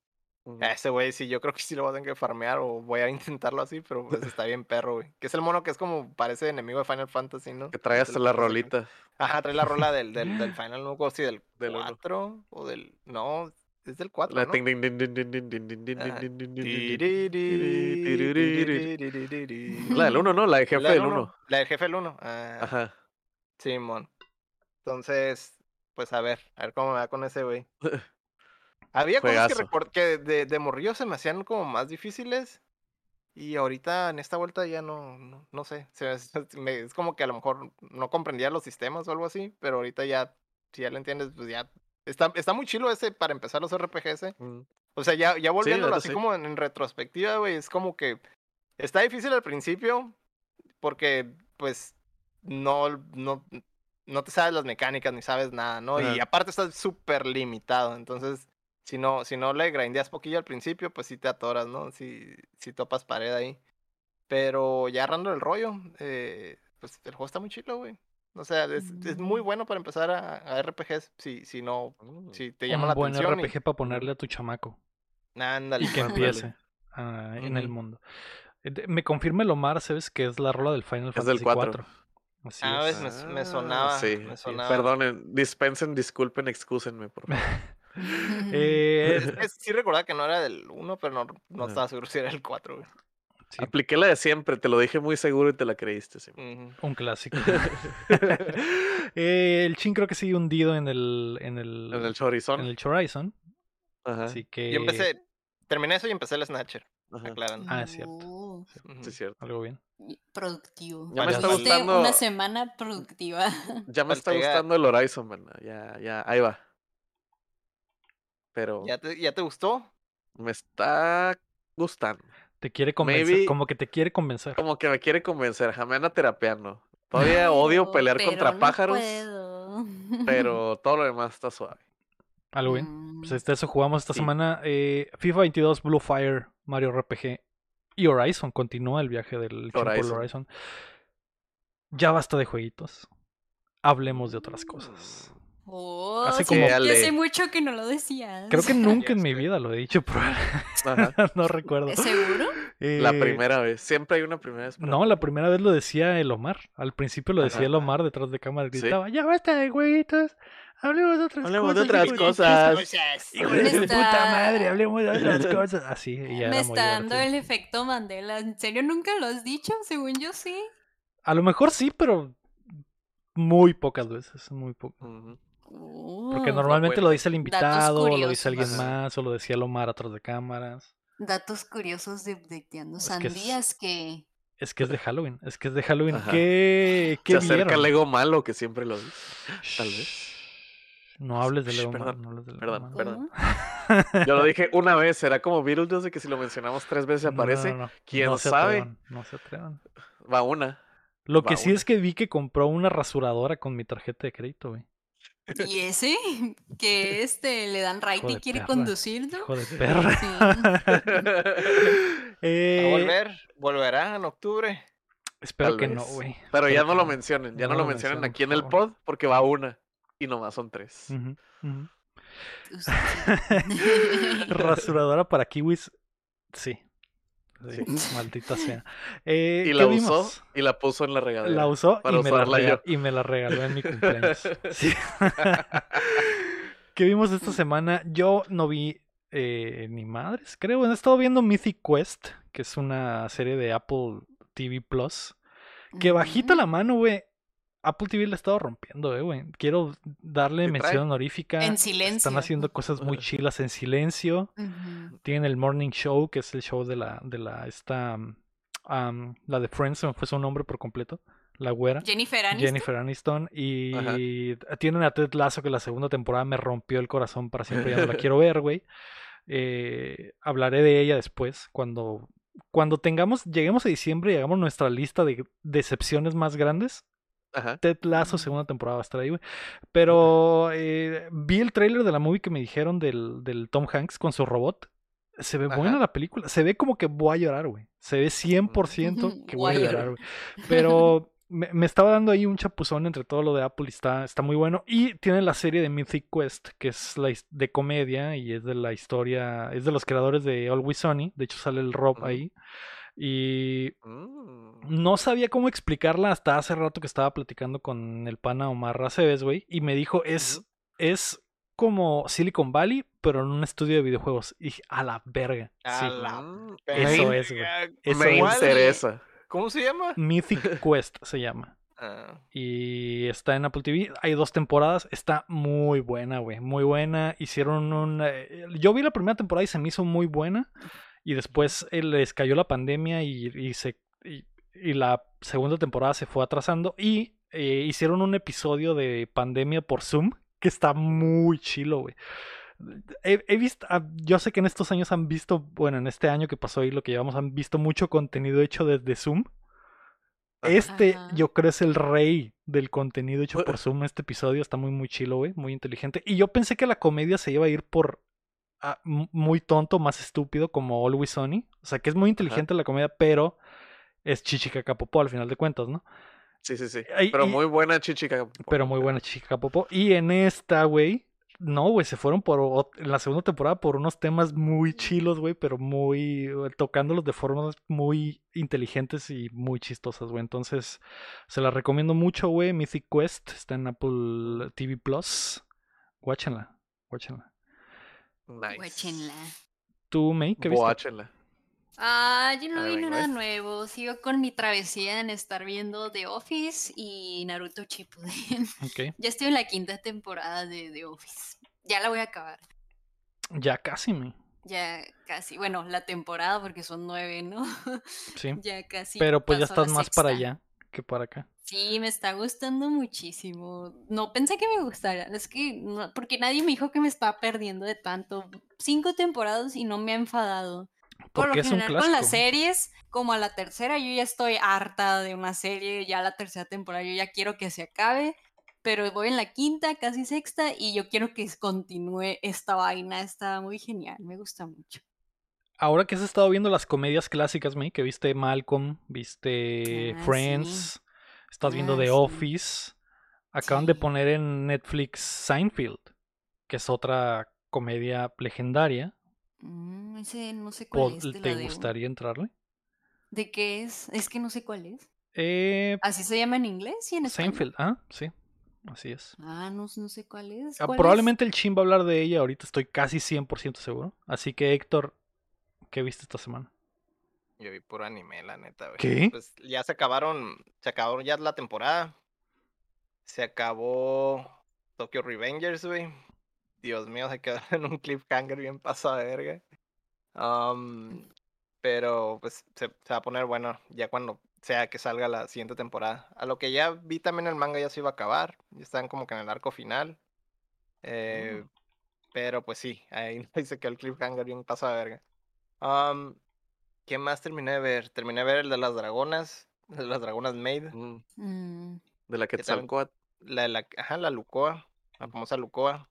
B: Ese güey, sí, yo creo que sí lo voy a tener que farmear o voy a intentarlo así, pero pues está bien perro, güey. Que es el mono que es como, parece enemigo de Final Fantasy, ¿no?
C: Que trae hasta la rolita.
B: Ajá, trae la rola del, del, del Final, no sí, del,
C: del
B: 4 o del... No, es del 4,
C: la del 1, ¿no? La del jefe del 1.
B: La del jefe del 1. Ah,
C: Ajá.
B: Simón. Entonces, pues a ver, a ver cómo me va con ese güey. Había cosas que, que de, de morrillo se me hacían como más difíciles. Y ahorita en esta vuelta ya no, no, no sé. se me- se me- es como que a lo mejor no comprendía los sistemas o algo así. Pero ahorita ya, si ya lo entiendes, pues ya. Está, está muy chilo ese para empezar los RPGs.
C: Mm.
B: O sea, ya, ya volviéndolo así
C: sí.
B: como en, en retrospectiva, güey, es como que está difícil al principio porque, pues, no, no, no te sabes las mecánicas ni sabes nada, ¿no? Y aparte estás súper limitado, entonces, si no, si no le grindeas poquillo al principio, pues sí te atoras, ¿no? Si, si topas pared ahí. Pero ya agarrando el rollo, eh, pues el juego está muy chido, güey. O sea, es, es muy
D: Mm.
B: bueno para empezar a, a RPGs si, si no,
C: Mm.
B: si te llama
A: Un
B: la
A: buen
B: atención. y-
A: RPG para ponerle a tu chamaco
B: Ándale.
A: y que empiece ah, en el mundo. Eh, Me confirma el Omar, ¿sabes? Que es la rola del Final
C: Es del
A: Fantasy
C: 4.
A: 4. Así
B: Ah,
A: es.
B: ves, me- me
C: Ah,
B: sonaba,
C: Sí,
B: me sonaba.
C: Perdonen, dispensen, disculpen, excúsenme, por favor.
A: Eh,
B: Es sí recordaba que no era del 1, pero no, estaba seguro si era el 4, güey.
A: sí,
C: Apliqué la de siempre, te lo dije muy seguro y te la creíste. sí.
A: Un clásico. Eh, el Chin creo que sigue hundido en el, en el,
C: En el Chorizón.
A: en el Horizon.
C: Ajá.
A: Así que.
B: Yo empecé, terminé eso y empecé el Snatcher,
C: ajá.
B: aclaran.
A: Ah, es cierto.
D: Oh.
C: Sí, es cierto.
A: Algo bien.
D: productivo.
C: Ya
A: me está
C: gustando-
D: Una semana productiva.
C: Ya me está gustando el Horizon, man. Ya, ya, ahí va. Pero
B: ¿Ya, te, ¿Ya te gustó?
C: me está gustando.
A: Te quiere convencer.
C: Maybe-
A: Como que te quiere convencer.
C: Como que me quiere convencer. Jamás anda terapeando. Todavía odio pelear contra
D: no
C: pájaros,
D: puedo.
C: pero todo lo demás está suave.
A: Algo bien.
D: Mm.
A: Pues este, eso jugamos esta
C: Sí.
A: semana. eh, FIFA 22, Blue Fire, Mario RPG y Horizon. Continúa el viaje del
C: Horizon.
A: Horizon. Ya basta de jueguitos. Hablemos de otras cosas.
D: Oh,
A: Hace
D: sí,
A: como-
D: que
C: Dale.
D: hace mucho que no lo decías.
A: Creo que nunca en mi
B: sé.
A: vida lo he dicho, pero no recuerdo.
D: ¿Seguro?
C: La
A: Eh,
C: primera vez. Siempre hay una primera vez.
A: No, la primera vez lo decía el Omar. Al principio lo decía
C: Ajá.
A: el Omar detrás de cámara.
C: ¿Sí?
A: Gritaba, ya basta de güeyitos. Hablemos de otras
C: Hablemos de
A: cosas.
C: otras
A: hijo de-
C: cosas.
A: Hijo de
D: está-
A: puta madre, hablemos de otras cosas. Así, y ya
D: Me está dando
A: divertido.
D: el efecto Mandela. ¿En serio nunca lo has dicho? Según yo sí.
A: A lo mejor sí, pero muy pocas veces, muy poco. Porque
D: Uh,
A: normalmente lo dice el invitado, o lo dice alguien más, o lo decía el Omar atrás de cámaras.
D: Datos curiosos de Updateando
A: Es que es-
D: Sandías que...
A: Es que es de Halloween, es que es de Halloween.
C: Ajá.
A: ¿Qué, qué
C: Se acerca
A: vieron?
C: el ego malo que siempre lo dice. Tal vez.
A: No hables del
C: Shh,
A: ego
C: perdón,
A: malo, no hables ego
C: perdón,
A: malo.
C: perdón. Yo lo dije una vez, será como Beetlejuice de que si lo mencionamos tres veces
A: no,
C: aparece.
A: no, no.
C: ¿Quién
A: No se
C: sabe?
A: atrevan, no se atrevan.
C: Va una.
A: Lo
C: Va
A: que sí
C: una.
A: es que vi que compró una rasuradora con mi tarjeta de crédito, güey.
D: Y ese que este le dan right y quiere
A: perra,
D: conducir, ¿no?
A: Hijo de perra.
D: Sí.
A: Eh,
B: ¿Va a volver? ¿Volverá en octubre?
A: Espero
C: Tal
A: que
C: vez.
A: no, güey.
C: Pero ya no lo mencionen, ya
A: No
C: no, lo mencionen aquí en el pod porque va una. Y nomás son tres.
D: Usted.
A: Rasuradora para kiwis, sí. Sí, maldita sea. Eh,
C: Y
A: ¿qué
C: la
A: vimos?
C: usó y la puso en la regadera.
A: La usó
C: para
A: y me la,
C: yo.
A: y me la regaló en mi cumpleaños. Sí. ¿Qué vimos esta semana? Yo no vi eh, ni madres, creo. He estado viendo Mythic Quest, que es una serie de Apple TV Plus. Que bajita la mano, güey. Apple TV la ha estado rompiendo, eh, güey. Quiero darle
C: ¿Qué
A: mención honorífica.
D: En silencio.
A: Están haciendo cosas muy chilas en silencio. Tienen el Morning Show, que es el show de la, de la, esta, um, um, la de Friends, se me fue su nombre por completo. La güera.
D: Jennifer Aniston.
A: Jennifer Aniston y
C: Ajá.
A: tienen a Ted Lasso que la segunda temporada me rompió el corazón para siempre, ya no la quiero ver, güey. Eh, hablaré de ella después cuando cuando tengamos lleguemos a diciembre y hagamos nuestra lista de decepciones más grandes.
C: Ajá.
A: Ted Lasso segunda temporada va a estar ahí, güey. Pero eh, vi el tráiler de la movie que me dijeron del, del Tom Hanks con su robot. Se ve buena
C: Ajá.
A: la película. Se ve como que voy a llorar, güey. Se ve 100% que voy a
D: Voy a
A: llorar, güey. Pero me, me estaba dando ahí un chapuzón entre todo lo de Apple y está, está muy bueno. Y tiene la serie de Mythic Quest, que es la de comedia y es de la historia, es de los creadores de Always Sunny. De hecho sale el Rob ahí. Y
C: Mm.
A: no sabía cómo explicarla hasta hace rato que estaba platicando con el pana Omar Aceves, güey. Y me dijo, es, es como Silicon Valley, pero en un estudio de videojuegos. Y dije, a la verga.
B: A
A: Sí.
B: la
C: Mm,
A: Eso
B: verga.
A: es, güey. Eso
C: Me interesa.
B: ¿Cómo se llama?
A: Mythic Quest se llama.
B: Ah,
A: Y está en Apple TV. Hay dos temporadas. Está muy buena, güey. Muy buena. Hicieron un... eh, Yo vi la primera temporada y se me hizo muy buena. Y después eh, les cayó la pandemia y, y se... Y, y la segunda temporada se fue atrasando. Y eh, hicieron un episodio de pandemia por Zoom. Que está muy chilo, güey. He, he visto, ah, yo sé que en estos años han visto, bueno, en este año que pasó y lo que llevamos, han visto mucho contenido hecho desde Zoom. Este,
D: Ajá.
A: yo creo, es el rey del contenido hecho por Zoom. Este episodio está muy, muy chilo, güey. Muy inteligente. Y yo pensé que la comedia se iba a ir por muy tonto, más estúpido, como Always Sunny. O sea, que es muy inteligente la comedia, pero es chichicacapopo al final de cuentas, ¿no?
C: Sí, sí, sí. Pero
A: y-
C: muy buena chichica.
A: Pero muy buena chichicacapopo. Y en esta, güey. No, güey, se fueron por en la segunda temporada por unos temas muy chilos, güey, pero muy eh, tocándolos de formas muy inteligentes y muy chistosas, güey. Entonces, se la recomiendo mucho, güey. Mythic Quest está en Apple TV Plus. Guáchenla, guáchenla.
C: Nice.
D: Guáchenla.
A: ¿Tú, May, qué viste?
C: Guáchenla.
D: Ah, yo no
C: A
D: vi nada nuevo. Sigo con mi travesía en estar viendo The Office y Naruto Shippuden.
A: Ok,
D: ya estoy en la quinta temporada de The Office. Ya la voy a acabar.
A: ya casi, me.
D: Ya casi. Bueno, la temporada porque son nueve, ¿no?
A: Sí.
D: ya casi.
A: Pero pues ya estás más para allá que para acá.
D: Sí, me está gustando muchísimo. No pensé que me gustara. Es que, no- porque nadie me dijo que me estaba perdiendo de tanto. Cinco temporadas y no me ha enfadado. Por lo general con las series, como a la tercera, yo ya estoy harta de una serie, ya la tercera temporada yo ya quiero que se acabe, pero voy en la quinta, casi sexta, y yo quiero que continúe esta vaina, está muy genial, me gusta mucho.
A: Ahora que has estado viendo las comedias clásicas, May, que viste Malcolm, viste
D: Ah,
A: Friends, estás viendo
D: Ah,
A: The
D: sí.
A: Office, Acaban de poner en Netflix Seinfeld, que es otra comedia legendaria.
E: Mm, ese no sé cuál es. te
A: ¿Te gustaría entrarle?
E: ¿De qué es? Es que no sé cuál es.
A: Eh,
E: ¿Así se llama en inglés y en español?
A: Seinfeld, ah, sí, así es.
E: Ah, no, no sé cuál es.
A: Ah,
E: ¿Cuál es?
A: probablemente el Chin va a hablar de ella, ahorita estoy casi 100% seguro. Así que Héctor, ¿qué viste esta semana?
B: Yo vi puro anime, la neta, güey.
A: ¿Qué?
B: Pues ya se acabaron, se acabaron ya la temporada. Se acabó Tokyo Revengers, güey. Dios mío, se quedó en un cliffhanger bien pasado de verga. Am, pero pues se, se va a poner bueno ya cuando sea que salga la siguiente temporada. A lo que ya vi también el manga ya se iba a acabar. Ya están como que en el arco final. Eh, Pero pues sí, ahí se quedó el cliffhanger bien pasado de verga. Am, ¿Qué más terminé de ver? Terminé de ver el de las dragonas. El de las dragonas Maid.
C: Mm,
E: Mm,
C: De la Quetzalcoatl.
B: La, de la, ajá, la Lucoa. La famosa Lucoa.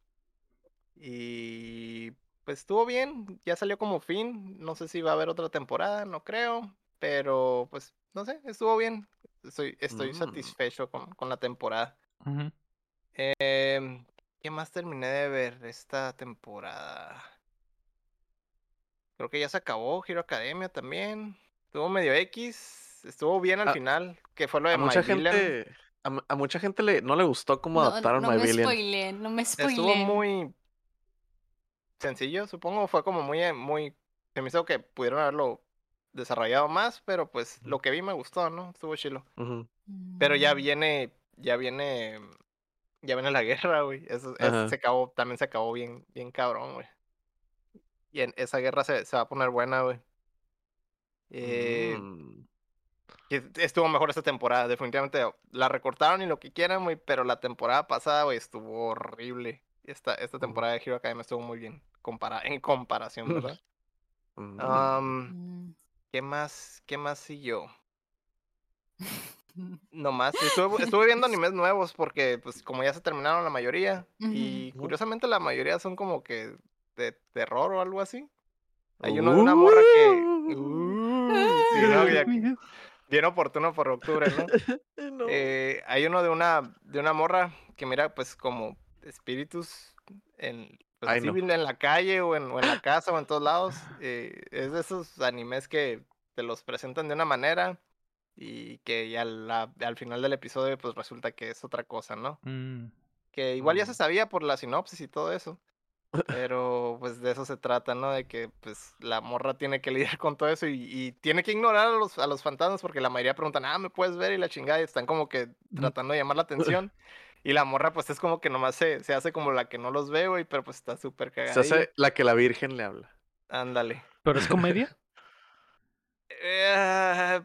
B: Y pues estuvo bien. Ya salió como fin. No sé si va a haber otra temporada, no creo. Pero pues, no sé, estuvo bien. Estoy, estoy
C: Mm.
B: satisfecho con, con la temporada. Em, ¿Qué más terminé de ver esta temporada? Creo que ya se acabó Hero Academia también. Estuvo medio X. Estuvo bien al
C: A-
B: final. Que fue lo de
C: A mucha
B: Villain.
C: gente, a, mu- a mucha gente le, no le gustó cómo
E: no,
C: adaptaron
E: no
C: My
E: me
C: Villain.
E: spoileen, no me
B: Estuvo
E: spoileen.
B: muy sencillo, supongo. Fue como muy, eh, muy. Se me hizo que pudieron haberlo desarrollado más, pero pues lo que vi me gustó, ¿no? Estuvo chilo. Pero ya
E: Mm,
B: viene, ya viene, ya viene la guerra, güey. Eso, eso se acabó, también se acabó bien, bien cabrón, güey. Y en esa guerra se, se va a poner buena, güey. Eh,
C: Mm.
B: que estuvo mejor esta temporada, definitivamente. La recortaron y lo que quieran, güey, pero la temporada pasada, güey, estuvo horrible. Esta, esta
C: Ujú.
B: temporada de Hero Academia estuvo muy bien compara en comparación, ¿verdad?
C: Mm.
E: Mm.
B: ¿Qué más? ¿Qué más siguió? Nomás, estuve, estuve viendo animes nuevos porque, pues, como ya se terminaron la mayoría, y curiosamente la mayoría son como que de terror o algo así. Hay uno de una morra que... Uh, sí, no, ya- bien oportuno por octubre, ¿no?
C: No.
B: Eh, hay uno de una, de una morra que mira, pues, como espíritus en, pues,
C: Ay,
B: así,
C: no.
B: en la calle o en, o en la casa o en todos lados. Eh, es de esos animes que te los presentan de una manera y que ya la- al final del episodio, pues, resulta que es otra cosa, ¿no?
A: Mm.
B: Que igual ya se
C: Mm.
B: sabía por la sinopsis y todo eso. Pero pues de eso se trata, ¿no? De que pues la morra tiene que lidiar con todo eso y, y tiene que ignorar a los, a los fantasmas porque la mayoría preguntan, ah, ¿me puedes ver? Y la chingada y están como que tratando de llamar la atención. Y la morra pues es como que nomás se, se hace como la que no los ve, güey, pero pues está súper
C: Se
B: cagada.
C: hace la que la Virgen le habla.
B: Ándale.
A: ¿Pero es comedia?
B: Eh,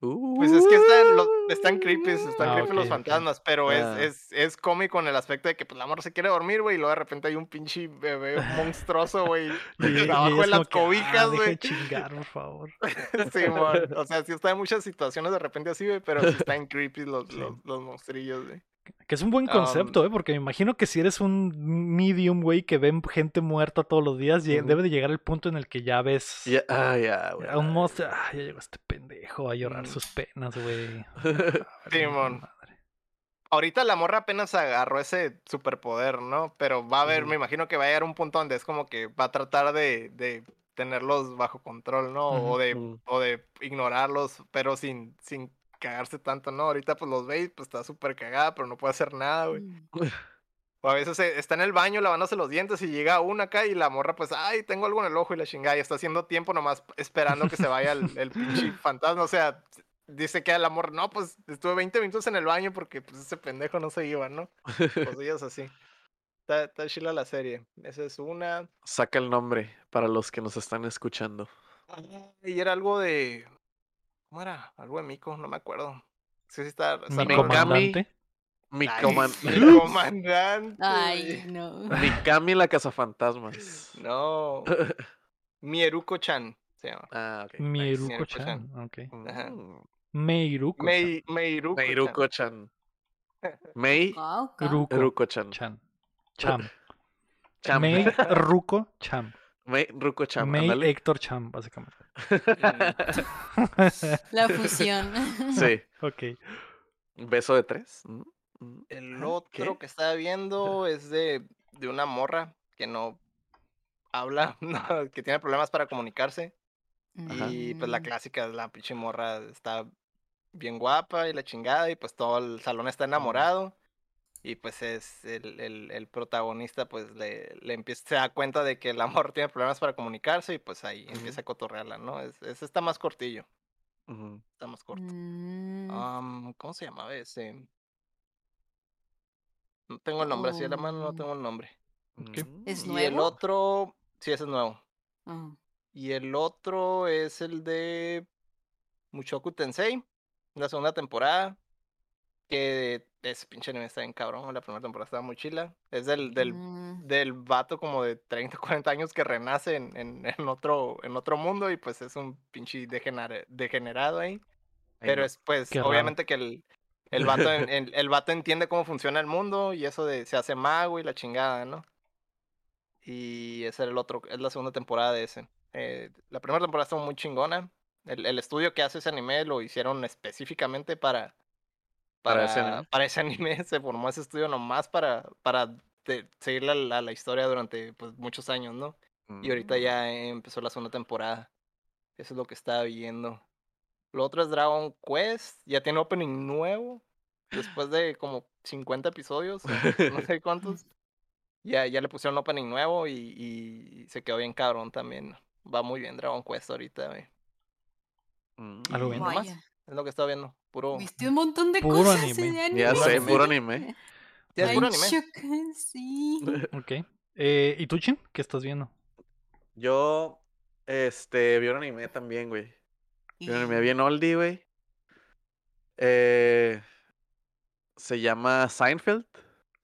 B: pues es que están, los, están creepy, están
A: Ah,
B: creepy los fantasmas, pero es,
C: Ah.
B: es, es cómico en el aspecto de que pues la morra se quiere dormir, güey, y luego de repente hay un pinche bebé monstruoso, güey, abajo de las
A: "Ah,
B: cobijas, güey.
A: chingar, por favor.
B: Simón. O sea, sí está en muchas situaciones de repente así, güey, pero sí están creepy los,
A: Sí.
B: los, los monstrillos, güey.
A: Que es un buen concepto, ¿eh? Porque me imagino que si eres un medium, güey, que ven gente muerta todos los días, debe de llegar el punto en el que ya ves
C: Ya, ah, ya, güey.
A: a un monstruo. Ah, ya llegó este pendejo a llorar
B: Ujú.
A: sus penas, güey.
B: Simón.
A: Madre.
B: Ahorita la morra apenas agarró ese superpoder, ¿no? Pero va a haber, me imagino que va a llegar un punto donde es como que va a tratar de, de tenerlos bajo control, ¿no? O de,
C: Ujú.
B: o de ignorarlos, pero sin, sin cagarse tanto, ¿no? Ahorita pues los ve y pues está súper cagada, pero no puede hacer nada, güey.
E: Mm.
B: O a veces eh, está en el baño lavándose los dientes y llega una acá y la morra pues, ay, tengo algo en el ojo y la chingada y está haciendo tiempo nomás esperando que se vaya el, el pinche fantasma. O sea, dice que el amor, no, pues estuve 20 minutos en el baño porque pues ese pendejo no se iba, ¿no? Cosillas así. Está, está chila la serie. Esa es una.
C: Saca el nombre para los que nos están escuchando.
B: Y era algo de... ¿Cómo era? Algo de Mico, no me acuerdo. Sí, sí está... está
A: Mi comandante.
C: Mi,
B: Ay,
C: coman-
B: mi comandante.
E: Ay, no.
C: Mikami la cazafantasmas.
B: No. Mieruko-chan se llama.
C: Ah, ok.
A: Mieruko-chan.
B: Mieruko-chan.
A: Ok.
B: Ajá.
C: Mm.
A: Meiruko-chan.
B: Mei, Meiruko-chan.
C: Meiruko-chan. Mei.
A: Ruko.
C: Ruko-chan.
A: Chan. Cham.
C: Cham.
A: Mei Ruko Cham.
C: Mei Ruko-chan.
A: Mei
C: ándale.
A: Héctor Cham, básicamente.
E: La fusión.
C: Sí.
A: ok.
C: ¿Beso de tres? Mm. Mm,
B: El
C: ¿ah?
B: otro
C: ¿Qué?
B: que estaba viendo es de, de una morra que no habla, no, que tiene problemas para comunicarse.
C: Ajá.
B: Y pues
E: Mm.
B: la clásica, la pinche morra está bien guapa y la chingada, y pues todo el salón está enamorado. Y pues es el, el, el protagonista, pues le, le empieza, se da cuenta de que el amor tiene problemas para comunicarse y pues ahí empieza a cotorrearla, ¿no? Es, ese está más cortillo, está más corto.
E: Mm,
B: Am, ¿Cómo se llamaba ese? No tengo el nombre, así de la mano no
E: Oh.
B: tengo el nombre.
A: Ok.
E: ¿Es
B: Y el otro, sí, ese es nuevo.
E: Ah.
B: Y el otro es el de Mushoku Tensei, la segunda temporada. Que ese pinche anime está bien cabrón. La primera temporada estaba muy chila. Es del, del,
E: Mm,
B: del vato como de 30, 40 años que renace en, en, en otro, en otro mundo y pues es un pinche degenera- degenerado ahí.
C: Ay,
B: Pero es pues
A: raro.
B: obviamente que el, el, vato, en- el, el vato entiende cómo funciona el mundo y eso de se hace mago y la chingada, ¿no? Y ese era el otro, es la segunda temporada de ese. Eh, la primera temporada estuvo muy chingona. El, el estudio que hace ese anime lo hicieron específicamente para,
C: Para
B: para,
C: ese anime.
B: para ese anime. Se formó ese estudio nomás para, para de- seguir la, la, la historia durante pues, muchos años, ¿no? Y ahorita
C: Mm.
B: ya empezó la segunda temporada. Eso es lo que estaba viendo. Lo otro es Dragon Quest. Ya tiene opening nuevo. Después de como 50 episodios. no sé cuántos. Ya, ya le pusieron opening nuevo y, y se quedó bien cabrón también. Va muy bien Dragon Quest ahorita, güey.
C: Mm.
A: Algo bien.
B: nomás,
E: Vaya.
B: Es lo que estaba viendo. Puro.
E: Viste un montón de
A: Puro
E: cosas
A: anime.
E: de anime.
C: Ya sé, puro anime.
B: Ya es puro anime.
E: sí.
A: Ok. Eh, ¿Y tú, Chin? ¿Qué estás viendo?
C: Yo, este, vi un anime también, güey. Vi un anime bien oldie, güey. Eh, se llama Seinfeld.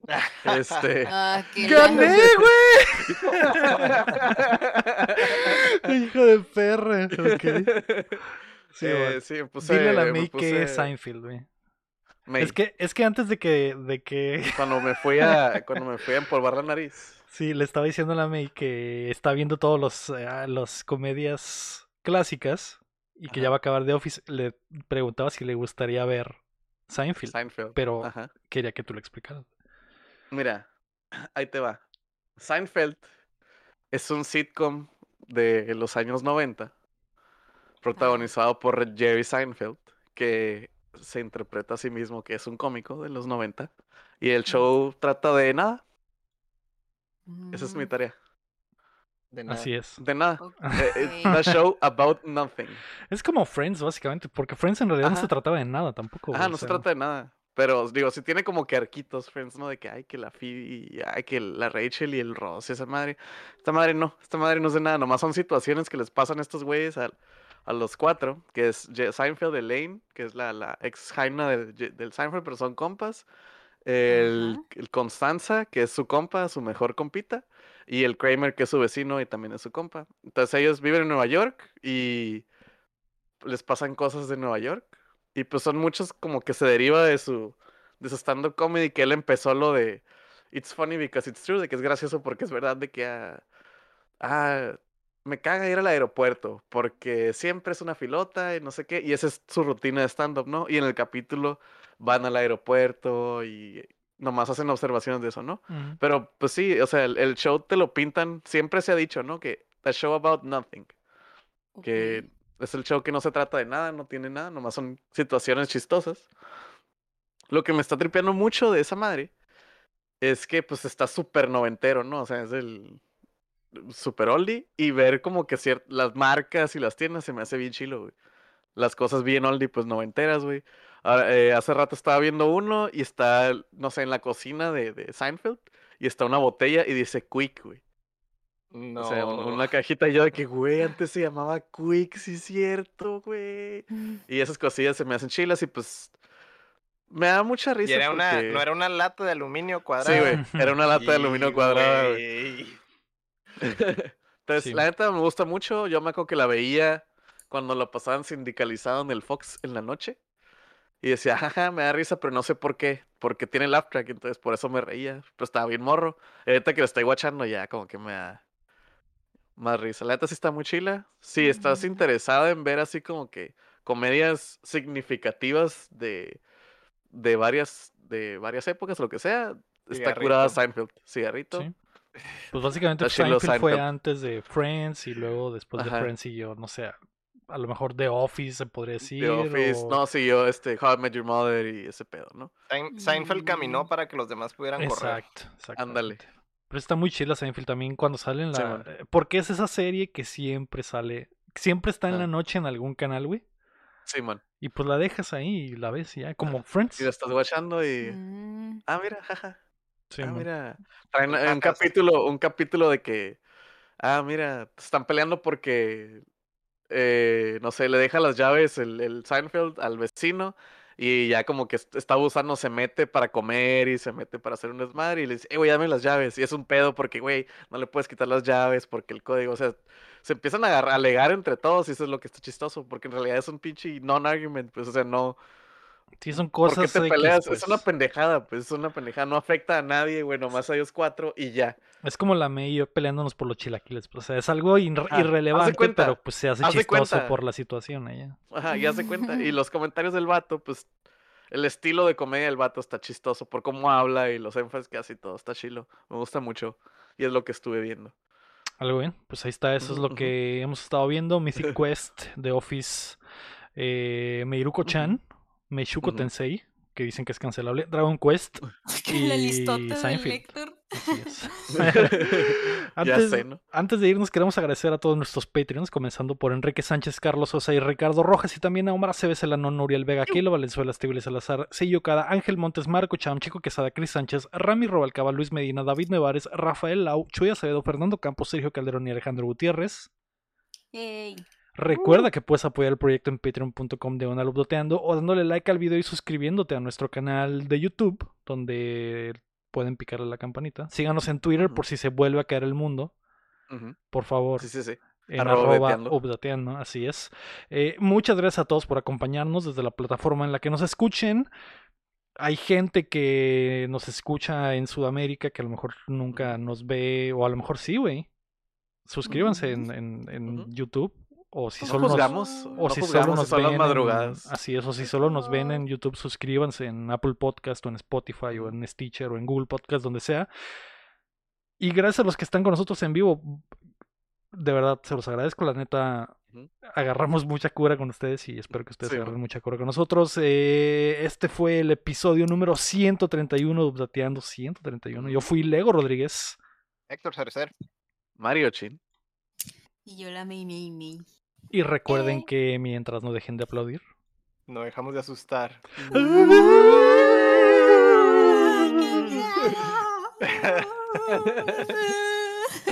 C: Este.
E: Ah, qué
A: ¡Gané, güey! Hijo de perra. Ok. Sí,
C: Eh, sí, puse,
A: Dile a la May que es Seinfeld, güey.
C: May.
A: Es que, es que antes de que, de que
C: Cuando me fui a, cuando me fui a empolvar la nariz.
A: Sí, le estaba diciendo a la May que está viendo todos los eh, los comedias clásicas y que ya va a acabar de Office. Le preguntaba si le gustaría ver Seinfeld,
C: Seinfeld.
A: pero
C: Ajá.
A: quería que tú lo explicaras.
C: Mira, ahí te va. Seinfeld es un sitcom de los años 90, protagonizado por Jerry Seinfeld, que se interpreta a sí mismo que es un cómico de los 90. Y el show trata de nada. Esa es mi
E: Mm,
C: tarea.
B: De nada.
A: Así es.
C: De nada.
E: ok.
C: Eh, It's a show about nothing.
A: Es como Friends, básicamente, porque Friends en realidad no se trataba de nada tampoco.
C: Ah, no se trata de nada. Pero digo, sí tiene como que arquitos, friends, ¿no? De que hay que la Phoebe, y ay, que la Rachel y el Ross, esa madre. Esta madre no, esta madre no es de nada, nomás son situaciones que les pasan a estos güeyes a, a los cuatro, que es Seinfeld, Elaine, que es la, la ex Jaina del, del Seinfeld, pero son compas. El, el Constanza, que es su compa, su mejor compita. Y el Kramer, que es su vecino y también es su compa. Entonces ellos viven en Nueva York y les pasan cosas de Nueva York. Y pues son muchos como que se deriva de su, de su stand-up comedy que él empezó lo de It's funny because it's true, de que es gracioso porque es verdad de que ah, ah, me caga ir al aeropuerto porque siempre es una filota y no sé qué. Y esa es su rutina de stand-up, ¿no? Y en el capítulo van al aeropuerto y nomás hacen observaciones de eso, ¿no? Pero pues sí, o sea, el, el show te lo pintan, siempre se ha dicho, ¿no? Que the show about nothing, que es el show que no se trata de nada, no tiene nada, nomás son situaciones chistosas. Lo que me está tripeando mucho de esa madre es que pues está súper noventero, ¿no? O sea, es el super oldie y ver como que las marcas y las tiendas se me hace bien chilo, güey. Las cosas bien oldie, pues noventeras, güey. Ahora, eh, hace rato estaba viendo uno y está, no sé, en la cocina de, de Seinfeld y está una botella y dice Quick, güey.
B: No.
C: O sea, un- una cajita y yo de que, güey, antes se llamaba Quick, sí es cierto, güey.
E: Mm,
C: Y esas cosillas se me hacen chilas y pues me da mucha
B: Y
C: risa
B: era una,
C: porque...
B: no era una lata de aluminio
C: Sí,
B: cuadrada.
C: güey, era una lata de aluminio
B: Y,
C: cuadrada, güey. Entonces,
A: Sí.
C: la neta me gusta mucho. Yo me acuerdo que la veía cuando lo pasaban sindicalizado en el Fox en la noche. Y decía, jaja, me da risa, pero no sé por qué. Porque tiene el track, entonces por eso me reía. Pero estaba bien morro. Y ahorita que lo estoy guachando ya como que me da más risa. La neta sí está muy chila. Si estás
E: Mm.
C: interesado en ver así como que comedias significativas de, de varias de varias épocas, lo que sea, está curada Seinfeld. Cigarrito.
A: Sí. Pues básicamente pues, Seinfeld fue antes de Friends y luego después de. Friends siguió, no sé, a lo mejor The Office se podría decir.
C: The Office.
A: o-
C: No, siguió este How I Met Your Mother y ese pedo, ¿no?
B: Sein- Seinfeld caminó
E: Mm.
B: para que los demás pudieran correr.
A: Exacto.
C: Ándale.
A: Pero está muy chila Seinfeld también cuando sale en la... Porque es esa serie que siempre sale, siempre está en
C: Ah.
A: la noche en algún canal, güey.
C: Sí, man.
A: Y pues la dejas ahí y la ves y ya, como Friends.
C: Y la estás watchando y.
E: Mm,
C: Ah, mira, jaja.
A: Sí,
C: ah, mira. Traen eh, un capítulo, un capítulo de que. Ah, mira, están peleando porque. eh, no sé, le deja las llaves el, el Seinfeld al vecino. Y ya como que est- está usando, se mete para comer y se mete para hacer un desmadre. Y le dice, eh, güey, dame las llaves. Y es un pedo porque, güey, no le puedes quitar las llaves porque el código. O sea, se empiezan a, agarrar- a alegar entre todos y eso es lo que está chistoso. Porque en realidad es un pinche non-argument. Pues, o sea, no.
A: Sí, son
C: ¿Por
A: cosas
C: qué te
A: X,
C: peleas?
A: pues.
C: Es una pendejada, pues es una pendejada. No afecta a nadie, güey, nomás a ellos cuatro y ya.
A: Es como la May y yo peleándonos por los chilaquiles. pues, O sea, es algo irre-
C: de
A: irrelevante,
C: cuenta,
A: pero pues se hace
C: de
A: chistoso
C: cuenta.
A: por la situación allá.
C: Ajá, ya se cuenta. Y los comentarios del vato, pues el estilo de comedia del vato está chistoso por cómo habla y los énfasis que hace y todo. Está chilo. Me gusta mucho. Y es lo que estuve viendo.
A: Algo bien, pues ahí está, eso es lo que hemos estado viendo. Mythic Quest, The Office, eh, Meiruko-chan, Meishuko
C: Ujú.
A: Tensei, que dicen que es cancelable, Dragon Quest, Y Seinfeld. Antes,
C: sé, ¿no?
A: antes de irnos, queremos agradecer a todos nuestros Patreons, comenzando por Enrique Sánchez, Carlos Sosa y Ricardo Rojas, y también a Omar Aceves, Elanón, Uriel Vega, Kilo Valenzuela, Estíbal Salazar, Sello Cada, Ángel Montes, Marco Cham, Chico Quesada, Cris Sánchez, Rami Robalcaba, Luis Medina, David Nevares, Rafael Lau, Chuy Acevedo, Fernando Campos, Sergio Calderón y Alejandro Gutiérrez.
E: Ey.
A: Recuerda que puedes apoyar el proyecto en patreon.com de Doteando o dándole like al video y suscribiéndote a nuestro canal de YouTube, donde pueden picarle la campanita. Síganos en Twitter por si se vuelve a caer el mundo. Por favor,
C: Sí, sí, sí.
A: en
C: arroba
A: arroba
C: updateando.
A: updateando, así es. Eh, muchas gracias a todos por acompañarnos desde la plataforma en la que nos escuchen. Hay gente que nos escucha en Sudamérica que a lo mejor nunca nos ve, o a lo mejor sí, güey. Suscríbanse en, en-. YouTube. O si
C: No
A: solo nos,
C: juzgamos,
A: o
C: no
A: si solo nos
C: las
A: ven en-
C: madrugadas.
A: así es, o si solo nos ven en YouTube, suscríbanse en Apple Podcast o en Spotify o en Stitcher o en Google Podcast, donde sea. Y gracias a los que están con nosotros en vivo, de verdad se los agradezco, la neta. Agarramos mucha cura con ustedes y espero que ustedes
C: Sí,
A: agarren mucha cura con nosotros. Eh, este fue el episodio número 131 de Updateando 131. Yo fui Lego Rodríguez.
B: Héctor Cerecer.
C: Mario Chin.
E: Y yo la mei, mei, mei.
A: Y recuerden
E: Eh.
A: que mientras no dejen de aplaudir.
B: No dejamos de asustar.